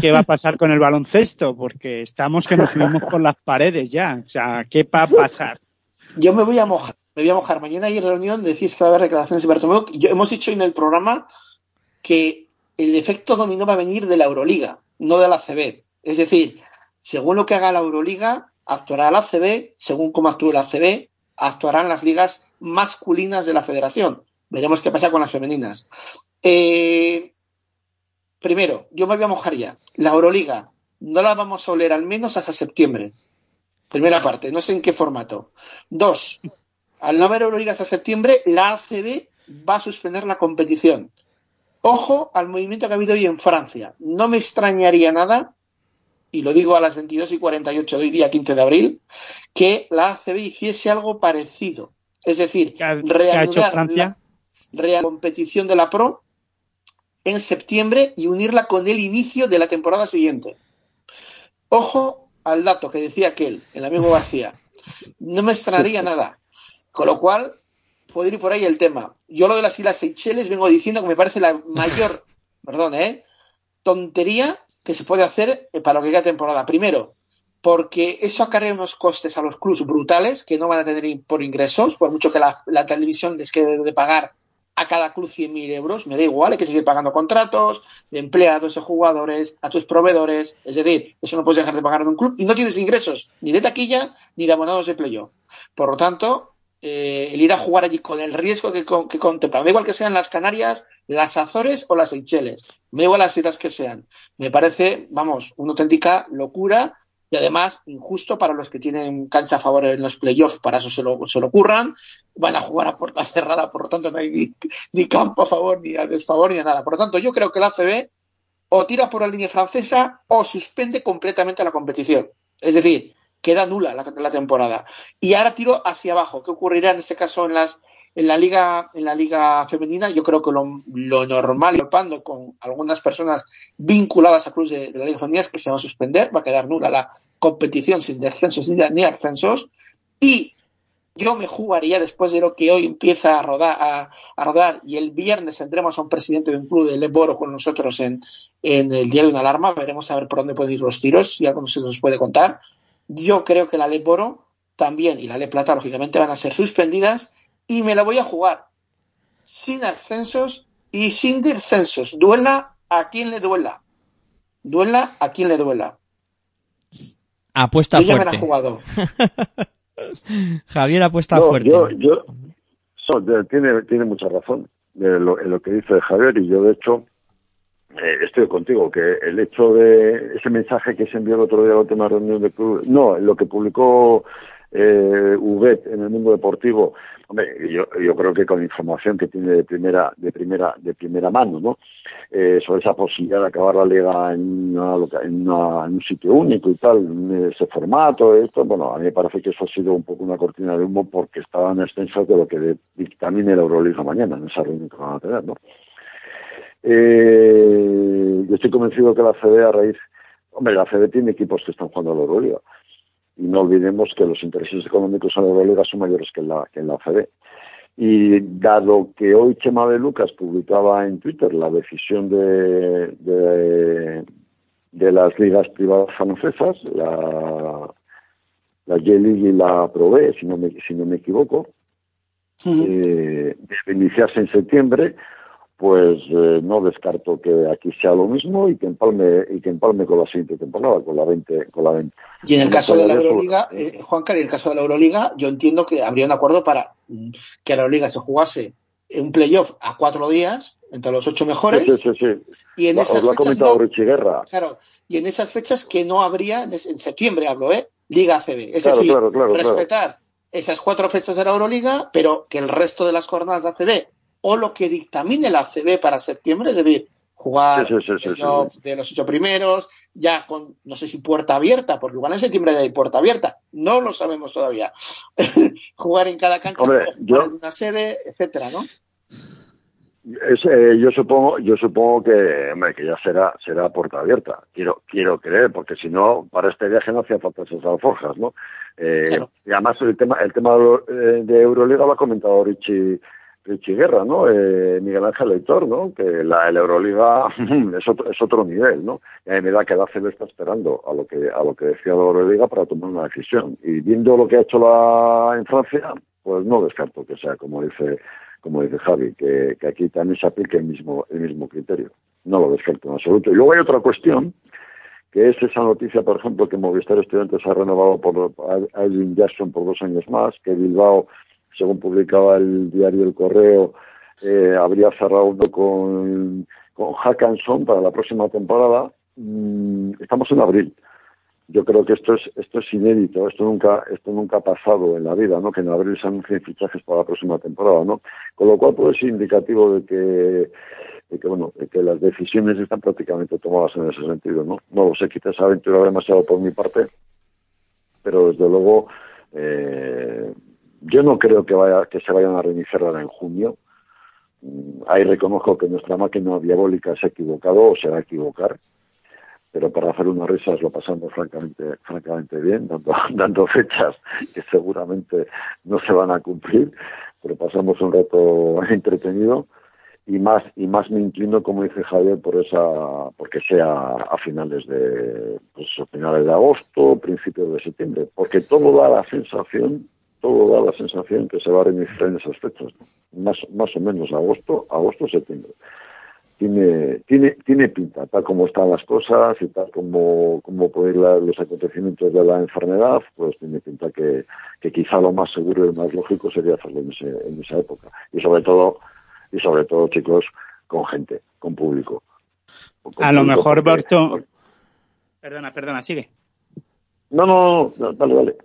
¿Qué va a pasar con el baloncesto? Porque estamos que nos subimos por las paredes ya. O sea, ¿qué va a pasar?
Yo me voy a mojar, me voy a mojar. Mañana hay reunión, decís que va a haber declaraciones de Bartomeu. Yo, hemos dicho en el programa que el efecto dominó va a venir de la Euroliga, no de la CB. Es decir, según lo que haga la Euroliga, actuará la CB, según cómo actúe la CB, actuarán las ligas masculinas de la federación. Veremos qué pasa con las femeninas. Eh, primero, yo me voy a mojar ya. La Euroliga no la vamos a oler al menos hasta septiembre. Primera parte, no sé en qué formato. Dos, al no haber Euroliga hasta septiembre, la ACB va a suspender la competición. Ojo al movimiento que ha habido hoy en Francia. No me extrañaría nada, y lo digo a las 22 y 48 de hoy día 15 de abril, que la ACB hiciese algo parecido. Es decir,
¿Qué ha, qué ha hecho
reanudar
Francia?
la real competición de la Pro en septiembre y unirla con el inicio de la temporada siguiente. Ojo al dato que decía aquel, el amigo García. No me extrañaría nada. Con lo cual, puede ir por ahí el tema. Yo lo de las Islas Seychelles vengo diciendo que me parece la mayor, perdón, ¿eh? tontería que se puede hacer eh, para lo que queda temporada. Primero, porque eso acarrea unos costes a los clubs brutales que no van a tener por ingresos, por mucho que la, la televisión les quede de pagar a cada club 100.000 euros, me da igual, hay que seguir pagando contratos de empleados, de jugadores, a tus proveedores, es decir, eso no puedes dejar de pagar en un club y no tienes ingresos ni de taquilla ni de abonados de playoff. Por lo tanto, eh, el ir a jugar allí con el riesgo que, con- que contempla, me da igual que sean las Canarias, las Azores o las Seychelles, me da igual las islas que sean, me parece, vamos, una auténtica locura y además injusto para los que tienen cancha a favor en los playoffs, para eso se lo, se lo curran, van a jugar a puerta cerrada, por lo tanto no hay ni, ni campo a favor, ni a desfavor, ni a nada. Por lo tanto, yo creo que la ACB o tira por la línea francesa o suspende completamente la competición. Es decir, queda nula la, la temporada. Y ahora tiro hacia abajo. ¿Qué ocurrirá en este caso en las en la liga en la liga femenina? Yo creo que lo, lo normal, topando con algunas personas vinculadas a clubes de, de la liga femenina, es que se va a suspender, va a quedar nula la competición sin descensos ni, ascensos. Y yo me jugaría después de lo que hoy empieza a rodar, a, rodar y el viernes tendremos a un presidente de un club de Leboro con nosotros en, en el diario Una Alarma, veremos a ver por dónde pueden ir los tiros, si algo se nos puede contar. Yo creo que la Leboro también y la Le Plata, lógicamente, van a ser suspendidas y me la voy a jugar sin ascensos y sin descensos. Duela a quien le duela. Duela a quien le duela.
Apuesta
Yo ya me la he jugado.
Javier apuesta
No,
fuerte.
yo, yo, so, de- tiene, tiene mucha razón de lo, en lo que dice Javier y yo de hecho eh, estoy contigo que el hecho de ese mensaje que se envió el otro día a la última reunión de club, no, lo que publicó eh, en el mundo deportivo, hombre, yo, creo que con información que tiene de primera, de primera, de primera mano, ¿no? Eh, sobre esa posibilidad de acabar la liga en, una en, una- en un sitio único y tal, ese formato, esto, bueno, a mí me parece que eso ha sido un poco una cortina de humo porque estaban extensas de lo que dictamine la Euroliga mañana, en esa reunión que van a tener, ¿no? Eh, yo estoy convencido que la CB a raíz, hombre, la CB tiene equipos que están jugando a la Euroliga y no olvidemos que los intereses económicos en la Euroliga son mayores que en la, que en la. Y dado que hoy Chema de Lucas publicaba en Twitter la decisión de, de, de las ligas privadas francesas, la, la J-League y la Pro B, si no me, si no me equivoco, eh, debe iniciarse en septiembre, pues eh, no descarto que aquí sea lo mismo y que empalme y que empalme con la siguiente temporada, con la 20, con la 20.
Y en el caso de la Euroliga, eh, Juan Cari, en el caso de la Euroliga, yo entiendo que habría un acuerdo para mm, que la Euroliga se jugase un playoff a cuatro días entre los ocho mejores
Sí, sí, sí,
y en esas
lo ha
fechas
comentado
no,
Richie Guerra.
claro, y en esas fechas que no habría en, septiembre hablo, ¿eh? Liga ACB, es
Claro,
decir,
claro, claro, claro.
respetar esas cuatro fechas de la Euroliga, pero que el resto de las jornadas de ACB o lo que dictamine la ACB para septiembre, es decir, jugar
Sí, sí, sí,
de los ocho primeros, ya con, no sé si puerta abierta, porque igual en septiembre hay puerta abierta, no lo sabemos todavía. jugar en cada cancha,
Hombre,
jugar
yo-
en una sede, etcétera, ¿no?
Es, eh, yo supongo, yo supongo que, hombre, que ya será, será puerta abierta. Quiero, quiero creer, porque si no, para este viaje no hacía falta esas alforjas, ¿no? Eh,
Claro.
Y además el tema, el tema de, de Euroliga lo ha comentado Richie, Richie Guerra, ¿no? Eh, Miguel Ángel Lector, ¿no? Que la, la Euroliga es otro, es otro nivel, ¿no? Y a mí me da que la CB está esperando a lo que, a lo que decía la Euroliga para tomar una decisión. Y viendo lo que ha hecho la, en Francia, pues no descarto que sea como dice, como dice Javi, que, que aquí también se aplique el mismo, el mismo criterio. No lo descarto en absoluto. Y luego hay otra cuestión, que es esa noticia, por ejemplo, que Movistar Estudiantes ha renovado por a Edwin Jackson por dos años más, que Bilbao, según publicaba el diario El Correo, eh, habría cerrado uno con, con Hackanson para la próxima temporada. Mm, estamos en abril. Yo creo que esto es esto es inédito, esto nunca esto nunca ha pasado en la vida, ¿no? Que en abril se anuncien fichajes para la próxima temporada, ¿no? Con lo cual puede ser indicativo de que de que bueno, de que las decisiones están prácticamente tomadas en ese sentido, ¿no? No lo sé, quizás aventurado demasiado por mi parte, pero desde luego eh, yo no creo que vaya que se vayan a reiniciar ahora en junio. Mm, Ahí reconozco que nuestra máquina diabólica se ha equivocado o se va a equivocar, pero para hacer unas risas lo pasamos francamente francamente bien, dando, dando fechas que seguramente no se van a cumplir, pero pasamos un rato entretenido y más y más me inclino como dice Javier por esa porque sea a finales de pues a finales de agosto principios de septiembre porque todo da la sensación todo da la sensación que se va a reiniciar en esas fechas, más, más o menos agosto, agosto, septiembre. Tiene, tiene, tiene pinta, tal como están las cosas y tal como, como pueden ir la- los acontecimientos de la enfermedad, pues tiene pinta que, que quizá lo más seguro y lo más lógico sería hacerlo en, ese, en esa época. Y sobre todo, y sobre todo, chicos, con gente, con público. Con
A lo mejor,
porque-.
Perdona, perdona, sigue.
No, no, no, dale, dale.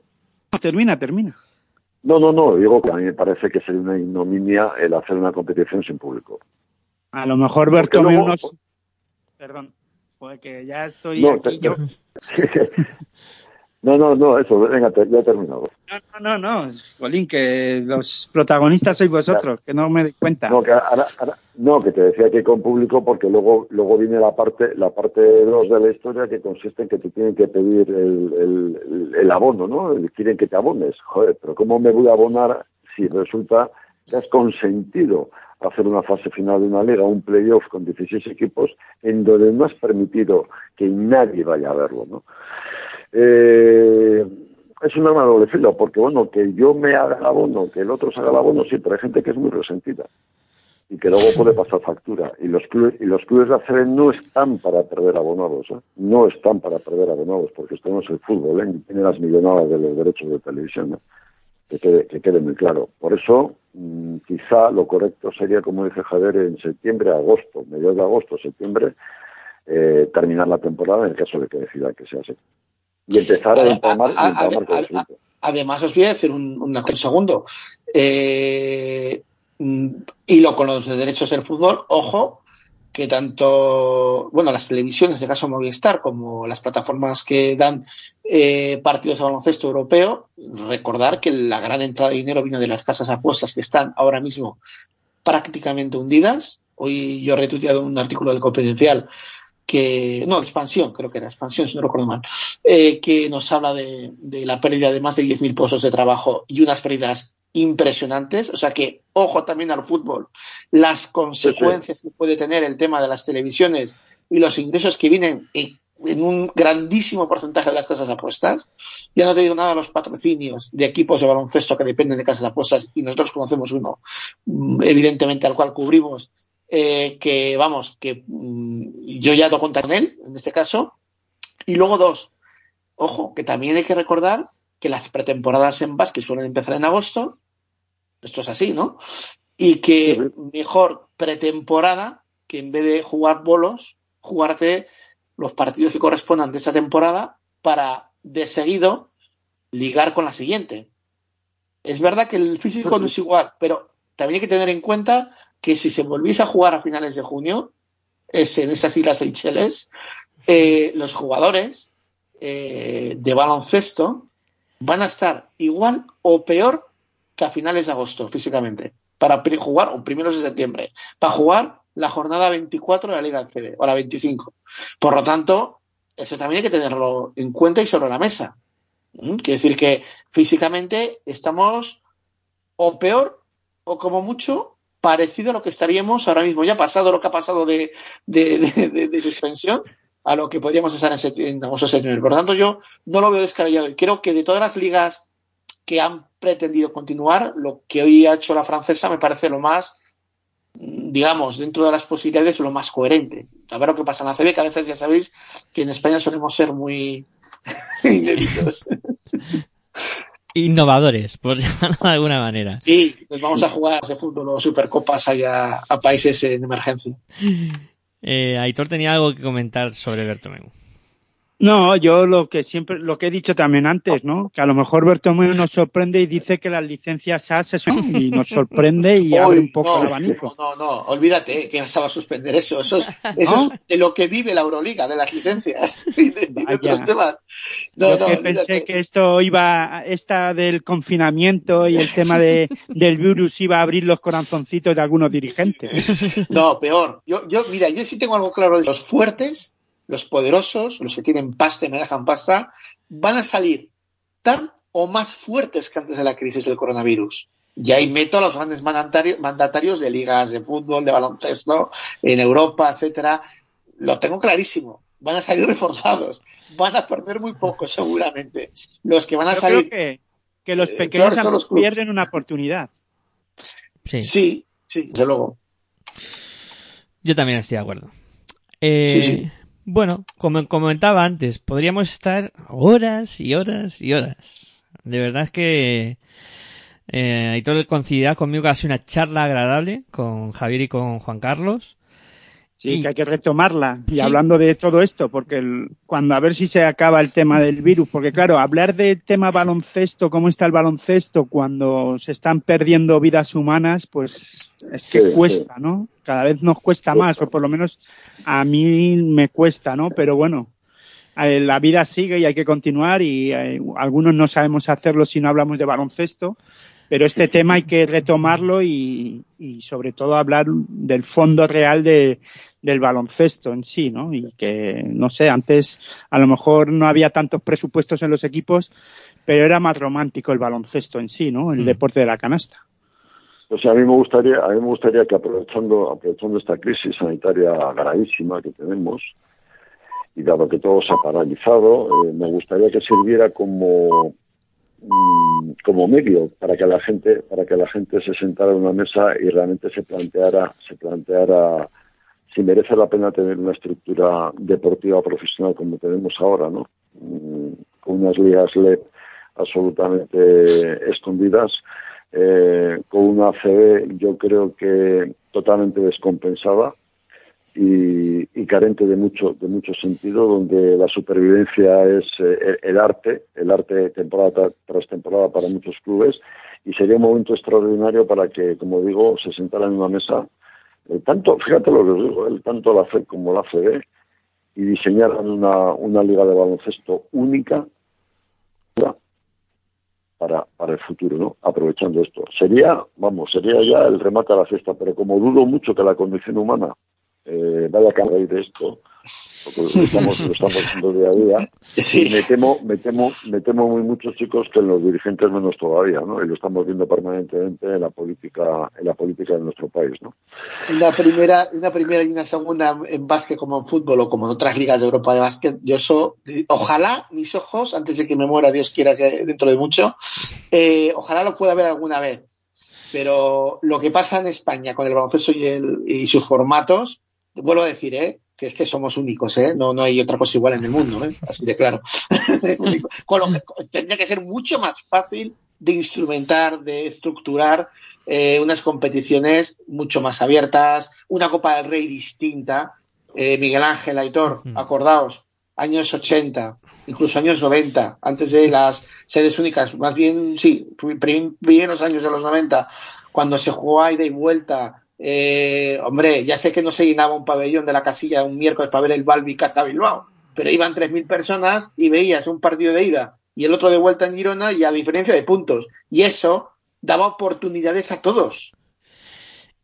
Termina, termina.
No, no, no, digo que a mí me parece que sería una ignominia el hacer una competición sin público.
A lo mejor
Porque
Berto
luego-
unos... Perdón, porque ya estoy
No,
aquí
te-
yo.
no, no, no, eso, venga, te- ya he terminado.
No, no, no, Jolín, que los protagonistas sois vosotros, que no me doy cuenta.
No, que ahora- no, que te decía que con público porque luego luego viene la parte la parte 2 de la historia que consiste en que te tienen que pedir el, el, abono, ¿no? Quieren que te abones. Joder, pero ¿cómo me voy a abonar si resulta que has consentido hacer una fase final de una liga, un playoff con 16 equipos, en donde no has permitido que nadie vaya a verlo, ¿no? Eh, es un arma de doble filo, porque bueno, que yo me haga el abono, que el otro se haga el abono, sí, pero hay gente que es muy resentida y que luego puede pasar factura. Y los clubes, y los clubes de ACB no están para perder abonados, ¿eh? no están para perder abonados, porque esto no es el fútbol, ¿eh? Tiene las millonadas de los derechos de televisión, que, quede, que quede muy claro. Por eso, mm, quizá lo correcto sería, como dice Javier, en septiembre, agosto, mediados de agosto, septiembre, eh, terminar la temporada en el caso de que decida que sea así. Y empezar a
A- a-
y
a-. Además, os voy a decir un, segundo. Eh, mm, hilo con los de derechos del fútbol, ojo, que tanto, bueno, las televisiones, de caso Movistar, como las plataformas que dan eh, partidos de baloncesto europeo, recordar que la gran entrada de dinero viene de las casas de apuestas que están ahora mismo prácticamente hundidas. Hoy yo he retuiteado un artículo del Confidencial que, no, expansión, creo que era expansión, si no recuerdo mal, eh, que nos habla de, de la pérdida de más de 10.000 puestos de trabajo y unas pérdidas impresionantes. O sea que, ojo también al fútbol, las consecuencias que puede tener el tema de las televisiones y los ingresos que vienen en, un grandísimo porcentaje de las casas apuestas. Ya no te digo nada de los patrocinios de equipos de baloncesto que dependen de casas apuestas y nosotros conocemos uno, mm, evidentemente al cual cubrimos, eh, que vamos, que mm, yo ya doy cuenta con él, en este caso. Y luego dos, ojo, que también hay que recordar que las pretemporadas en básquet suelen empezar en agosto, esto es así, ¿no? Y que mejor pretemporada que en vez de jugar bolos, jugarte los partidos que correspondan de esa temporada para de seguido ligar con la siguiente. Es verdad que el físico no es igual, pero también hay que tener en cuenta que si se volviese a jugar a finales de junio, es en esas islas Seychelles, eh, los jugadores eh, de baloncesto van a estar igual o peor que a finales de agosto físicamente para jugar o primeros de septiembre para jugar la jornada 24 de la Liga CB o la 25 por lo tanto eso también hay que tenerlo en cuenta y sobre la mesa ¿Mm? quiere decir que físicamente estamos o peor o como mucho parecido a lo que estaríamos ahora mismo ya pasado lo que ha pasado de, de, suspensión a lo que podríamos estar en, septi- en septiembre por lo tanto yo no lo veo descabellado y creo que de todas las ligas que han pretendido continuar, lo que hoy ha hecho la francesa me parece lo más, mm, digamos, dentro de las posibilidades, lo más coherente. A ver lo que pasa en la CB, que a veces ya sabéis que en España solemos ser muy inéditos.
Innovadores, por llamarlo de alguna manera.
Sí, pues vamos a jugar de fútbol o supercopas allá a países en emergencia.
Eh, Aitor tenía algo que comentar sobre Bertomeu.
No, yo lo que siempre, lo que he dicho también antes, ¿no? Que a lo mejor Bertomeu nos sorprende y dice que las licencias SAS son y nos sorprende y abre un poco
no,
el abanico.
No, no, no, olvídate que vas a suspender eso. Eso es, eso
¿No?
es de lo que vive la Euroliga, de las licencias y de, otros temas. No,
Yo
no,
que pensé que esto iba, esta del confinamiento y el tema de, del virus iba a abrir los corazoncitos de algunos dirigentes.
No, peor. Yo, yo, mira, yo sí tengo algo claro de los fuertes, los poderosos, los que tienen pasta y me dejan pasta, van a salir tan o más fuertes que antes de la crisis del coronavirus. Y ahí meto a los grandes mandatarios, mandatarios de ligas de fútbol, de baloncesto, en Europa, etcétera. Lo tengo clarísimo. Van a salir reforzados. Van a perder muy poco, seguramente. Los que van a
Yo
salir
creo que, que los
Eh,
pequeños
los clubes.
pierden una oportunidad.
Sí,
Sí, sí, desde luego.
yo también estoy de acuerdo. Eh,
Sí, sí.
Bueno, como comentaba antes, podríamos estar horas y horas y horas. De verdad es que eh, Aitor coincidirá conmigo que ha sido una charla agradable con Javier y con Juan Carlos.
Sí,
Y-
que hay que retomarla. Y
Sí.
hablando de todo esto, porque el- cuando a ver si se acaba el tema del virus, porque claro, hablar del tema baloncesto, cómo está el baloncesto cuando se están perdiendo vidas humanas, pues es que
Sí,
cuesta, ¿no? Cada vez nos cuesta más, o por lo menos a mí me cuesta, ¿no? Pero bueno, eh, la vida sigue y hay que continuar y eh, algunos no sabemos hacerlo si no hablamos de baloncesto. Pero este tema hay que retomarlo y, y sobre todo hablar del fondo real de, del baloncesto en sí, ¿no? Y que, no sé, antes a lo mejor no había tantos presupuestos en los equipos, pero era más romántico el baloncesto en sí, ¿no? El
Mm.
deporte de la canasta.
Sea, a mí me gustaría, a mí me gustaría que aprovechando, aprovechando esta crisis sanitaria gravísima que tenemos, y dado que todo se ha paralizado, eh, me gustaría que sirviera como mm, como medio para que la gente, para que la gente se sentara en una mesa y realmente se planteara, se planteara si merece la pena tener una estructura deportiva profesional como tenemos ahora, ¿no? Mm, Con unas ligas LED absolutamente escondidas, eh, con una ACB yo creo que totalmente descompensada y, y carente de mucho de mucho sentido donde la supervivencia es eh, el arte el arte temporada tra- tras temporada para muchos clubes y sería un momento extraordinario para que como digo se sentaran en una mesa eh, tanto fíjate lo que os digo eh, tanto la FED como la FED y diseñaran una, una liga de baloncesto única para, para el futuro, ¿no? Aprovechando esto. Sería, vamos, sería ya el remate a la fiesta, pero como dudo mucho que la condición humana eh, vaya a caer de esto, porque lo estamos, lo estamos haciendo día a día,
Sí.
y me temo, me temo, me temo muy muchos chicos que en los dirigentes menos todavía, ¿no? Y lo estamos viendo permanentemente en la política, en la política de nuestro país, ¿no?
Una primera, una primera y una segunda en básquet como en fútbol o como en otras ligas de Europa de básquet. Yo eso, ojalá mis ojos, antes de que me muera, Dios quiera que dentro de mucho, eh, ojalá lo pueda ver alguna vez. Pero lo que pasa en España con el baloncesto y, el, y sus formatos, vuelvo a decir, ¿eh? que es que somos únicos, ¿eh? no, no hay otra cosa igual en el mundo, ¿eh? así de claro. Con lo que tendría que ser mucho más fácil de instrumentar, de estructurar eh, unas competiciones mucho más abiertas, una Copa del Rey distinta. Eh, Miguel Ángel, Aitor,
Mm.
acordaos, años 80, incluso años 90, antes de las sedes únicas, más bien, sí, prim- primeros años de los 90, cuando se jugó a ida y vuelta. Eh, hombre, ya sé que no se llenaba un pabellón de la casilla un miércoles para ver el Balbi Caza Bilbao, pero iban 3.000 personas y veías un partido de ida y el otro de vuelta en Girona y a diferencia de puntos. Y eso daba oportunidades a todos.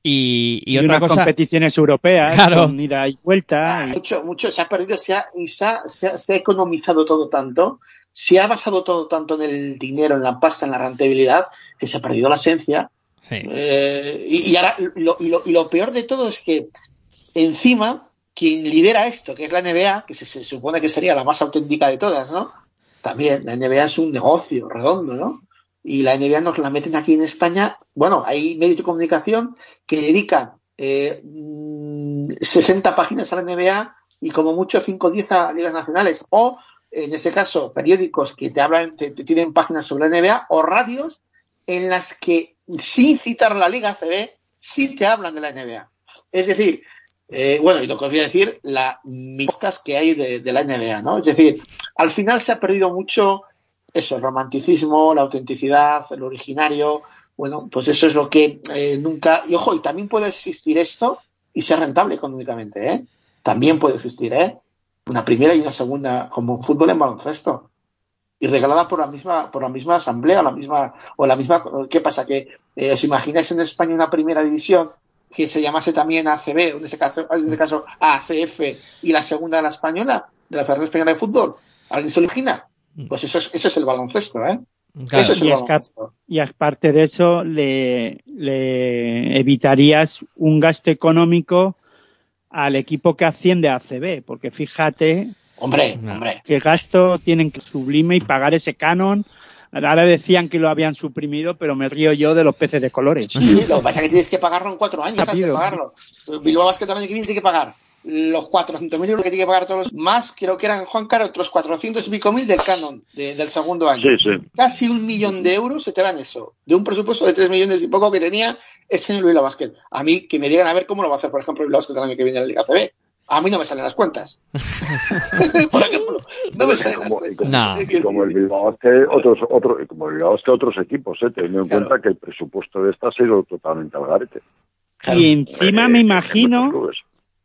Y, y
Y,
otra
unas
cosa,
competiciones europeas,
Claro.
con ida y vuelta. y-
Mucho, mucho se ha perdido, se ha, y se ha, se ha- se ha economizado todo tanto, se ha basado todo tanto en el dinero, en la pasta, en la rentabilidad, que se ha perdido la esencia. Eh, y, ahora lo, y lo- y lo peor de todo es que encima quien lidera esto, que es la NBA, que se, supone que sería la más auténtica de todas, ¿no? También la NBA es un negocio redondo, ¿no? Y la NBA nos la meten aquí en España. Bueno, hay medios de comunicación que dedican eh, mm, 60 páginas a la NBA y como mucho 5 o 10 a ligas nacionales. O, en ese caso, periódicos que te hablan, te tienen páginas sobre la NBA o radios en las que, sin citar la Liga CB, sí te hablan de la NBA. Es decir, eh, bueno, y lo que os voy a decir, la podcast que hay de, la NBA, ¿no? Es decir, al final se ha perdido mucho eso, el romanticismo, la autenticidad, el originario. Bueno, pues eso es lo que eh, nunca. Y ojo, y también puede existir esto y ser rentable económicamente, ¿eh? También puede existir, ¿eh? Una primera y una segunda, como fútbol en baloncesto. Y regalada por la misma, por la misma asamblea, la misma, o la misma. ¿Qué pasa? Que eh, os imagináis en España una primera división que se llamase también ACB, o en este caso, en este caso ACF, y la segunda de la española, de la Federación Española de Fútbol. ¿Alguien se lo imagina? Pues eso es, eso es el baloncesto, ¿eh?
Claro.
Eso es el
Y es
baloncesto.
Y aparte de eso, le, le evitarías un gasto económico al equipo que asciende a ACB, porque fíjate
Hombre,
No.
hombre.
qué gasto tienen que sublime y pagar ese canon Ahora decían que lo habían suprimido, pero me río yo de los peces de colores.
Sí, lo que pasa es que tienes que pagarlo en cuatro años, de
Rápido.
pagarlo. Bilbao Basket que viene tiene que pagar los 400.000 euros que tiene que pagar todos los más, creo que eran Juan Caro, otros 400 y pico mil del canon de- del segundo año.
Sí, sí.
Casi un millón de euros se te va en eso, de un presupuesto de 3 millones y poco que tenía el señor Bilbao Basket. A mí, que me digan a ver cómo lo va a hacer, por ejemplo, Bilbao Basket el año que viene en la Liga CB. A mí no me salen las cuentas. por ejemplo, no me salen las
Como, y
cuentas.
como,
No.
y como el Bilbao Basket, otros, otro, y como el Bilbao Basket, otros equipos, ¿eh? teniendo en
Claro.
cuenta que el presupuesto de esta ha sido totalmente al garete.
Y encima
Eh,
me imagino,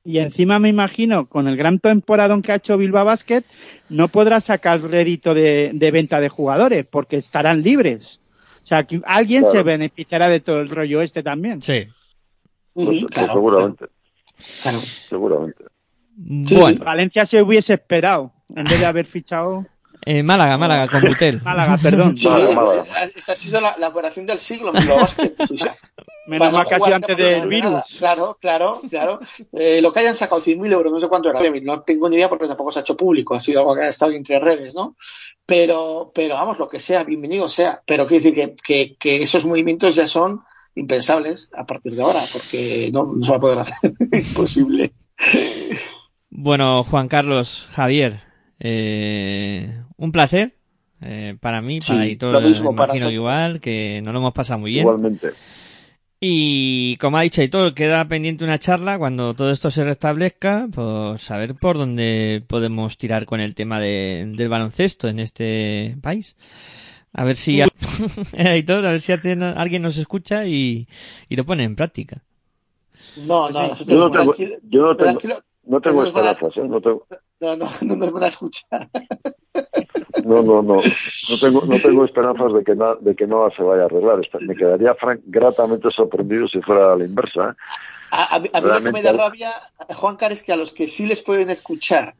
y encima me imagino, con el gran temporadón que ha hecho Bilbao Basket, no podrá sacar rédito de, de venta de jugadores, porque estarán libres. O sea, que alguien
Claro.
se beneficiará de todo el rollo este también.
Sí.
Ujú,
Pues- pues
claro,
seguramente,
claro.
seguramente.
Sí,
Bueno,
Valencia se hubiese esperado, en vez de haber fichado
eh, Málaga, Málaga, con Butel.
Málaga, perdón.
Sí,
Málaga, Málaga.
esa ha sido la, la operación del siglo Basket. O sea,
Menos mal que ha sido
jugar
antes del
nada.
virus.
Claro, claro, claro. Eh, lo que hayan sacado 100.000 euros, no sé cuánto era. No tengo ni idea porque tampoco se ha hecho público. Ha sido algo que ha estado entre redes, ¿no? Pero, pero vamos, lo que sea, bienvenido sea. Pero quiero decir que, que, que esos movimientos ya son impensables a partir de ahora porque no, no se va a poder hacer. Imposible.
Bueno, Juan Carlos, Javier, eh, un placer eh, para mí,
Sí,
para y todo,
lo mismo
imagino
para
igual, que nos lo hemos pasado muy bien.
Igualmente.
Y como ha dicho Aitor, queda pendiente una charla cuando todo esto se restablezca, pues saber por dónde podemos tirar con el tema de- del baloncesto en este país. A ver si Aitor, a ver si alguien alguien nos escucha y, y lo pone en práctica.
No, no,
Yo no tengo,
tranquilo,
yo no tengo,
tranquilo,
no tengo
a-
esperanzas, ¿eh? No tengo,
no, no, no nos van a escuchar.
No, no, no. No tengo, no tengo esperanzas de que, na- de que nada se vaya a arreglar. Me quedaría fran- gratamente sorprendido si fuera a la inversa. ¿eh?
A, a mí a mí lo que me
Realmente-
da rabia, Juan Car, es que a los que sí les pueden escuchar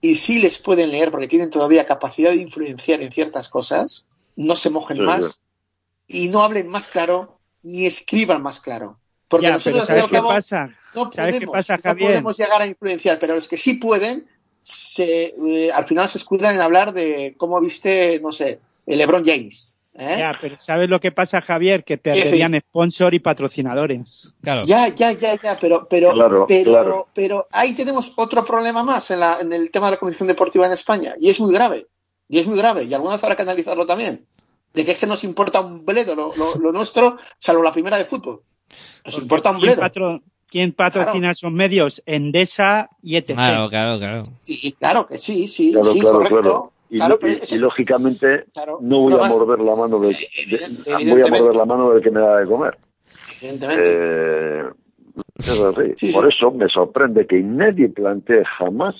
y sí les pueden leer porque tienen todavía capacidad de influenciar en ciertas cosas, no se mojen
Sí,
más y no hablen más claro ni escriban más claro. Porque
Ya,
nosotros,
¿sabes qué
cabo,
pasa?
no
¿Sabes qué
podemos, no podemos llegar a influenciar, pero los que sí pueden, se, eh, al final se escudan en hablar de cómo viste, no sé, el LeBron James. ¿eh?
Ya, pero ¿sabes lo que pasa, Javier? Que perderían sponsor y patrocinadores.
Claro.
Ya, ya, ya, ya, pero, pero,
Claro,
pero,
claro.
pero ahí tenemos otro problema más en, la, en el tema de la Comisión Deportiva en España, y es muy grave, y es muy grave, y alguna vez habrá que analizarlo también, de que es que nos importa un bledo lo, lo, lo nuestro, salvo la primera de fútbol. Nos importa un
¿Quién,
bledo.
patro- quién patrocina esos medios? Endesa y etc.
Claro, claro, claro.
Sí, claro que sí, sí,
Claro,
sí,
claro,
correcto.
claro. Y,
Claro,
lo-
pero
y-
eso-
y lógicamente
claro,
no voy
no
a morder la mano del, de- voy a morder la mano del que me da de comer.
evidentemente.
Eh, es así.
Sí, sí.
Por eso me sorprende que nadie plantee jamás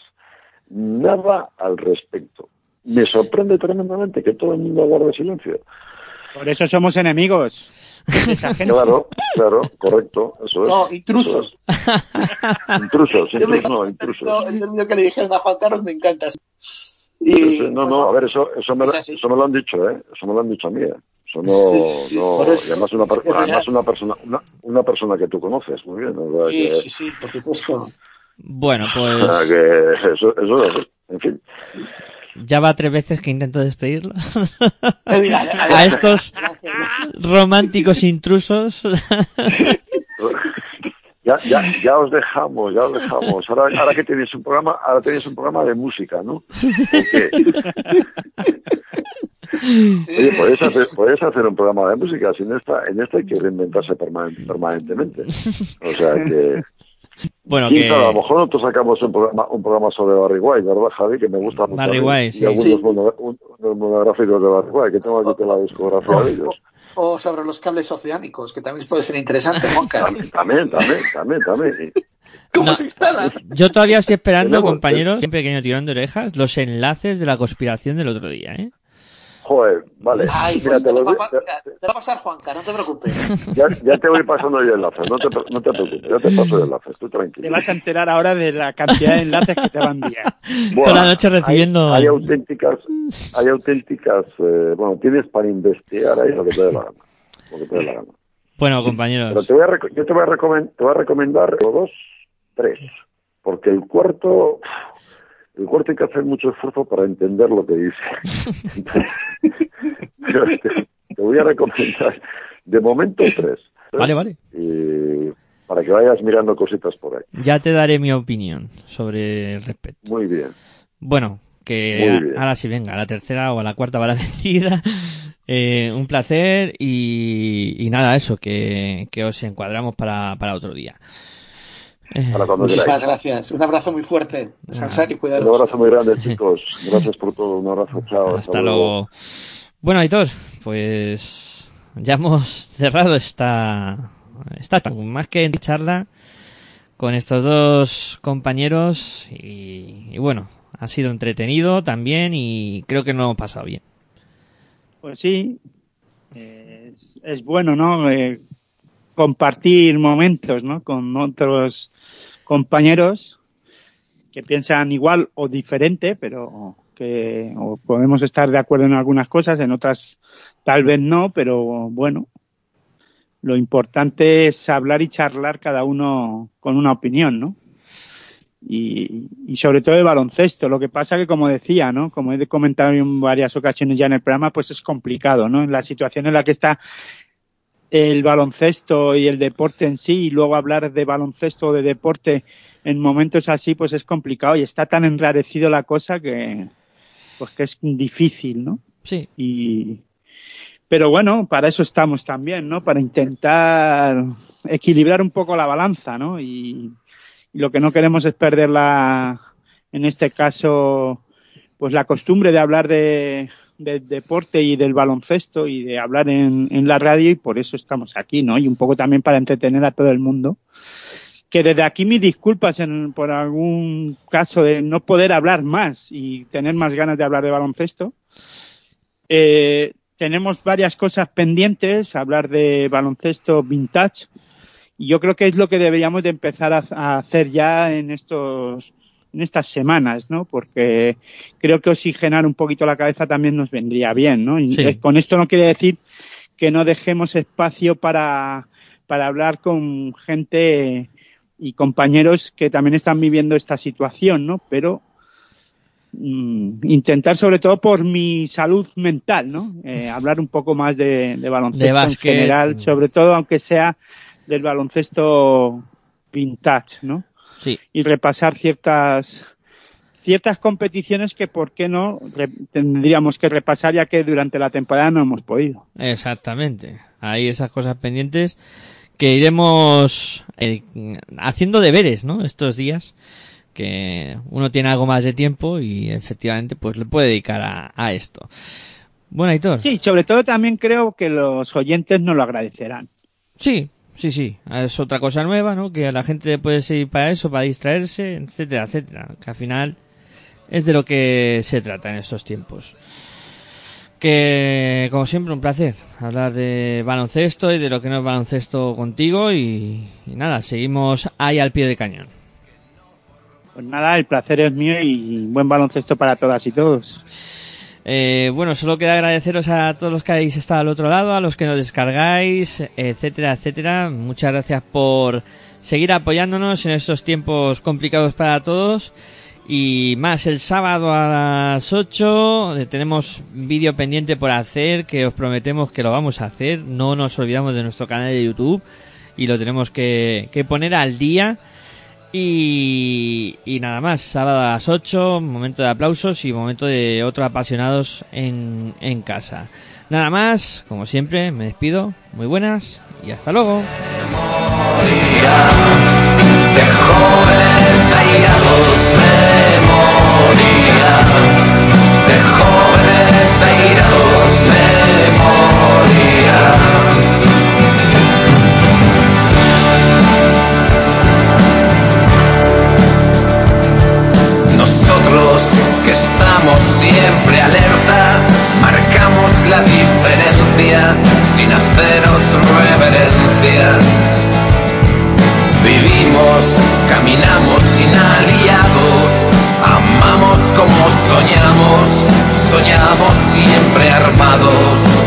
nada al respecto. Me sorprende tremendamente que todo el mundo guarde silencio.
Por eso somos enemigos.
Claro, claro, correcto, eso es.
no, intrusos.
Eso es. Intrusos, intrusos, no, intrusos.
No, el término que le dijeron a Juan Carlos me encanta. Y,
no, no,
bueno,
a ver, eso, eso, me,
es
eso me lo han dicho, ¿eh? Eso me lo han dicho a mí, ¿eh? Eso no,
Sí, sí,
no,
eso,
y además una, per- además una persona, una, una persona que tú conoces, muy bien, o sea,
Sí,
que,
sí, sí, por supuesto.
Bueno, pues
que eso, eso es así, en fin.
Ya va tres veces que intento despedirlo. A estos románticos intrusos.
Ya, ya, ya os dejamos, ya os dejamos. Ahora, ahora que tenéis un programa, ahora tenéis un programa de música, ¿no? Oye, podéis hacer, podéis hacer un programa de música, si en esta, en esta hay que reinventarse permanen- permanentemente. O sea que,
Bueno, que
a lo mejor nosotros sacamos un programa, un programa sobre Barry White, ¿verdad, Javi? Que me gusta mucho.
Barry. White,
Y
sí.
algunos
Sí.
mono- un- unos monográficos de Barry White, que tengo aquí toda la discografía de ellos.
O sobre los cables oceánicos, que también puede ser interesante, Juanca.
También, también, también, también, también.
¿Cómo
No.
se instalan?
yo todavía estoy esperando, compañeros, un pequeño tirón de orejas, los enlaces de la conspiración del otro día, ¿eh?
Joder, vale.
Ay,
Mira,
pues
te
te,
lo
va, te va a pasar, Juanca, no te preocupes.
Ya, ya te voy pasando yo el enlace, no te, no te preocupes, ya te paso el enlace, tú
Te
tranquilo.
vas a enterar ahora de la cantidad de enlaces que te va a enviar.
Toda la noche recibiendo-
Hay, hay auténticas, hay auténticas, eh, bueno, tienes para investigar ahí lo que te dé la gana. Lo que te dé la gana.
Bueno,
Pero
compañeros,
te voy a, yo te voy a, recomen- te voy a recomendar dos, tres, porque el cuarto, el cuarto hay que hacer mucho esfuerzo para entender lo que dice. Pero te, te voy a recomendar, de momento, tres.
Vale, vale.
Y para que vayas mirando cositas por ahí.
Ya te daré mi opinión sobre el respecto.
Muy bien.
Bueno, que ahora sí venga, a la tercera o a la cuarta va la vencida. Eh, un placer y, y nada, eso, que, que os encuadramos para, para otro día.
Para cuando
Muchísimas
queráis.
gracias. Un abrazo muy fuerte. Descansar y
Un
cuidaros.
abrazo muy grande, chicos. Gracias por todo. Un abrazo. Chao.
hasta luego. Bueno, Aitor, pues ya hemos cerrado esta, esta tan- más que charla con estos dos compañeros y, y bueno, ha sido entretenido también y creo que nos hemos pasado bien.
Pues sí, eh, es, es bueno, ¿no? Eh, compartir momentos, ¿no? Con otros compañeros que piensan igual o diferente, pero que o podemos estar de acuerdo en algunas cosas, en otras tal vez no, pero bueno, lo importante es hablar y charlar cada uno con una opinión, ¿no? y, y sobre todo de baloncesto. Lo que pasa que, como decía, ¿no? Como he comentado en varias ocasiones ya en el programa, pues es complicado, ¿no? En la situación en la que está el baloncesto y el deporte en sí, y luego hablar de baloncesto o de deporte en momentos así, pues es complicado y está tan enrarecido la cosa que, pues que es difícil, ¿no?
Sí.
Y, pero bueno, para eso estamos también, ¿no? Para intentar equilibrar un poco la balanza, ¿no? Y, y lo que no queremos es perder la, en este caso, pues la costumbre de hablar de, de deporte y del baloncesto y de hablar en, en la radio y por eso estamos aquí, ¿no? Y un poco también para entretener a todo el mundo. Que desde aquí mis disculpas en, por algún caso de no poder hablar más y tener más ganas de hablar de baloncesto. Eh, tenemos varias cosas pendientes, hablar de baloncesto vintage, y yo creo que es lo que deberíamos de empezar a, a hacer ya en estos en estas semanas, ¿no? Porque creo que oxigenar un poquito la cabeza también nos vendría bien, ¿no? Y
Sí.
con esto no quiere decir que no dejemos espacio para, para hablar con gente y compañeros que también están viviendo esta situación, ¿no? Pero mm, intentar sobre todo por mi salud mental, ¿no? Eh, hablar un poco más de, de baloncesto
De
en general, sobre todo aunque sea del baloncesto vintage, ¿no?
Sí.
Y repasar ciertas ciertas competiciones que por qué no re- tendríamos que repasar ya que durante la temporada no hemos podido.
Exactamente. Hay esas cosas pendientes que iremos eh, haciendo deberes, ¿no? Estos días que uno tiene algo más de tiempo y efectivamente pues le puede dedicar a, a esto. Bueno, Aitor.
Sí, sobre todo también creo que los oyentes nos lo agradecerán.
Sí, sí, sí. Es otra cosa nueva, ¿no? Que a la gente puede servir para eso, para distraerse, etcétera, etcétera. Que al final es de lo que se trata en estos tiempos. Que, como siempre, un placer hablar de baloncesto y de lo que no es baloncesto contigo. Y, nada, seguimos ahí al pie del cañón.
Pues nada, el placer es mío y buen baloncesto para todas y todos.
Eh, bueno, solo queda agradeceros a todos los que habéis estado al otro lado, a los que nos descargáis, etcétera, etcétera. Muchas gracias por seguir apoyándonos en estos tiempos complicados para todos. Y más el sábado a las 8 eh, tenemos vídeo pendiente por hacer que os prometemos que lo vamos a hacer. No nos olvidamos de nuestro canal de YouTube y lo tenemos que, que poner al día. Y, nada más, sábado a las 8, momento de aplausos y momento de otros apasionados en, en casa. Nada más, como siempre, me despido. Muy buenas y hasta luego.
Nosotros siempre alerta, marcamos la diferencia sin haceros reverencia. Vivimos, caminamos sin aliados, amamos como soñamos, soñamos siempre armados.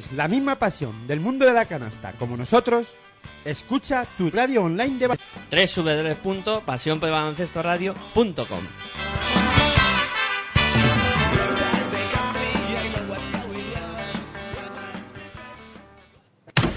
Sientes la misma pasión del mundo de la canasta como nosotros, escucha tu radio online de baloncesto.
www.pasionpelbaloncestoradio.com